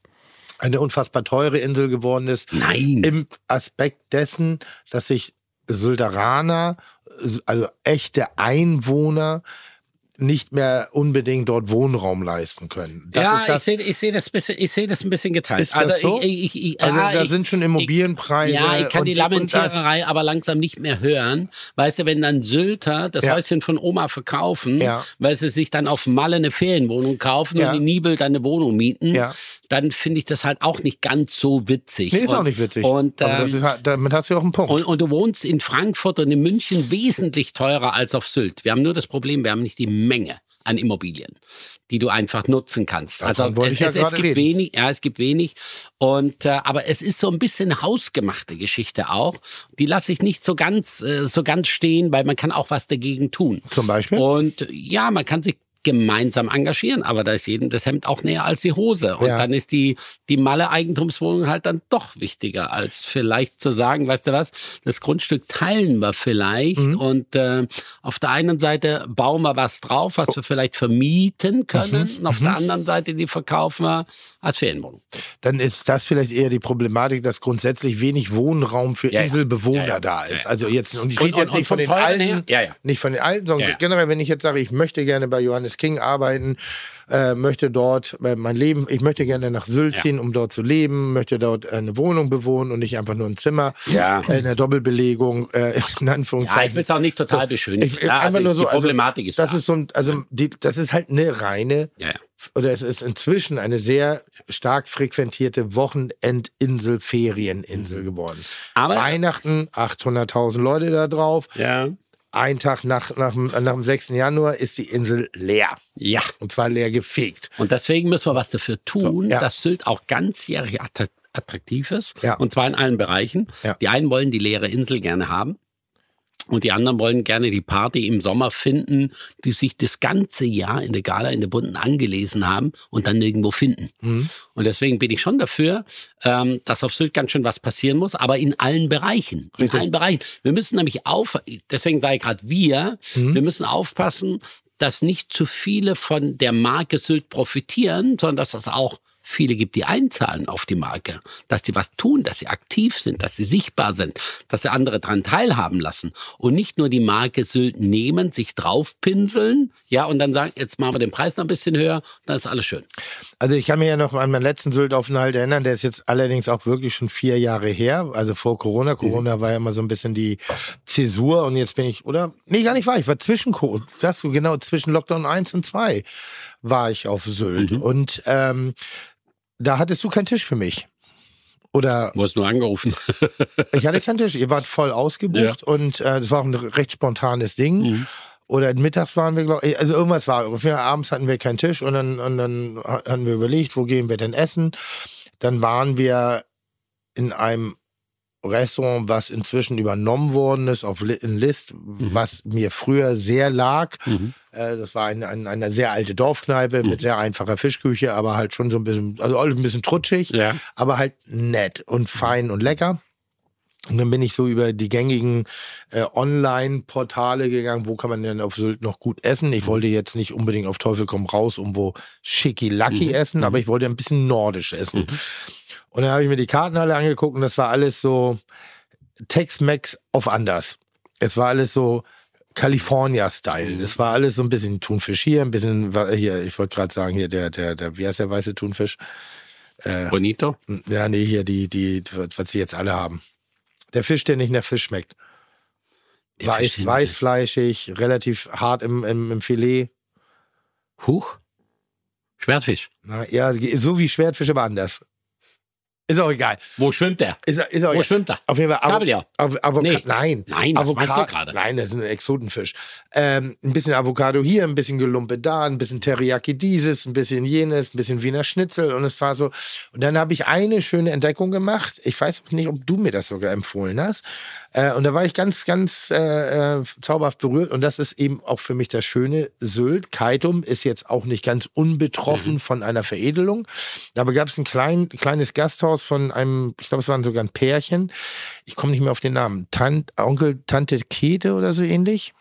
Eine unfassbar teure Insel geworden ist.
Nein.
Im Aspekt dessen, dass sich Sölderaner, also echte Einwohner, nicht mehr unbedingt dort Wohnraum leisten können. Das
ja,
das,
ich sehe ich seh das, bisschen- ich seh das ein bisschen geteilt.
Ist das so?
ich, ich, ich,
also
ja,
da sind schon Immobilienpreise.
Ja, ich kann
und
die Lamentiererei aber langsam nicht mehr hören. Weißt du, wenn dann Sylter das
Ja.
Häuschen von Oma verkaufen,
Ja.
weil sie sich dann auf Malle eine Ferienwohnung kaufen
Ja.
und in Nibel dann eine Wohnung mieten,
Ja.
dann finde ich das halt auch nicht ganz so witzig.
Nee, ist
und,
auch nicht witzig.
Und, ähm,
ist, halt- damit hast du auch einen Punkt.
und, und du wohnst in Frankfurt und in München wesentlich teurer als auf Sylt. Wir haben nur das Problem, wir haben nicht die Menge an Immobilien, die du einfach nutzen kannst.
Davon
also es,
ja
es, es gibt
reden.
wenig, ja, es gibt wenig. Und äh, aber es ist so ein bisschen hausgemachte Geschichte auch. Die lasse ich nicht so ganz äh, so ganz stehen, weil man kann auch was dagegen tun.
Zum Beispiel?
Und ja, man kann sich gemeinsam engagieren, aber da ist jedem das Hemd auch näher als die Hose. Und
Ja.
dann ist die, die Malle-Eigentumswohnung halt dann doch wichtiger, als vielleicht zu sagen, weißt du was, das Grundstück teilen wir vielleicht
Mhm.
und äh, auf der einen Seite bauen wir was drauf, was wir vielleicht vermieten können
Mhm.
und auf der anderen Seite die verkaufen wir als Ferienwohnung.
Dann ist das vielleicht eher die Problematik, dass grundsätzlich wenig Wohnraum für
Ja.
Inselbewohner
Ja,
da ist. Also jetzt, und ich
Und-
rede jetzt
und- und
nicht von
vom
den Alten,
her? Ja, ja.
nicht von den Alten, sondern generell, wenn ich jetzt sage, ich möchte gerne bei Johannes King arbeiten, äh, möchte dort äh, mein Leben, ich möchte gerne nach Sylt
Ja.
ziehen, um dort zu leben, möchte dort eine Wohnung bewohnen und nicht einfach nur ein Zimmer,
Ja.
äh, eine Doppelbelegung, äh, in
Ja,
Anführungszeichen.
ich will es auch nicht total beschönigen.
Ich,
Ja,
einfach
also
nur so,
die Problematik
also,
ist
das
da.
ist so ein, also die, das ist halt eine reine
ja, ja.
oder es ist inzwischen eine sehr stark frequentierte Wochenendinsel, Ferieninsel geworden.
Aber-
Weihnachten, 800.000 Leute da drauf.
ja.
Ein Tag nach, nach, dem- nach dem 6. Januar ist die Insel leer.
Ja.
Und zwar leer gefegt.
Und deswegen müssen wir was dafür tun,
So, ja.
dass Sylt auch ganzjährig attra- attraktiv ist.
Ja.
Und zwar in allen Bereichen.
Ja.
Die einen wollen die leere Insel gerne haben. Und die anderen wollen gerne die Party im Sommer finden, die sich das ganze Jahr in der Gala in der Bunten angelesen haben und dann nirgendwo finden.
Mhm.
Und deswegen bin ich schon dafür, ähm, dass auf Sylt ganz schön was passieren muss, aber in allen Bereichen. In
Richtig.
allen Bereichen. Wir müssen nämlich auf, deswegen sage ich gerade wir,
Mhm.
wir müssen aufpassen, dass nicht zu viele von der Marke Sylt profitieren, sondern dass das auch viele gibt, die einzahlen auf die Marke, dass sie was tun, dass sie aktiv sind, dass sie sichtbar sind, dass sie andere daran teilhaben lassen und nicht nur die Marke Sylt nehmen, sich draufpinseln, ja, und dann sagen, jetzt machen wir den Preis noch ein bisschen höher, dann ist alles schön.
Also ich kann mich ja noch an meinen letzten Sylt-Aufenthalt erinnern, der ist jetzt allerdings auch wirklich schon vier Jahre her, also vor Corona. Corona war ja immer so ein bisschen die Zäsur und jetzt bin ich, oder? Nee, gar nicht wahr, ich war zwischen, sagst du genau, zwischen Lockdown 1 und 2 war ich auf Sylt und ähm, da hattest du keinen Tisch für mich. Oder
Du hast nur angerufen.
ich hatte keinen Tisch, ihr wart voll ausgebucht und äh, das war auch ein recht spontanes Ding.
Mhm.
Oder mittags waren wir, glaube ich, also irgendwas war. Abends hatten wir keinen Tisch und dann, und dann hatten wir überlegt, wo gehen wir denn essen. Dann waren wir in einem Restaurant, was inzwischen übernommen worden ist auf in List, was mir früher sehr lag.
Mhm.
Äh, das war ein, ein, eine sehr alte Dorfkneipe mit sehr einfacher Fischküche, aber halt schon so ein bisschen, also alles ein bisschen trutschig,
Ja.
aber halt nett und fein und lecker. Und dann bin ich so über die gängigen äh, Online-Portale gegangen, wo kann man denn auf Sylt noch gut essen. Ich wollte jetzt nicht unbedingt auf Teufel komm raus irgendwo schicki-lacki essen, aber ich wollte ein bisschen nordisch essen. Und dann habe ich mir die Karten alle angeguckt und das war alles so Tex-Mex auf anders. Es war alles so California-Style. Es war alles so ein bisschen Thunfisch hier, ein bisschen, hier, ich wollte gerade sagen, hier der, der, der, wie heißt der weiße Thunfisch?
Bonito?
Ja, nee, hier die, die, was sie jetzt alle haben. Der Fisch, der nicht nach Fisch schmeckt.
Der
Weiß,
Fisch,
weißfleischig, relativ hart im, im, im Filet.
Huch. Schwertfisch.
Na, ja, so wie Schwertfisch, aber anders. Ist auch egal.
Wo schwimmt der?
Ist, ist auch
Wo
egal.
schwimmt er?
Auf jeden Fall. Avo-
Kabeljau.
Avo-
Nee.
Nein.
Nein,
Avoca-
meinst du gerade?
Nein, das ist ein Exotenfisch. Ähm, ein bisschen Avocado hier, ein bisschen Gelumpe da, ein bisschen Teriyaki dieses, ein bisschen jenes, ein bisschen Wiener Schnitzel und es war so. Und dann habe ich eine schöne Entdeckung gemacht. Ich weiß auch nicht, ob du mir das sogar empfohlen hast. Äh, und da war ich ganz, ganz äh, äh, zauberhaft berührt. Und das ist eben auch für mich das Schöne. Sylt, Kaitum ist jetzt auch nicht ganz unbetroffen
Mhm.
von einer Veredelung. Aber gab es ein klein, kleines Gasthaus von einem, ich glaube, es waren sogar ein Pärchen. Ich komme nicht mehr auf den Namen. Tant, Onkel, Tante Käthe oder so ähnlich.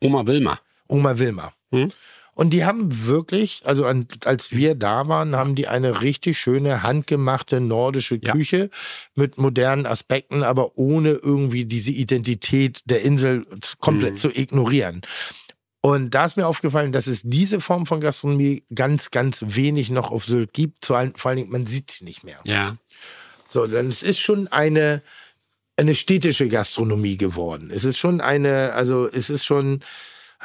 Oma Wilma.
Oma Wilma.
Hm?
Und die haben wirklich, also an, als wir da waren, haben die eine richtig schöne handgemachte nordische
Ja.
Küche mit modernen Aspekten, aber ohne irgendwie diese Identität der Insel komplett
Mhm.
zu ignorieren. Und da ist mir aufgefallen, dass es diese Form von Gastronomie ganz, ganz wenig noch auf Sylt gibt. Vor allen, vor allen Dingen, man sieht sie nicht mehr.
Ja.
So, dann es ist schon eine, eine städtische Gastronomie geworden. Es ist schon eine, also es ist schon,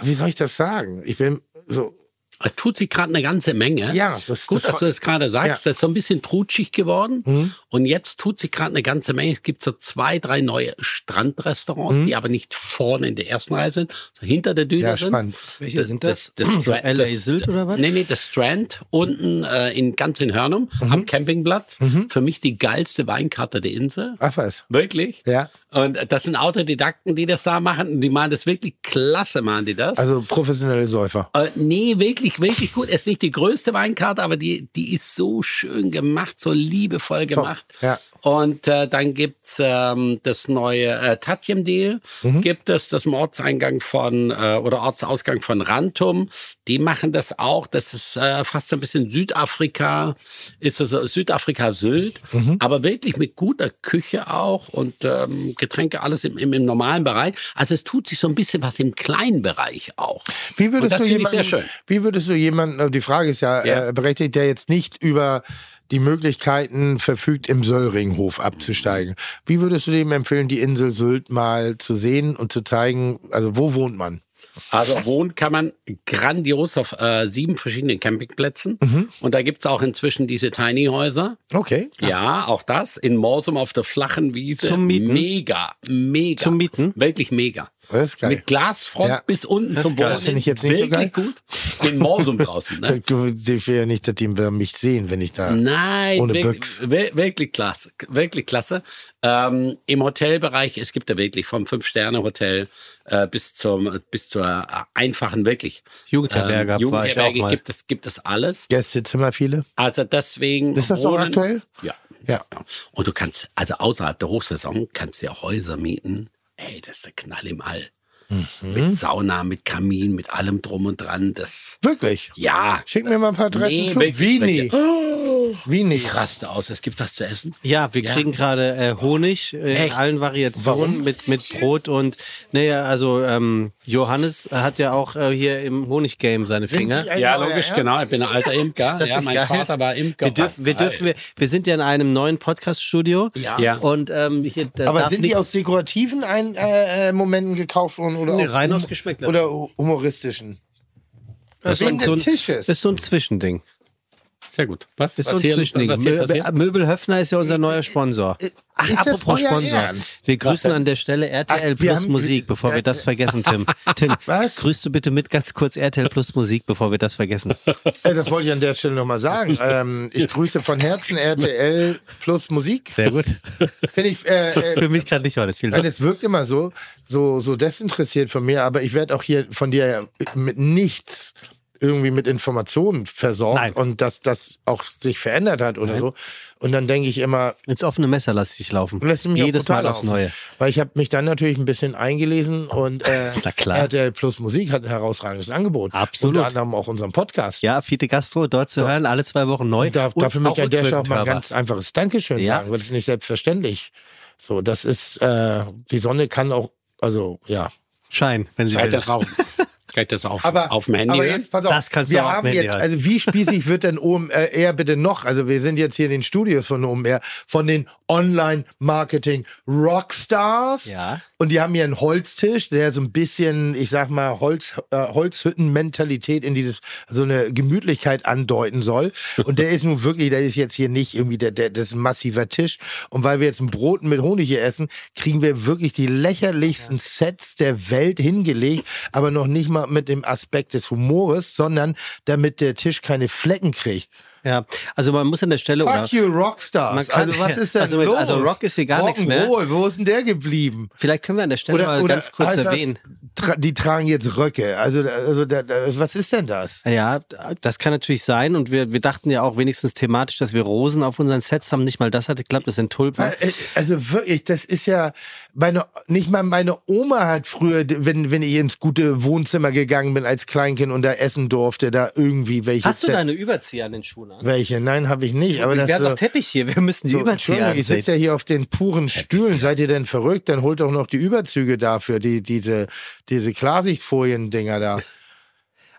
wie soll ich das sagen? Ich bin so,
Es tut sich gerade eine ganze Menge.
ja, das
Gut,
das,
dass du das gerade sagst.
Ja.
Das ist so ein bisschen trutschig geworden.
Mhm.
Und jetzt tut sich gerade eine ganze Menge. Es gibt so zwei, drei neue Strandrestaurants,
Mhm.
die aber nicht vorne in der ersten Reihe sind, so hinter der Düne
ja,
sind.
spannend.
Welche sind das?
das, das,
so
das,
LA Sylt oder was?
Nee, nee, das Strand unten äh, in ganz in Hörnum
Mhm.
am Campingplatz. Für mich die geilste Weinkarte der Insel.
Ach was.
Wirklich?
Ja,
Und das sind Autodidakten, die das da machen. Und die machen das wirklich klasse, machen die das.
also professionelle Säufer.
Äh, nee, wirklich, wirklich gut. Es ist nicht die größte Weinkarte, aber die, die ist so schön gemacht, so liebevoll gemacht.
Ja.
Und äh, dann gibt's ähm, das neue äh, Tatjem Deal,
Mhm.
gibt es das Ortseingang von äh, oder Ortsausgang von Rantum. Die machen das auch. Das ist äh, fast so ein bisschen Südafrika, ist das so Südafrika Sylt,
Mhm.
aber wirklich mit guter Küche auch und ähm, Getränke alles im, im, im normalen Bereich. Also es tut sich so ein bisschen was im kleinen Bereich auch.
Wie würdest du jemanden. Wie würdest du jemanden, also die Frage ist ja,
Ja.
Äh, berechtigt, der jetzt nicht über die Möglichkeiten verfügt, im Söllringhof abzusteigen. Wie würdest du dem empfehlen, die Insel Sylt mal zu sehen und zu zeigen, also wo wohnt man?
Also wohnen kann man grandios auf äh, sieben verschiedenen Campingplätzen.
Mhm.
Und da gibt's auch inzwischen diese Tiny Häuser.
Okay.
Ja, auch das. In Morsum auf der flachen Wiese.
Zum Mieten?
Mega, mega.
Zum Mieten?
Wirklich mega.
Das ist geil.
Mit Glasfront
Ja.
bis unten zum
geil.
Boden.
Das finde ich jetzt nicht so
Wirklich gut. In Morsum draußen, ne?
Ich will ja nicht, dass die mich sehen, wenn ich da.
Nein,
Ohne
wirklich,
Büchs.
wir- wirklich klasse, wirklich klasse. Ähm, Im Hotelbereich, es gibt ja wirklich vom Fünf-Sterne-Hotel äh, bis zum bis zur äh, einfachen wirklich
Jugendherberge auch
Jugendherberge gibt es gibt es alles.
Gästezimmer viele?
Also deswegen
Ist das noch aktuell?
Ja.
Ja.
Und du kannst also außerhalb der Hochsaison kannst du ja Häuser mieten. Ey, das ist der Knall im All.
Mhm.
Mit Sauna, mit Kamin, mit allem drum und dran. Das
Wirklich?
ja.
Schick mir mal ein paar Adressen
Nee,
zu.
wirklich,
Wie nie?
wirklich.
Wie nicht?
Ich raste aus. Es gibt was zu essen.
Ja, wir kriegen gerade äh, Honig äh, in allen Variationen mit, mit Brot und naja, also ähm, Johannes hat ja auch äh, hier im Honiggame seine Finger.
die eigentlich
Ja, logisch,
Ernst?
genau. Ich bin ein alter Imker.
das
Ja, mein
geil?
Vater war Imker.
Wir dürfen, wir dürfen, wir, wir sind ja in einem neuen Podcast-Studio.
Ja.
Ja.
Und ähm, hier da
Aber
darf
sind die aus dekorativen ein, äh, äh, Momenten gekauft worden oder
Nee,
aus,
rein aus Geschmäckler.
oder hu- humoristischen?
Das ist so ein-
des Tisches.
ist so ein Zwischending.
Sehr gut. Was,
Ist so
was
ein
hier,
Zwischending. Möbel Höfner ist ja unser neuer Sponsor. Ach,
ist
apropos Sponsor.
Ernst?
Wir grüßen an der Stelle RTL
Ach,
Plus
haben-
Musik, bevor wir das vergessen, Tim. Tim,
Was?
grüßt du bitte mit ganz kurz RTL Plus Musik, bevor wir das vergessen.
Äh, das wollte ich an der Stelle nochmal sagen. ähm, ich grüße von Herzen RTL plus Musik.
Sehr gut.
Finde ich, äh, äh,
Für mich gerade nicht alles. Vielen
Weil
Dank.
es wirkt immer so, so, so desinteressiert von mir, aber ich werde auch hier von dir mit nichts irgendwie mit Informationen versorgt
Nein.
und dass das auch sich verändert hat oder so. Und dann denke ich immer,
Ins offene Messer lasse ich dich laufen.
lässt mich
Jedes Mal aufs. Neue.
Weil ich habe mich dann natürlich ein bisschen eingelesen und äh. RTL Plus Musik hat ein herausragendes Angebot.
Absolut.
Unter anderem auch unseren Podcast.
Ja, Fiete Gastro, dort zu hören, alle zwei Wochen neu.
Und da,
Und
dafür möchte ich an der Stelle auch mal ein ganz einfaches Dankeschön
Ja.
sagen, weil das ist nicht selbstverständlich. So, das ist, äh, die Sonne kann auch, also ja,
Schein, wenn sie
Kann
will.
kann ich das auf,
Aber,
auf dem Handy
aber jetzt, pass auf,
Das kannst du
wir
auch auf
haben
dem Handy
jetzt,
hören.
also wie spießig wird denn OMR bitte noch? Also wir sind jetzt hier in den Studios von OMR, von den Online-Marketing-Rockstars.
Ja.
Und die haben hier einen Holztisch, der so ein bisschen, ich sag mal, Holz, äh, Holzhütten-Mentalität in dieses, so eine Gemütlichkeit andeuten soll. Und der ist nun wirklich, der ist jetzt hier nicht irgendwie, der, der, das ist ein massiver Tisch. Und weil wir jetzt ein Brot mit Honig hier essen, kriegen wir wirklich die lächerlichsten Sets der Welt hingelegt, aber noch nicht mal mit dem Aspekt des Humores, sondern damit der Tisch keine Flecken kriegt.
Ja, also man muss an der Stelle oder
Fuck you, Rockstars.
Kann-
also was ist denn
also mit-
los?
also Rock ist hier gar nichts mehr.
Wo ist denn der geblieben?
vielleicht können wir an der Stelle mal ganz kurz
das,
erwähnen.
tra die tragen jetzt Röcke. Also, also da, was ist denn das?
Ja, das kann natürlich sein und wir, wir dachten ja auch wenigstens thematisch, dass wir Rosen auf unseren Sets haben. Nicht mal das hat geklappt, das sind Tulpen.
Äh, Also wirklich, das ist ja meine, nicht mal meine Oma hat früher, wenn, wenn ich ins gute Wohnzimmer gegangen bin als Kleinkind und da essen durfte, da irgendwie welche.
Hast du
Set-
deine Überzieher an den Schuhen an?
welche? Nein, habe ich nicht. Aber das
wir haben
so,
doch Teppich hier, wir müssen die
so,
Überzieher
Entschuldigung, ich sitze ja hier auf den puren Stühlen. Seid ihr denn verrückt? Dann holt doch noch die Überzüge dafür, die, diese, diese Klarsichtfolien-Dinger da.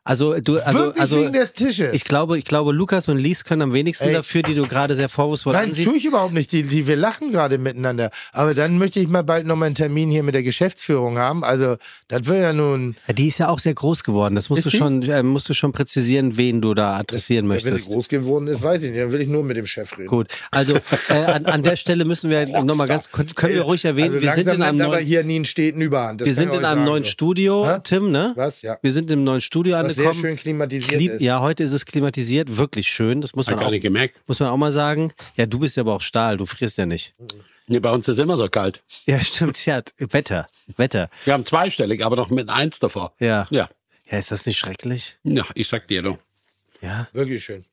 Also du, also,
Wirklich
also
wegen des Tisches.
ich glaube, ich glaube, Lukas und Lies können am wenigsten
Ey.
dafür, die du gerade sehr vorwurfsvoll
Nein,
ansiehst.
tue ich überhaupt nicht. Die, die, wir lachen gerade miteinander. Aber dann möchte ich mal bald noch mal einen Termin hier mit der Geschäftsführung haben. Also, das will ja nun.
Ja, die ist ja auch sehr groß geworden. Das musst
Ist
du
sie?
schon, äh, musst du schon präzisieren, wen du da adressieren
Wenn sie
möchtest.
groß geworden ist, weiß ich nicht. Dann will ich nur mit dem Chef reden.
Gut, also äh, an, an der Stelle müssen wir nochmal ganz, können, können wir ruhig erwähnen,
Also
wir sind in einem
aber
neuen,
hier nie einen steten Überhand. Das
wir sind in einem
sagen,
neuen
so.
Studio,
Hä?
Tim, ne?
Was? Ja.
Wir sind im neuen Studio
Was sehr
angekommen.
schön klimatisiert
Klim
ist.
ja, heute ist es klimatisiert, wirklich schön. Das muss man,
gar
auch,
nicht gemerkt.
muss man auch mal sagen. Ja, du bist ja aber auch Stahl, du frierst ja nicht.
Nee, bei uns ist immer so kalt.
Ja, stimmt, ja, Wetter, Wetter.
Wir haben zweistellig, aber noch mit eins davor.
Ja.
Ja.
Ja, ist das nicht schrecklich?
Ja, ich sag dir doch.
Ja.
Wirklich schön.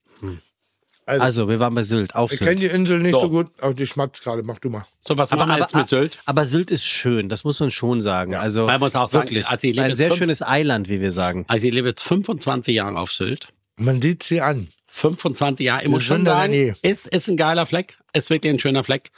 Also, wir waren bei Sylt, auf
Ich kenne die Insel nicht
So.
so, gut, aber die schmeckt gerade. Mach du mal.
So, was
Aber,
machen wir
aber,
jetzt mit Sylt?
aber Sylt ist schön, das muss man schon sagen. also
Man muss auch sagen,
wirklich,
also ich
es ist ein sehr
jetzt
schönes Eiland, wie wir sagen.
Also ich lebe jetzt 25 Jahre auf Sylt.
Man sieht sie an.
25 Jahre. Ich muss schon sagen, ist, ist ein geiler Fleck. Ist wirklich ein schöner Fleck.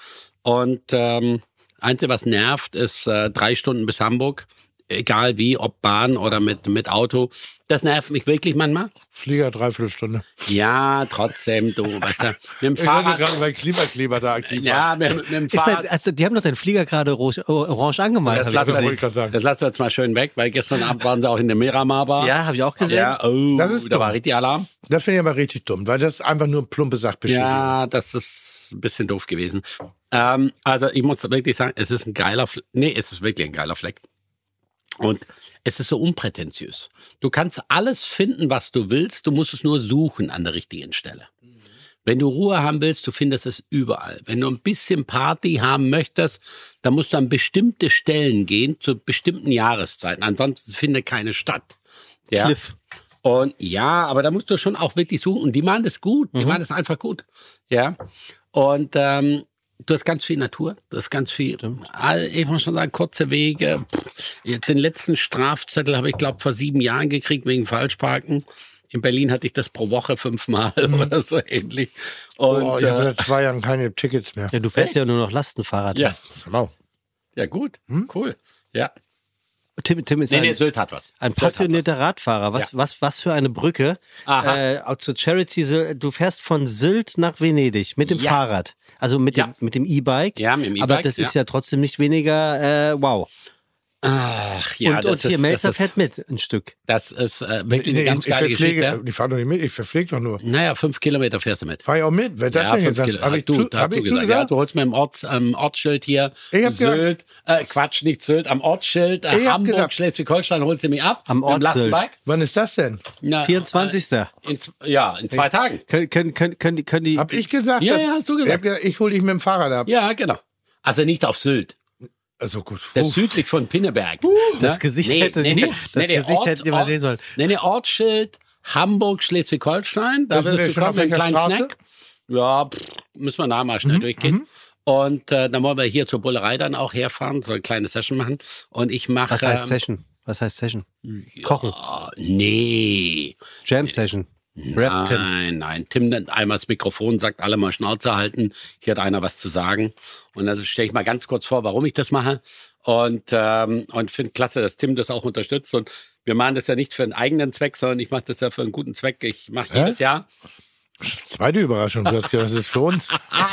Und ähm, Einzige, was nervt, ist äh, drei Stunden bis Hamburg. Egal wie, ob Bahn oder mit, mit Auto. Das nervt mich wirklich manchmal.
Flieger dreiviertel Stunde.
Ja, trotzdem, du, weißt du, mit dem
Ich
Fahrrad.
gerade, weil Klimakleber da aktiv.
Ja, mit, mit dem
Ist
Fahrrad.
das, also, die haben doch den Flieger gerade orange angemalt.
Das lassen,
gerade sagen.
das lassen wir jetzt mal schön weg, weil gestern Abend waren sie auch in der Miramar Bar.
Ja, habe ich auch gesehen.
Ja, oh,
Das ist
da
dumm.
war richtig Alarm.
Das finde ich aber richtig dumm, weil das ist einfach nur plumpe Sachbeschädigung.
Ja, das ist ein bisschen doof gewesen. Ähm, also ich muss wirklich sagen, es ist ein geiler Fleck. Nee, es ist wirklich ein geiler Fleck. Und es ist so unprätentiös. Du kannst alles finden, was du willst. Du musst es nur suchen an der richtigen Stelle. Wenn du Ruhe haben willst, du findest es überall. Wenn du ein bisschen Party haben möchtest, dann musst du an bestimmte Stellen gehen, zu bestimmten Jahreszeiten. Ansonsten findet keine statt. Ja.
Cliff.
Und ja, aber da musst du schon auch wirklich suchen. Und die machen das gut. Die machen das einfach gut. Ja. Und ähm, du hast ganz viel Natur. Du hast ganz viel, all- ich muss schon sagen, kurze Wege. Den letzten Strafzettel habe ich, glaube vor sieben Jahren gekriegt wegen Falschparken. In Berlin hatte ich das pro Woche fünfmal oder so ähnlich. Und
Mhm. Oh, ich habe
äh,
seit zwei Jahren keine Tickets mehr.
Ja, du fährst ja nur noch Lastenfahrrad.
ja,
Genau.
ja gut, cool. Ja.
Tim, Tim ist
Nee,
ein,
nee, Sylt hat was.
ein passionierter Radfahrer. Was, was, was für eine Brücke.
Aha.
Äh, auch zur Charity, du fährst von Sylt nach Venedig mit dem
Ja.
Fahrrad. Also mit
Ja.
dem mit dem E-Bike.
Ja, mit dem
Aber
E-Bike,
das ist
ja.
ja trotzdem nicht weniger äh, wow.
Ach ja,
und
das
und hier
ist,
Melzer
das
fährt
ist,
mit ein Stück.
das ist äh, wirklich
Nee,
eine ganz
ich
geile
verpflege,
Geschichte.
die fahren doch nicht mit, ich verpflege doch nur.
Naja, fünf Kilometer fährst du mit.
Fahr ich auch mit. Wer das
ja,
denn?
Kilo.
Hab ich,
du,
zu,
da
hab
hast du
ich
gesagt. Ja, du holst mir im Orts, am Ortsschild hier
Ich hab gesagt-
Sylt, äh, Quatsch, nicht Sylt, am Ortsschild äh,
Ich hab
Hamburg,
gesagt-
Schleswig-Holstein holst du mich ab.
Am.
Lastenbike.
Wann ist das denn?
Na,
24.
Äh, in, ja, in zwei Tagen.
Können, können, können, können die, können die
Hab ich gesagt?
Ja, ja, hast du gesagt.
Ich, gesagt, ich hole dich mit dem Fahrrad ab.
Ja, genau. Also nicht auf Sylt.
Also gut.
Das
Uff.
südlich von Pinneberg.
Das
Ne?
Gesicht hätte- das Gesicht
Ort-
hättet ihr mal sehen sollen.
Nee, nee, Ortsschild Hamburg, Schleswig-Holstein. Da wirst du kommen
welcher
kleinen
Straße?
Snack. Ja, pff, müssen wir nachher mal
Mhm,
schnell durchgehen. Und äh, dann wollen wir hier zur Bullerei dann auch herfahren, so eine kleine Session machen. Und ich mache.
Was heißt
ähm,
Session? Was heißt Session? Kochen.
oh, nee.
Jam Session. Rap Tim.
Nein, nein. Tim nimmt einmal das Mikrofon, sagt alle mal Schnauze halten. Hier hat einer was zu sagen. Und also stelle ich mal ganz kurz vor, warum ich das mache. Und, ähm, und finde klasse, dass Tim das auch unterstützt. Und wir machen das ja nicht für einen eigenen Zweck, sondern ich mache das ja für einen guten Zweck. Ich mache jedes Jahr.
Zweite Überraschung. Du hast gedacht, das ist für uns.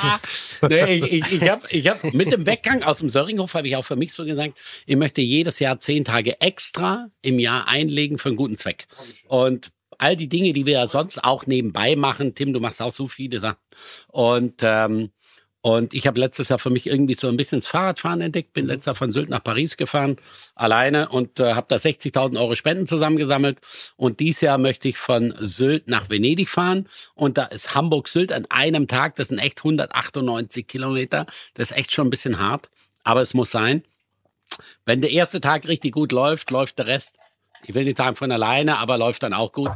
nee, ich ich, ich habe ich hab, mit dem Weggang aus dem Söringhof habe ich auch für mich so gesagt, ich möchte jedes Jahr zehn Tage extra im Jahr einlegen für einen guten Zweck. Und all die Dinge, die wir ja sonst auch nebenbei machen, Tim, du machst auch so viele Sachen. Und ähm, und ich habe letztes Jahr für mich irgendwie so ein bisschen das Fahrradfahren entdeckt, bin letztes Jahr von Sylt nach Paris gefahren, alleine und äh, habe da 60.000 Euro Spenden zusammengesammelt. Und dieses Jahr möchte ich von Sylt nach Venedig fahren. Und da ist Hamburg-Sylt an einem Tag, das sind echt 198 Kilometer. Das ist echt schon ein bisschen hart, aber es muss sein. Wenn der erste Tag richtig gut läuft, läuft der Rest. Ich will nicht sagen von alleine, aber läuft dann auch gut.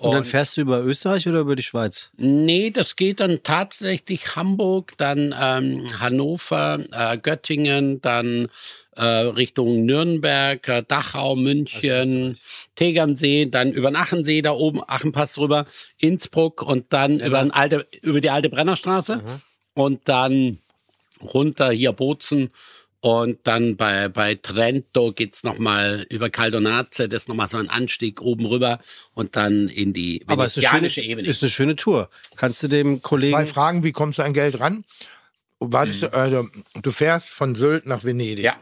Und dann fährst du über Österreich oder über die Schweiz?
Nee, das geht dann tatsächlich Hamburg, dann ähm, Hannover, äh, Göttingen, dann äh, Richtung Nürnberg, äh, Dachau, München, Tegernsee, dann über den Achensee, da oben, Achenpass rüber, Innsbruck und dann über, den alte, über die alte Brennerstraße und dann runter hier Bozen und dann bei, bei Trento geht's noch nochmal über Caldonaze, das ist nochmal so ein Anstieg oben rüber und dann in die
Aber es ist eine,
venezianische
schöne,
Ebene.
ist eine schöne Tour. Kannst du dem Kollegen.
Zwei Fragen, wie kommst du an Geld ran? Wartest du, also, du fährst von Sylt nach Venedig.
Ja.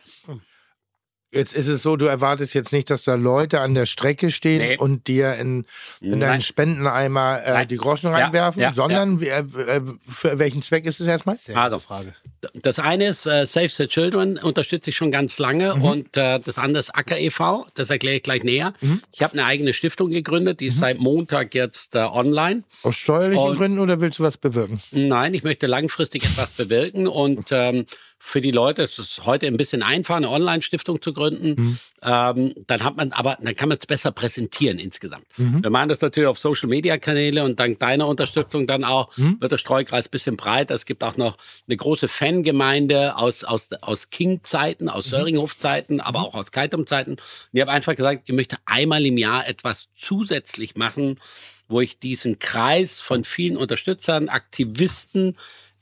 Jetzt ist es so, du erwartest jetzt nicht, dass da Leute an der Strecke stehen
Nee.
und dir in, in deinen. Spendeneimer äh, die Groschen
Ja,
reinwerfen,
ja,
sondern wie- äh, äh, für welchen Zweck ist es erstmal?
Also,
Frage.
das eine ist äh, Save the Children, unterstütze ich schon ganz lange. Und äh, das andere ist Acker e.V., das erkläre ich gleich näher. Ich habe eine eigene Stiftung gegründet, die ist seit Montag jetzt äh, online.
Aus steuerlichen
Und-
Gründen oder willst du was bewirken?
Nein, ich möchte langfristig etwas bewirken und ähm, für die Leute ist es heute ein bisschen einfacher, eine Online-Stiftung zu gründen. Ähm, dann hat man aber, dann kann man es besser präsentieren insgesamt. Wir machen das natürlich auf Social-Media-Kanäle und dank deiner Unterstützung dann auch wird der Streukreis ein bisschen breiter. Es gibt auch noch eine große Fangemeinde aus, aus, aus King-Zeiten, aus Söringhof-Zeiten, aber auch aus Keitum-Zeiten. Und ich habe einfach gesagt, ich möchte einmal im Jahr etwas zusätzlich machen, wo ich diesen Kreis von vielen Unterstützern, Aktivisten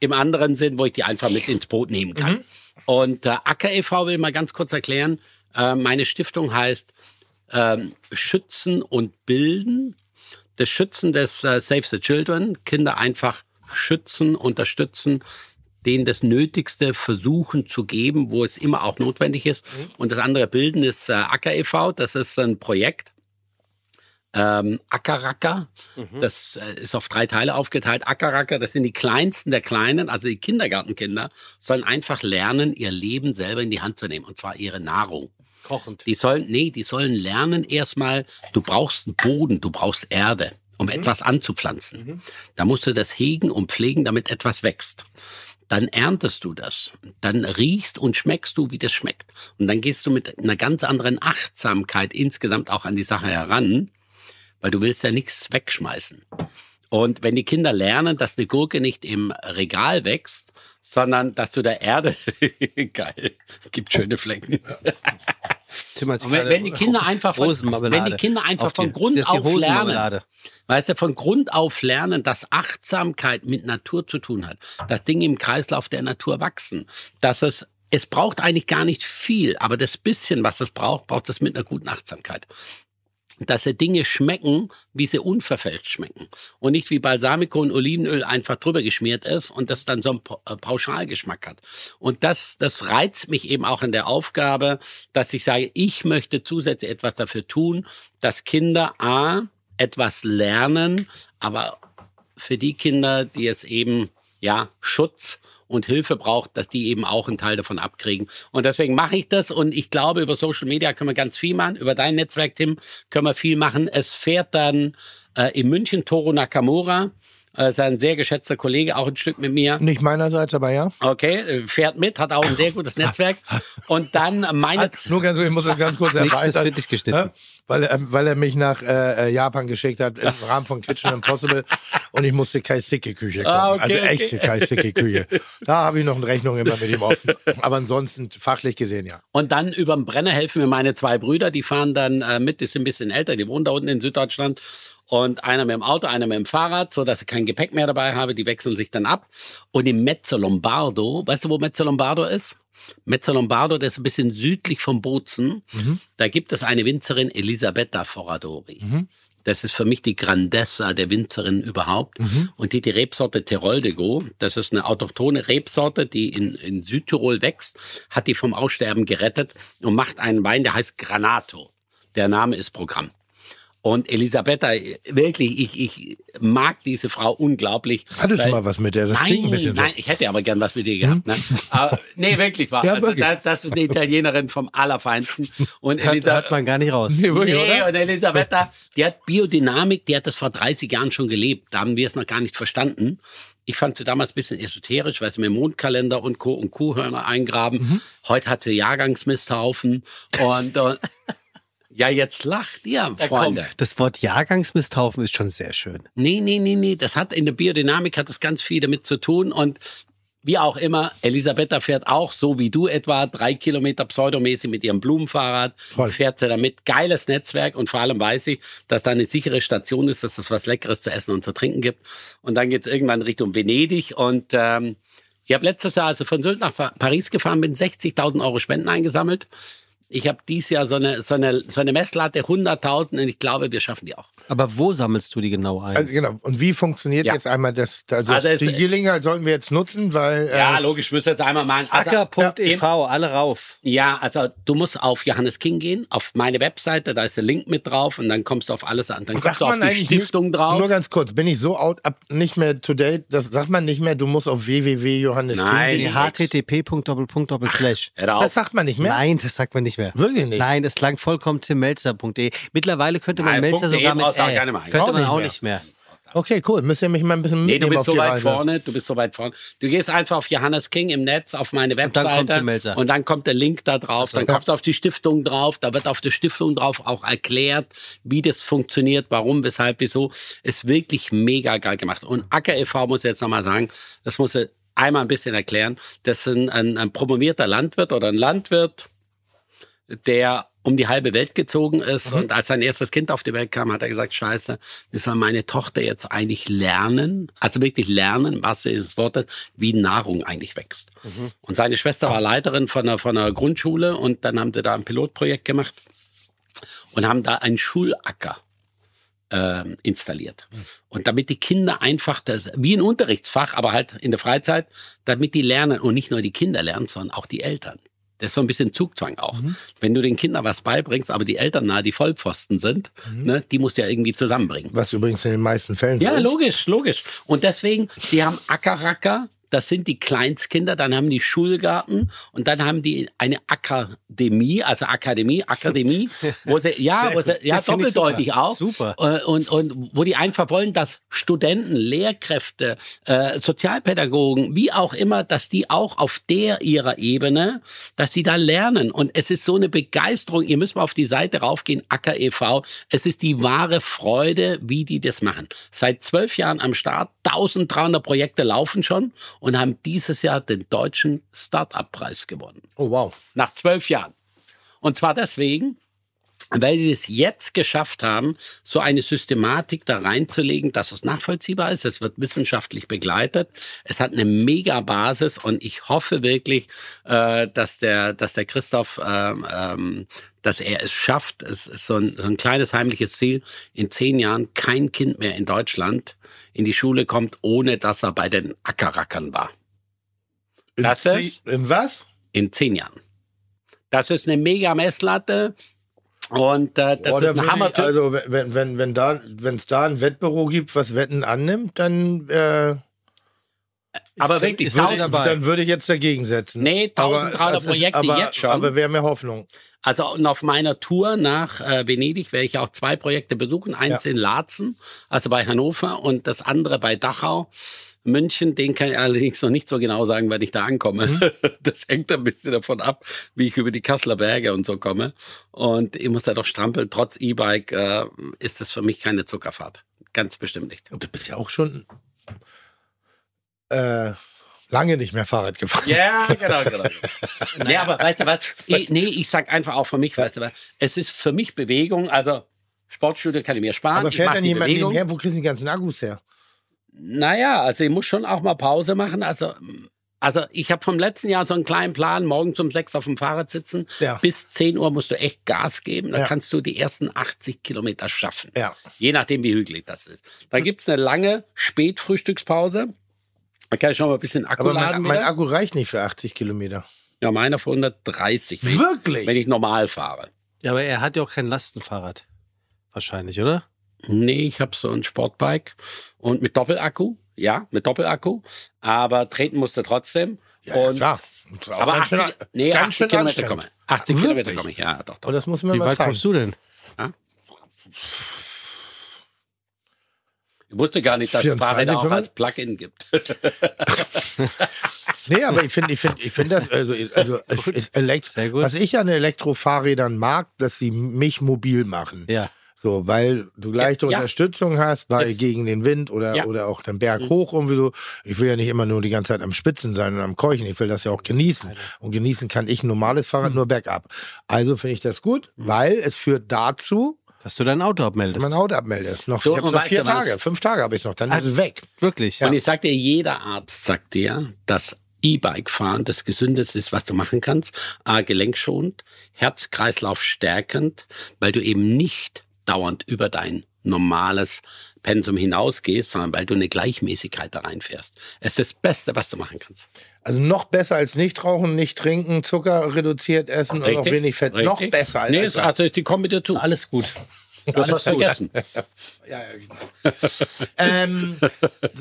im anderen Sinn, wo ich die einfach mit ins Boot nehmen kann. Und äh, Acker e.V. will mal ganz kurz erklären, äh, meine Stiftung heißt ähm, Schützen und Bilden. Das Schützen des äh, Save the Children, Kinder einfach schützen, unterstützen, denen das Nötigste versuchen zu geben, wo es immer auch notwendig ist. Und das andere Bilden ist äh, Acker e.V., das ist ein Projekt, ähm, Ackerracker. Das äh, ist auf drei Teile aufgeteilt. Ackerracker, das sind die kleinsten der Kleinen, also die Kindergartenkinder, sollen einfach lernen, ihr Leben selber in die Hand zu nehmen, und zwar ihre Nahrung.
Kochend.
Die sollen, nee, die sollen lernen erstmal, du brauchst einen Boden, du brauchst Erde, um etwas anzupflanzen. Da musst du das hegen und pflegen, damit etwas wächst. Dann erntest du das. Dann riechst und schmeckst du, wie das schmeckt. Und dann gehst du mit einer ganz anderen Achtsamkeit insgesamt auch an die Sache heran, weil du willst ja nichts wegschmeißen. Und wenn die Kinder lernen, dass eine Gurke nicht im Regal wächst, sondern dass du der Erde, geil, gibt schöne Flecken,
Tim
wenn, wenn die Kinder einfach von, wenn die Kinder einfach von Grund auf lernen, weißt du, von Grund auf lernen, dass Achtsamkeit mit Natur zu tun hat, dass Dinge im Kreislauf der Natur wachsen, dass es es braucht eigentlich gar nicht viel, aber das bisschen, was es braucht, braucht es mit einer guten Achtsamkeit. Dass sie Dinge schmecken, wie sie unverfälscht schmecken. Und nicht wie Balsamico und Olivenöl einfach drüber geschmiert ist und das dann so einen äh, Pauschalgeschmack hat. Und das, das reizt mich eben auch in der Aufgabe, dass ich sage, ich möchte zusätzlich etwas dafür tun, dass Kinder A, etwas lernen, aber für die Kinder, die es eben, ja, Schutz und Hilfe braucht, dass die eben auch einen Teil davon abkriegen. Und deswegen mache ich das und ich glaube, über Social Media können wir ganz viel machen. Über dein Netzwerk, Tim, können wir viel machen. Es fährt dann äh, in München Toro Nakamura, äh, ist ein sehr geschätzter Kollege, auch ein Stück mit mir.
Nicht meinerseits, aber ja.
Okay, äh, fährt mit, hat auch ein sehr gutes Netzwerk. Und dann meine
Hat, nur ganz, ich muss das ganz kurz erweitern.
wird nicht geschnitten.
ne? Weil, er- weil er mich nach äh, äh, Japan geschickt hat im Rahmen von Kitchen Impossible und ich musste Kaiseki-Küche kochen.
Ah, okay,
also
okay.
echte Kaiseki-Küche. Da habe ich noch eine Rechnung immer mit ihm offen. Aber ansonsten fachlich gesehen ja.
Und dann über den Brenner helfen mir meine zwei Brüder, die fahren dann äh, mit, die sind ein bisschen älter, die wohnen da unten in Süddeutschland. Und einer mit dem Auto, einer mit dem Fahrrad, so dass ich kein Gepäck mehr dabei habe, die wechseln sich dann ab. Und im Mezzo Lombardo, weißt du, wo Mezzo Lombardo ist? Mezzo Lombardo, das ist ein bisschen südlich von Bozen. Da gibt es eine Winzerin, Elisabetta Foradori. Das ist für mich die Grandezza der Winzerin überhaupt. Und die die Rebsorte Tirol de Go. Das ist eine autochtone Rebsorte, die in, in Südtirol wächst, hat die vom Aussterben gerettet und macht einen Wein, der heißt Granato. Der Name ist Programm. Und Elisabetta, wirklich, ich, ich mag diese Frau unglaublich.
Hattest du
weil-
mal was mit der? Das
nein,
klingt ein bisschen so.
nein, ich hätte aber gern was mit dir gehabt. Ne? Aber, nee, wirklich wahr.
Ja,
also,
wirklich.
das, das ist eine Italienerin vom Allerfeinsten. Und
Hört,
Elisa,
hört man gar nicht raus.
Nee, wirklich,
nee, und Elisabetta, die hat Biodynamik, die hat das vor 30 Jahren schon gelebt. Da haben wir es noch gar nicht verstanden. Ich fand sie damals ein bisschen esoterisch, weil sie mir Mondkalender und Co. und Kuhhörner eingraben.
Mhm.
Heute hat sie Jahrgangsmisthaufen. Und, und ja, jetzt lacht ihr, Freunde.
Das Wort Jahrgangsmisthaufen ist schon sehr schön.
Nee, nee, nee, nee. Das hat in der Biodynamik hat das ganz viel damit zu tun. Und wie auch immer, Elisabetta fährt auch so wie du etwa drei Kilometer pseudomäßig mit ihrem Blumenfahrrad.
Toll.
Fährt sie damit. Geiles Netzwerk und vor allem weiß ich, dass da eine sichere Station ist, dass es was Leckeres zu essen und zu trinken gibt. Und dann geht's irgendwann Richtung Venedig und ähm, ich habe letztes Jahr also von Sylt nach Pa- Paris gefahren, bin 60.000 Euro Spenden eingesammelt. Ich habe dieses Jahr so eine, so eine, so eine Messlatte 100.000 und ich glaube, wir schaffen die auch.
Aber wo sammelst du die genau ein?
Also genau. Und wie funktioniert
Ja.
jetzt einmal das? Also,
Also es-
die Gelegenheit sollten wir jetzt nutzen, weil
Ja,
äh,
logisch, müssen jetzt einmal mal. Also,
Acker.ev, alle rauf.
Ja, also du musst auf Johannes King gehen, auf meine Webseite, da ist der Link mit drauf und dann kommst du auf alles an. Dann kommst
sagt
du auf die Stiftung
nur,
drauf.
Nur ganz kurz, bin ich so out, ab, nicht mehr to date? Das sagt man nicht mehr. Du musst auf.
Hör auf.
Das sagt man nicht mehr.
Nein, das sagt man nicht mehr.
Wirklich nicht?
Nein, es klang vollkommen timmelzer.de. Mittlerweile könnte man
Nein,
Melzer sogar mit
brauchst du auch nicht mehr
Könnte
Auch
man auch nicht mehr.
Okay, cool. Müsst ihr mich mal ein bisschen
Nee, du
mitnehmen
bist
auf
so
die
weit
Reise.
vorne, du bist so weit vorne. Du gehst einfach auf Johannes King im Netz, auf meine
dann
Webseite
Tim Melzer.
und dann kommt der Link da drauf, dann
ja.
kommst du auf die Stiftung drauf, da wird auf der Stiftung drauf auch erklärt, wie das funktioniert, warum, weshalb, wieso. Ist wirklich mega geil gemacht. Und Acker e.V. muss ich jetzt nochmal sagen, das muss ich einmal ein bisschen erklären. Das ist ein, ein, ein promovierter Landwirt oder ein Landwirt, der um die halbe Welt gezogen ist. Und als sein erstes Kind auf die Welt kam, hat er gesagt, scheiße, wie soll meine Tochter jetzt eigentlich lernen, also wirklich lernen, was sie des Wortes, wie Nahrung eigentlich wächst. Und seine Schwester war Leiterin von einer, von einer Grundschule und dann haben sie da ein Pilotprojekt gemacht und haben da einen Schulacker ähm, installiert. Und damit die Kinder einfach das, wie ein Unterrichtsfach, aber halt in der Freizeit, damit die lernen und nicht nur die Kinder lernen, sondern auch die Eltern. Das ist so ein bisschen Zugzwang auch. Wenn du den Kindern was beibringst, aber die Eltern nahe die Vollpfosten sind, ne, die musst du ja irgendwie zusammenbringen.
Was übrigens in den meisten Fällen
Ja,
so ist.
logisch, logisch. Und deswegen, die haben Ackerracker, das sind die Kleinstkinder, dann haben die Schulgarten und dann haben die eine Akademie, also Akademie, Akademie, wo sie, ja, wo sie, ja, doppeldeutig
super.
auch.
Super.
Äh, Und, und wo die einfach wollen, dass Studenten, Lehrkräfte, äh, Sozialpädagogen, wie auch immer, dass die auch auf der ihrer Ebene, dass die da lernen. Und es ist so eine Begeisterung. Ihr müsst mal auf die Seite raufgehen, Acker e.V. Es ist die wahre Freude, wie die das machen. Seit zwölf Jahren am Start, 1300 Projekte laufen schon und haben dieses Jahr den deutschen Start-up-Preis gewonnen.
Oh wow.
Nach zwölf Jahren. Und zwar deswegen, weil sie es jetzt geschafft haben, so eine Systematik da reinzulegen, dass es nachvollziehbar ist. Es wird wissenschaftlich begleitet. Es hat eine mega Basis und ich hoffe wirklich, äh, dass der, dass der Christoph, ähm, ähm, dass er es schafft. Es ist so ein, so ein kleines heimliches Ziel. In zehn Jahren kein Kind mehr in Deutschland in die Schule kommt, ohne dass er bei den Ackerrackern war. Das
in,
ist-
in was?
In zehn Jahren. Das ist eine mega Messlatte. Und äh, das
Oder
ist ein
würde
Hammer.
ich- Also wenn wenn wenn da wenn es da ein Wettbüro gibt, was Wetten annimmt, dann äh,
aber
Ist-
wirklich,
ist der dabei?
dann würde ich jetzt dagegen setzen.
Nee,
Aber
1300
das ist-
Projekte
aber,
jetzt schon.
Aber wäre mehr Hoffnung.
Also und auf meiner Tour nach äh, Venedig werde ich auch zwei Projekte besuchen. Eins in Laatzen, also bei Hannover, und das andere bei Dachau. München, den kann ich allerdings noch nicht so genau sagen, wann ich da ankomme.
Mhm.
Das hängt ein bisschen davon ab, wie ich über die Kasseler Berge und so komme. Und ich muss da doch strampeln. Trotz E-Bike äh, ist das für mich keine Zuckerfahrt. Ganz bestimmt nicht.
Und du bist ja auch schon äh, lange nicht mehr Fahrrad gefahren.
Ja, genau, genau. nee, aber weißt du was? Ich, nee, ich sag einfach auch für mich, weißt du was? Es ist für mich Bewegung, also Sportstudio kann ich mir sparen.
Aber fährt dann jemand
Bewegung.
nebenher? Wo kriegst du die ganzen Akkus her?
Naja, also ich muss schon auch mal Pause machen. Also, also ich habe vom letzten Jahr so einen kleinen Plan, morgen um sechs auf dem Fahrrad sitzen.
Ja.
Bis 10 Uhr musst du echt Gas geben. Dann
Ja.
kannst du die ersten 80 Kilometer schaffen.
Ja.
Je nachdem, wie hügelig das ist. Da gibt's eine lange Spätfrühstückspause. Da kann ich schon mal ein bisschen Akku
Aber mein,
laden.
mein. Akku reicht nicht für 80 Kilometer.
ja, meiner für 130, wenn, ich,
Wirklich?
wenn ich normal fahre.
Ja, aber er hat ja auch kein Lastenfahrrad. Wahrscheinlich, oder?
Nee, ich habe so ein Sportbike und mit Doppelakku. Ja, mit Doppelakku. Aber treten musste trotzdem.
Ja, ja,
und
klar.
Aber
ganz
80,
schön,
nee,
ist ganz
80
schön
Kilometer komme ich. 80
Wirklich?
Kilometer komme ich, ja, doch,
Aber
doch.
das muss man
Wie
mal
weit
zeigen.
kommst du denn?
Ich wusste gar nicht, dass es
24,
Fahrräder auch
25?
als Plug-in gibt.
Nee, aber ich finde, ich finde, ich finde das, also, also Elekt
sehr gut.
was ich an Elektrofahrrädern mag, dass sie mich mobil machen.
Ja.
So, weil du leichte
Ja, ja.
Unterstützung hast, weil
Ist-
gegen den Wind oder,
Ja.
oder auch den Berg hoch irgendwie so. Ich will ja nicht immer nur die ganze Zeit am Spitzen sein und am Keuchen. Ich will das ja auch genießen. Und genießen kann ich ein normales Fahrrad nur bergab. Also finde ich das gut, weil es führt dazu,
Dass du dein Auto
dass
abmeldest.
man Auto abmeldet. Noch,
So,
ich noch vier? Tage, fünf Tage habe ich noch, dann ist es weg.
Wirklich.
Und ich sag dir, jeder Arzt sagt dir, dass E-Bike fahren das Gesündeste ist, was du machen kannst. A, gelenkschonend, Herz-Kreislauf stärkend, weil du eben nicht dauernd über dein normales Pensum hinausgehst, sondern weil du eine Gleichmäßigkeit da reinfährst. Es ist das Beste, was du machen kannst.
Also noch besser als nicht rauchen, nicht trinken, Zucker reduziert essen und auch wenig Fett. Noch
Richtig.
besser als
Nee, ist, also ist die Kombination.
Alles gut.
Du hast was vergessen.
Ja, ja, genau. ähm,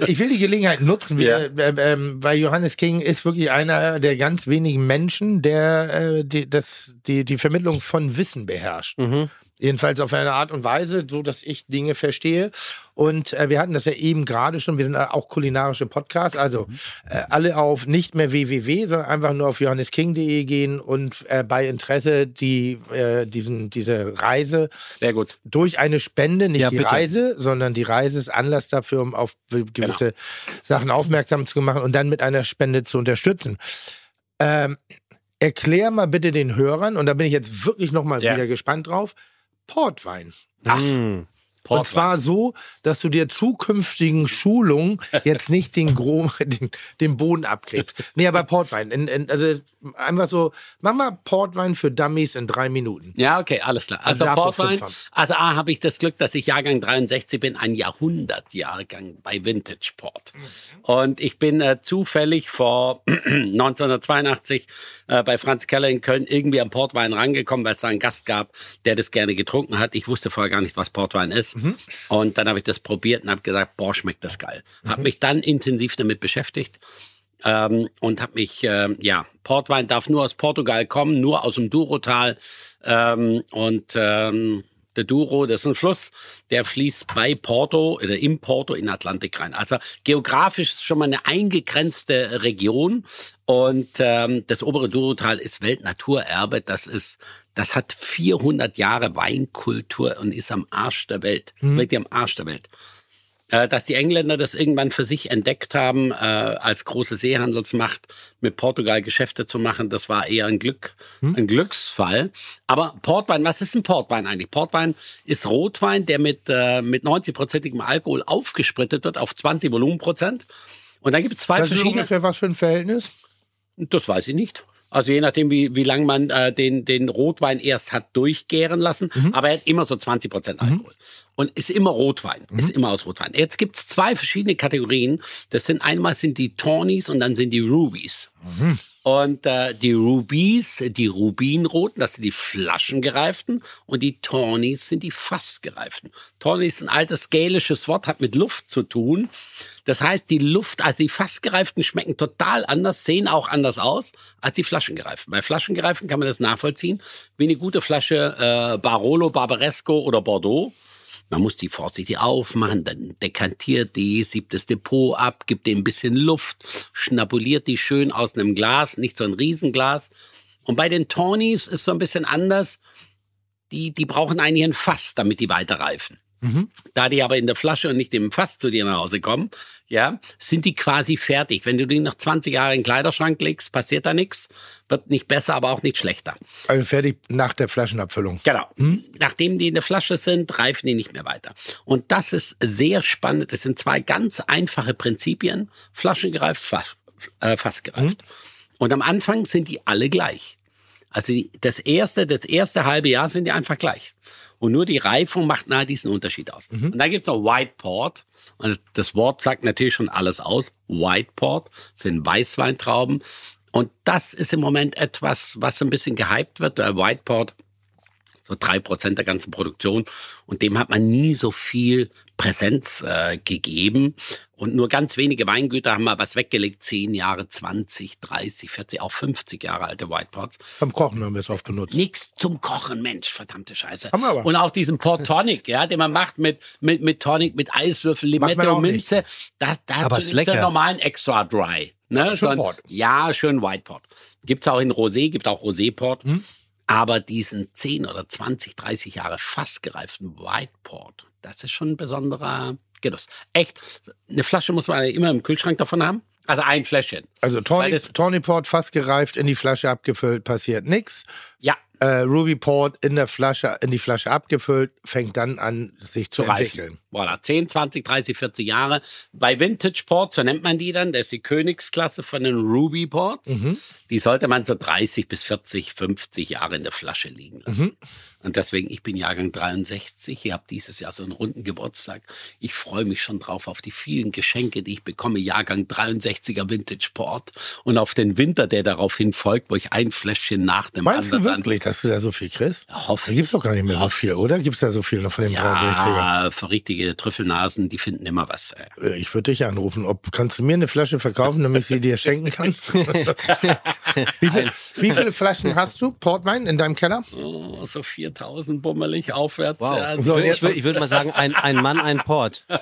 ich will die Gelegenheit nutzen, wir, äh, ähm, weil Johannes King ist wirklich einer der ganz wenigen Menschen, der äh, die, das, die, die Vermittlung von Wissen beherrscht. Jedenfalls auf eine Art und Weise, so dass ich Dinge verstehe. Und äh, wir hatten das ja eben gerade schon. Wir sind äh, auch kulinarische Podcasts. Also äh, alle auf nicht mehr www, sondern einfach nur auf johannesking.de gehen und äh, bei Interesse die äh, diesen diese Reise
Sehr gut.
durch eine Spende, nicht
Ja,
die
bitte.
Reise, sondern die Reise ist Anlass dafür, um auf gewisse
Genau.
Sachen aufmerksam zu machen und dann mit einer Spende zu unterstützen. Ähm, erklär mal bitte den Hörern, und da bin ich jetzt wirklich nochmal
Ja.
wieder gespannt drauf, Portwein.
Mm.
Und zwar so, dass du dir zukünftigen Schulungen jetzt nicht den, Gro den, den Boden abkriegst. Nee, aber Portwein. In, in, also einfach so, mach mal Portwein für Dummies in drei Minuten.
Ja, okay, alles klar. Also
auch
Portwein, also A, habe ich das Glück, dass ich Jahrgang 63 bin, ein Jahrhundertjahrgang bei Vintage Port. Und ich bin äh, zufällig vor 1982 äh, bei Franz Keller in Köln irgendwie am Portwein rangekommen, weil es da einen Gast gab, der das gerne getrunken hat. Ich wusste vorher gar nicht, was Portwein ist. Und dann habe ich das probiert und habe gesagt, boah, schmeckt das geil. Habe mich dann intensiv damit beschäftigt ähm, und habe mich, ähm, ja, Portwein darf nur aus Portugal kommen, nur aus dem Douro-Tal. Ähm, und ähm, der Douro, das ist ein Fluss, der fließt bei Porto oder im Porto in den Atlantik rein. Also geografisch ist schon mal eine eingegrenzte Region. Und ähm, das obere Douro-Tal ist Weltnaturerbe. Das ist, das hat 400 Jahre Weinkultur und ist am Arsch der Welt. Wirklich am Arsch der Welt. Äh, dass die Engländer das irgendwann für sich entdeckt haben, äh, als große Seehandelsmacht mit Portugal Geschäfte zu machen. Das war eher ein Glück, ein Glücksfall. Aber Portwein, was ist ein Portwein eigentlich? Portwein ist Rotwein, der mit, äh, mit 90-prozentigem Alkohol aufgesprittet wird auf 20 Volumenprozent. Und da gibt es zwei
Das ist
verschiedene.
ungefähr was für ein Verhältnis?
Das weiß ich nicht. Also je nachdem, wie, wie lange man äh, den, den Rotwein erst hat durchgären lassen. Aber er hat immer so 20 Prozent Alkohol. Und ist immer Rotwein. Ist immer aus Rotwein. Jetzt gibt es zwei verschiedene Kategorien. Das sind einmal sind die Tawnies und dann sind die Rubies. Und äh, die Rubies, die Rubinroten, das sind die flaschengereiften und die Tawnies sind die fassgereiften. Tawny ist ein altes gälisches Wort, hat mit Luft zu tun. Das heißt, die Luft, also die fassgereiften schmecken total anders, sehen auch anders aus als die flaschengereiften. Bei flaschengereiften kann man das nachvollziehen, wie eine gute Flasche äh, Barolo, Barbaresco oder Bordeaux. Man muss die vorsichtig aufmachen, dann dekantiert die, siebt das Depot ab, gibt dem ein bisschen Luft, schnabuliert die schön aus einem Glas, nicht so ein Riesenglas. Und bei den Tawnies ist so ein bisschen anders. Die, die brauchen eigentlich ein Fass, damit die weiter reifen. Da die aber in der Flasche und nicht im Fass zu dir nach Hause kommen, ja, sind die quasi fertig. Wenn du die nach 20 Jahren in den Kleiderschrank legst, passiert da nichts. Wird nicht besser, aber auch nicht schlechter.
Also fertig nach der Flaschenabfüllung.
Genau. Nachdem die in der Flasche sind, reifen die nicht mehr weiter. Und das ist sehr spannend. Das sind zwei ganz einfache Prinzipien. Flaschengereift, Fass, äh, fassgereift. Und am Anfang sind die alle gleich. Also das erste, das erste halbe Jahr sind die einfach gleich. Und nur die Reifung macht nahe diesen Unterschied aus. Und dann gibt's noch White Port. Und das Wort sagt natürlich schon alles aus. White Port sind Weißweintrauben. Und das ist im Moment etwas, was ein bisschen gehypt wird. Der White Port so drei Prozent der ganzen Produktion. Und dem hat man nie so viel Präsenz äh, gegeben. Und nur ganz wenige Weingüter haben mal was weggelegt. Zehn Jahre, 20, 30, 40, auch 50 Jahre alte Whitepots.
Beim Kochen haben wir es oft benutzt.
Nix zum Kochen, Mensch, verdammte Scheiße.
Haben wir aber.
Und auch diesen Port Tonic, ja, den man macht mit, mit, mit Tonic, mit Eiswürfel, Limette und Minze. Da, da
Aber ist
nichts
lecker.
der normalen Extra Dry. Ne?
schön
Sondern-
Port.
Ja, schön White Port. Gibt's auch in Rosé, gibt auch Rosé-Port.
Hm?
Aber diesen 10 oder 20, 30 Jahre fassgereiften White Port, das ist schon ein besonderer Genuss. Echt, eine Flasche muss man immer im Kühlschrank davon haben. Also ein Fläschchen.
Also Tawny Port fast gereift, in die Flasche abgefüllt, passiert nichts.
Ja,
Äh, Ruby Port in der Flasche, in die Flasche abgefüllt, fängt dann an, sich zu,
zu
entwickeln.
Voilà, 10, 20, 30, 40 Jahre. Bei Vintage Port, so nennt man die dann, das ist die Königsklasse von den Ruby Ports. Die sollte man so 30 bis 40, 50 Jahre in der Flasche liegen lassen. Und deswegen, ich bin Jahrgang 63, ich habe dieses Jahr so einen runden Geburtstag. Ich freue mich schon drauf auf die vielen Geschenke, die ich bekomme. Jahrgang 63er Vintage Port und auf den Winter, der daraufhin folgt, wo ich ein Fläschchen nach dem
Meinst du
anderen
wirklich, dass du da so viel kriegst?
Hoffe
Da gibt's doch gar nicht mehr so viel, oder? Gibt's da so viel noch von dem 63er?
Ja, für richtige Trüffelnasen, die finden immer was. äh.
Ich würde dich anrufen. Ob, kannst du mir eine Flasche verkaufen, damit ich sie dir schenken kann? wie, viel, wie viele Flaschen hast du, Portwein, in deinem Keller?
Oh, so 4000 bummelig aufwärts.
Wow.
Ja,
So,
ich
jetzt-
würde ich würd mal sagen, ein, ein Mann, ein Port.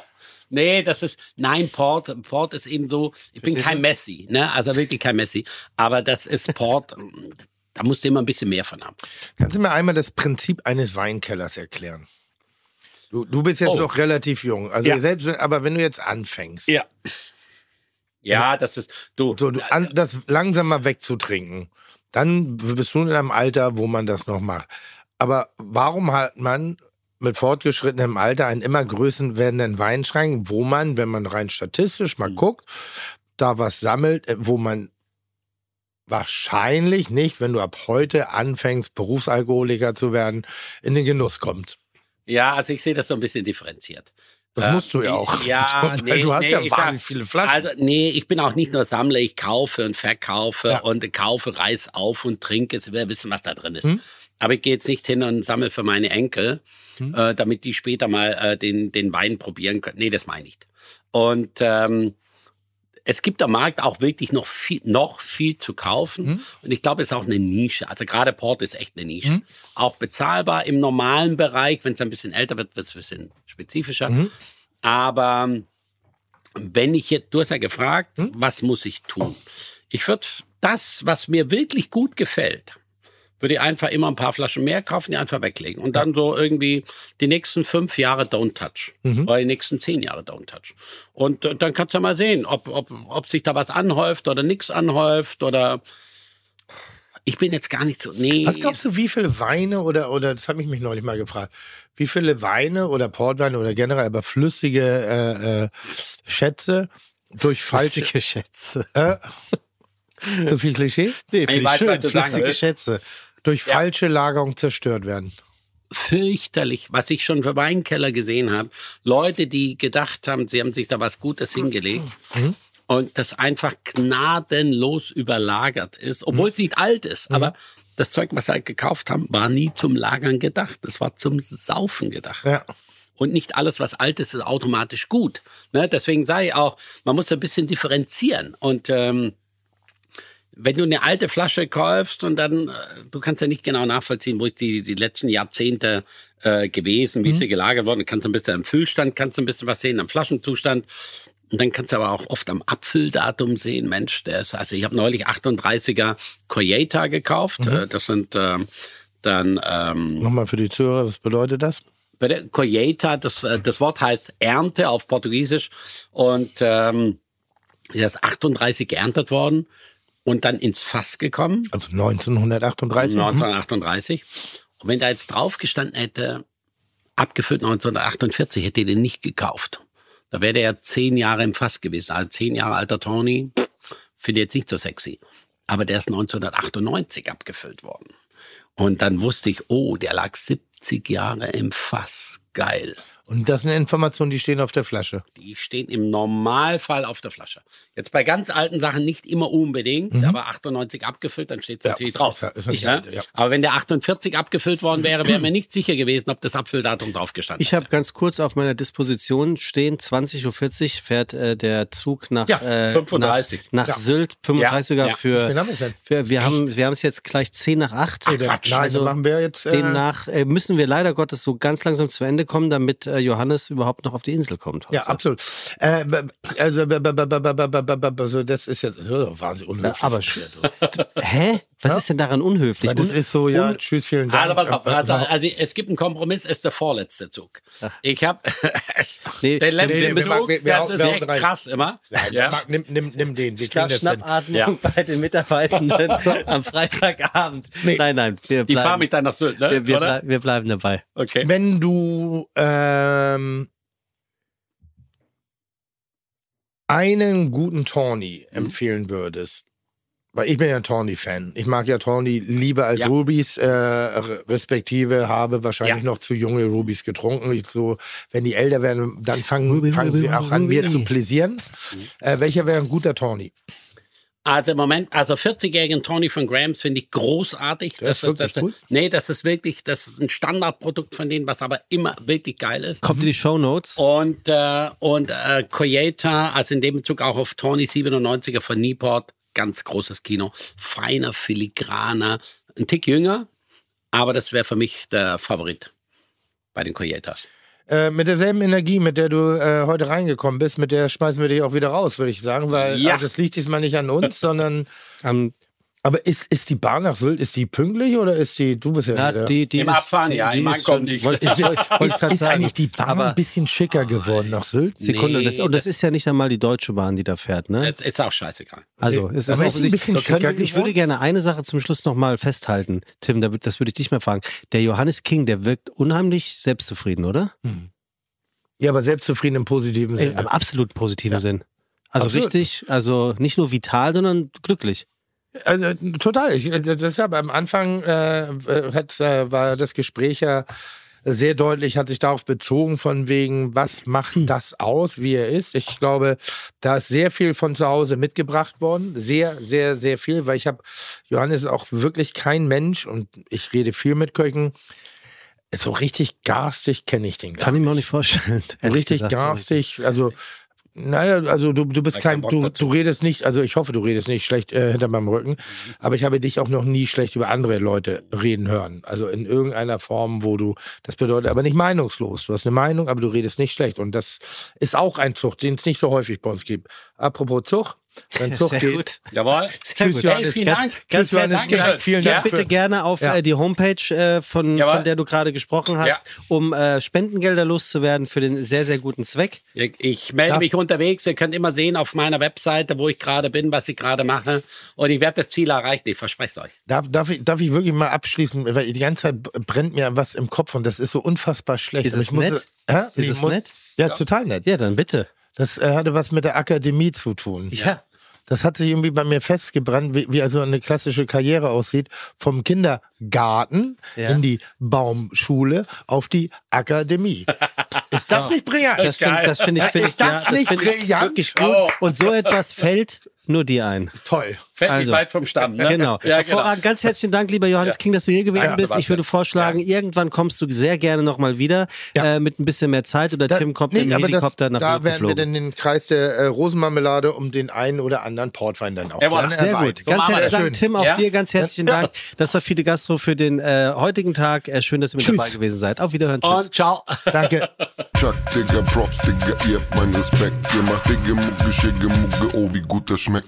Nee, das ist, nein, Port, Port ist eben so, ich bin kein Messi, ne, also wirklich kein Messi, aber das ist Port, da musst du immer ein bisschen mehr von haben.
Kannst du mir einmal das Prinzip eines Weinkellers erklären? Du, du bist jetzt
Oh.
noch relativ jung. Also
Ja.
selbst, aber wenn du jetzt anfängst,
Ja. Ja, das ist, du,
so, du an, das langsam mal wegzutrinken, dann bist du in einem Alter, wo man das noch macht. Aber warum hat man mit fortgeschrittenem Alter einen immer größer werdenden Weinschrank, wo man, wenn man rein statistisch
Mhm.
mal guckt, da was sammelt, äh, wo man wahrscheinlich nicht, wenn du ab heute anfängst, Berufsalkoholiker zu werden, in den Genuss kommt.
ja, also ich sehe das so ein bisschen differenziert.
Das
Äh,
musst du ja
die-
auch.
Ja,
Weil
nee,
du hast
nee,
ja
ich
wahnsinnig viele Flaschen.
Also, nee, ich bin auch nicht nur Sammler, ich kaufe und verkaufe
Ja.
und kaufe, reiß auf und trinke. Es will wissen, was da drin ist.
Hm?
Aber ich gehe jetzt nicht hin und sammle für meine Enkel, äh, damit die später mal äh, den, den Wein probieren können. Nee, das meine ich nicht. Und ähm, es gibt am Markt auch wirklich noch viel, noch viel zu kaufen.
Hm?
Und ich glaube, es ist auch eine Nische. Also gerade Port ist echt eine Nische. Auch bezahlbar im normalen Bereich. Wenn es ein bisschen älter wird, wird es ein bisschen spezifischer.
Mhm.
Aber wenn ich jetzt, du hast ja gefragt,
Hm?
was muss ich tun? Ich würde das, was mir wirklich gut gefällt, würde ich einfach immer ein paar Flaschen mehr kaufen, die einfach weglegen. Und dann so irgendwie die nächsten fünf Jahre Don't Touch. Oder die nächsten zehn Jahre Don't Touch. Und äh, dann kannst du mal sehen, ob, ob, ob sich da was anhäuft oder nichts anhäuft oder ich bin jetzt gar nicht so. Nee.
Was glaubst du, wie viele Weine oder, oder das habe ich mich neulich mal gefragt, wie viele Weine oder Portweine oder generell aber flüssige äh, äh, Schätze durch falsche
Schätze.
äh, zu viel Klischee?
Nee,
Ich
finde ich schön.
sagen
Flüssige
willst.
Schätze.
Durch falsche Lagerung zerstört werden.
fürchterlich, was ich schon für Weinkeller gesehen habe. Leute, die gedacht haben, sie haben sich da was Gutes hingelegt und das einfach gnadenlos überlagert ist, obwohl es nicht alt ist, aber das Zeug, was sie halt gekauft haben, war nie zum Lagern gedacht. Das war zum Saufen gedacht.
Ja.
Und nicht alles, was alt ist, ist automatisch gut. Ne? Deswegen sage ich auch, man muss ein bisschen differenzieren. Und ähm, wenn du eine alte Flasche kaufst und dann, äh, du kannst ja nicht genau nachvollziehen, wo ist die, die letzten Jahrzehnte äh, gewesen, wie ist sie gelagert worden, kannst du ein bisschen am Füllstand, kannst du ein bisschen was sehen, am Flaschenzustand. Und dann kannst du aber auch oft am Abfülldatum sehen, Mensch, der ist, also ich habe neulich 38er Coyeta gekauft. Äh, das sind ähm, dann ähm,
Nochmal für die Zuhörer, was bedeutet das?
der Colheita, das, äh, das Wort heißt Ernte auf Portugiesisch und ähm, er ist 38 geerntet worden und dann ins Fass gekommen,
Also 1938. Mhm.
1938. Und wenn da jetzt drauf gestanden hätte, abgefüllt 1948, hätte ich den nicht gekauft. Da wäre der ja zehn Jahre im Fass gewesen. Also zehn Jahre alter Tony, finde ich jetzt nicht so sexy. Aber der ist 1998 abgefüllt worden. Und dann wusste ich, oh, der lag 70 Jahre im Fass. Geil.
Und das sind Informationen, die stehen auf der Flasche.
Die stehen im Normalfall auf der Flasche. Jetzt bei ganz alten Sachen nicht immer unbedingt, aber 98 abgefüllt, dann steht es natürlich drauf.
Mhm. Ja, ist natürlich
Ja?
ja.
Aber wenn der 48 abgefüllt worden wäre, wäre mir nicht sicher gewesen, ob das Abfülldatum drauf gestanden
Ich habe ganz kurz auf meiner Disposition stehen, 20.40 Uhr fährt äh, der Zug nach,
Ja,
äh,
35.
nach, nach
Ja.
Sylt, 35er
Ja, ja.
für,
Wie viel haben wir denn?
für wir haben wir haben es jetzt gleich 10 nach 8.
Ach, Quatsch.
Nein,
Also,
also machen wir jetzt. Äh,
Demnach äh, müssen wir leider Gottes so ganz langsam zu Ende kommen, damit der Johannes überhaupt noch auf die Insel kommt. Heute.
Ja, absolut. Äh, also, das ist jetzt oh, wahnsinnig unhöflich.
Aber, hä? Was ist denn daran unhöflich?
Weil das ist so, ja,
un-
tschüss, vielen Dank.
Also, pass auf, also, also es gibt einen Kompromiss, es ist der vorletzte Zug. Ich habe
Nee,
den letzten
nee, wir
Zug,
machen- wir- wir
das ist echt krass immer.
ja. Marc, nimm, nimm, nimm den. Wir kriegen
Schnapp,
das hin.
Schnappatmung
Ja.
bei den Mitarbeitenden am Freitagabend.
Nee.
Nein, nein, wir
Die fahren
bleiben,
mich dann nach Sylt, ne?
wir, wir, blei- wir bleiben dabei.
Okay.
Wenn du ähm, einen guten Tawny
Mhm.
empfehlen würdest, weil ich bin ja ein Tawny-Fan. Ich mag ja Tawny lieber als
Ja.
Rubies, äh, respektive habe wahrscheinlich
Ja.
noch zu junge Rubies getrunken. Ich so, wenn die älter werden, dann fangen,
Ruby,
fangen
Ruby,
sie auch an,
Ruby.
mir zu pläsieren. Äh, welcher wäre ein guter Tawny?
Also im Moment, also 40-jährigen Tony von Grams finde ich großartig.
Der ist wirklich
das,
gut?
Nee, das ist wirklich, das ist ein Standardprodukt von denen, was aber immer wirklich geil ist.
Kommt in die Show Notes.
Und, äh, und äh, Coyeta, also in dem Bezug auch auf Tony 97er von Newport, ganz großes Kino. Feiner, filigraner, ein Tick jünger, aber das wäre für mich der Favorit bei den Coyetas.
Äh, mit derselben Energie, mit der du äh, heute reingekommen bist, mit der schmeißen wir dich auch wieder raus, würde ich sagen, weil
Ja.
also das liegt diesmal nicht an uns, sondern
Ähm,
Aber ist, ist die Bahn nach Sylt, ist die pünktlich oder ist die, du bist ja
na,
der-
die, die
Im
ist,
Abfahren,
die,
ja,
die
im
ist
Ankommen
schon-
nicht.
ist,
grad
ist
sagen.
eigentlich die Bahn
Aber
ein bisschen schicker geworden nach Sylt?
Sekunde,
Nee,
das, und das
das-
ist ja nicht einmal die Deutsche Bahn, die da fährt, ne?
Jetzt ist auch scheißegal.
Also, es ist
Aber ist ein bisschen
Wir können-
schicker
ich würde gerne eine Sache zum Schluss nochmal festhalten. Tim, das würde ich dich mal fragen. Der Johannes King, der wirkt unheimlich selbstzufrieden, oder?
Ja, aber selbstzufrieden im positiven
Im
Sinne.
absolut positiven Sinn. Also
Absolut.
richtig, also nicht nur vital, sondern glücklich.
Also, total. Ich, äh, deshalb am Anfang äh, äh, hat, äh, war das Gespräch ja sehr deutlich, hat sich darauf bezogen, von wegen, was macht das aus, wie er ist. Ich glaube, da ist sehr viel von zu Hause mitgebracht worden. Sehr, sehr, sehr viel, weil ich habe, Johannes ist auch wirklich kein Mensch und ich rede viel mit Köchen. So richtig garstig kenne ich den gar
Kann ich
nicht.
mir auch nicht vorstellen.
richtig
gesagt,
garstig. Also, naja, also du, du bist kein, du,
dazu.
du redest nicht, also ich hoffe, du redest nicht schlecht äh, hinter meinem Rücken, aber ich habe dich auch noch nie schlecht über andere Leute reden hören. Also in irgendeiner Form, wo du, das bedeutet aber nicht meinungslos. Du hast eine Meinung, aber du redest nicht schlecht. Und das ist auch ein Zucht, den es nicht so häufig bei uns gibt. Apropos Zucht, Dein Zug
Sehr
geht.
gut.
Jawohl.
Sehr
Tschüss,
gut.
Johannes.
Hey, vielen
Ganz,
Dank.
ganz
Tschüss, Johannes.
Dankeschön.
Dank.
Vielen Dank.
bitte
für-
gerne auf
Ja.
äh, die Homepage, äh, von, von der du gerade gesprochen hast,
Ja.
um äh, Spendengelder loszuwerden für den sehr, sehr guten Zweck.
Ich, ich melde
Darf-
mich unterwegs. Ihr könnt immer sehen auf meiner Webseite, wo ich gerade bin, was ich gerade mache. Und ich werde das Ziel erreichen. Ich verspreche es euch.
Darf, darf, ich, darf ich wirklich mal abschließen, weil die ganze Zeit brennt mir was im Kopf und das ist so unfassbar schlecht.
Ist es
ich muss-
nett?
Hä?
Ist
Ich
es
muss-
nett?
Ja, total nett.
Ja, dann bitte.
Das äh, hatte was mit der Akademie zu tun.
Ja.
Das hat sich irgendwie bei mir festgebrannt, wie, wie also eine klassische Karriere aussieht. Vom Kindergarten
Ja.
in die Baumschule auf die Akademie. Ist das nicht brillant?
Das finde find ich, find ich,
Ist das
ja, das
nicht
find ich
brillant?
wirklich gut. Und so etwas fällt nur dir ein.
Toll.
Fällt
Also.
nicht weit vom Stamm. Ne?
Genau.
Ja,
Hervorragend. Ganz herzlichen Dank, lieber Johannes King, dass du hier gewesen
Ja,
bist. Ich würde vorschlagen, irgendwann kommst du sehr gerne nochmal wieder
Ja.
äh, mit ein bisschen mehr Zeit oder
Da-
Tim kommt
nee,
im Helikopter
da,
nach
Da werden wir
geflogen.
dann den Kreis der äh, Rosenmarmelade um den einen oder anderen Portwein dann auch
Jawohl.
gerne
Sehr
erweitern.
gut. Ganz
machen wir
herzlichen
das.
Dank, Tim. Auch
Ja?
dir ganz herzlichen Dank. Das war Fide Gastro für den äh, heutigen Tag. Äh, schön, dass ihr mit
Tschüss.
dabei gewesen seid. Auf Wiederhören. Tschüss.
Und ciao.
Danke.
Chuck, Digga, Props, Digga, ihr habt meinen Respekt. Ihr macht Digga, Mucke, Schicke, Mucke, oh, wie gut das schmeckt.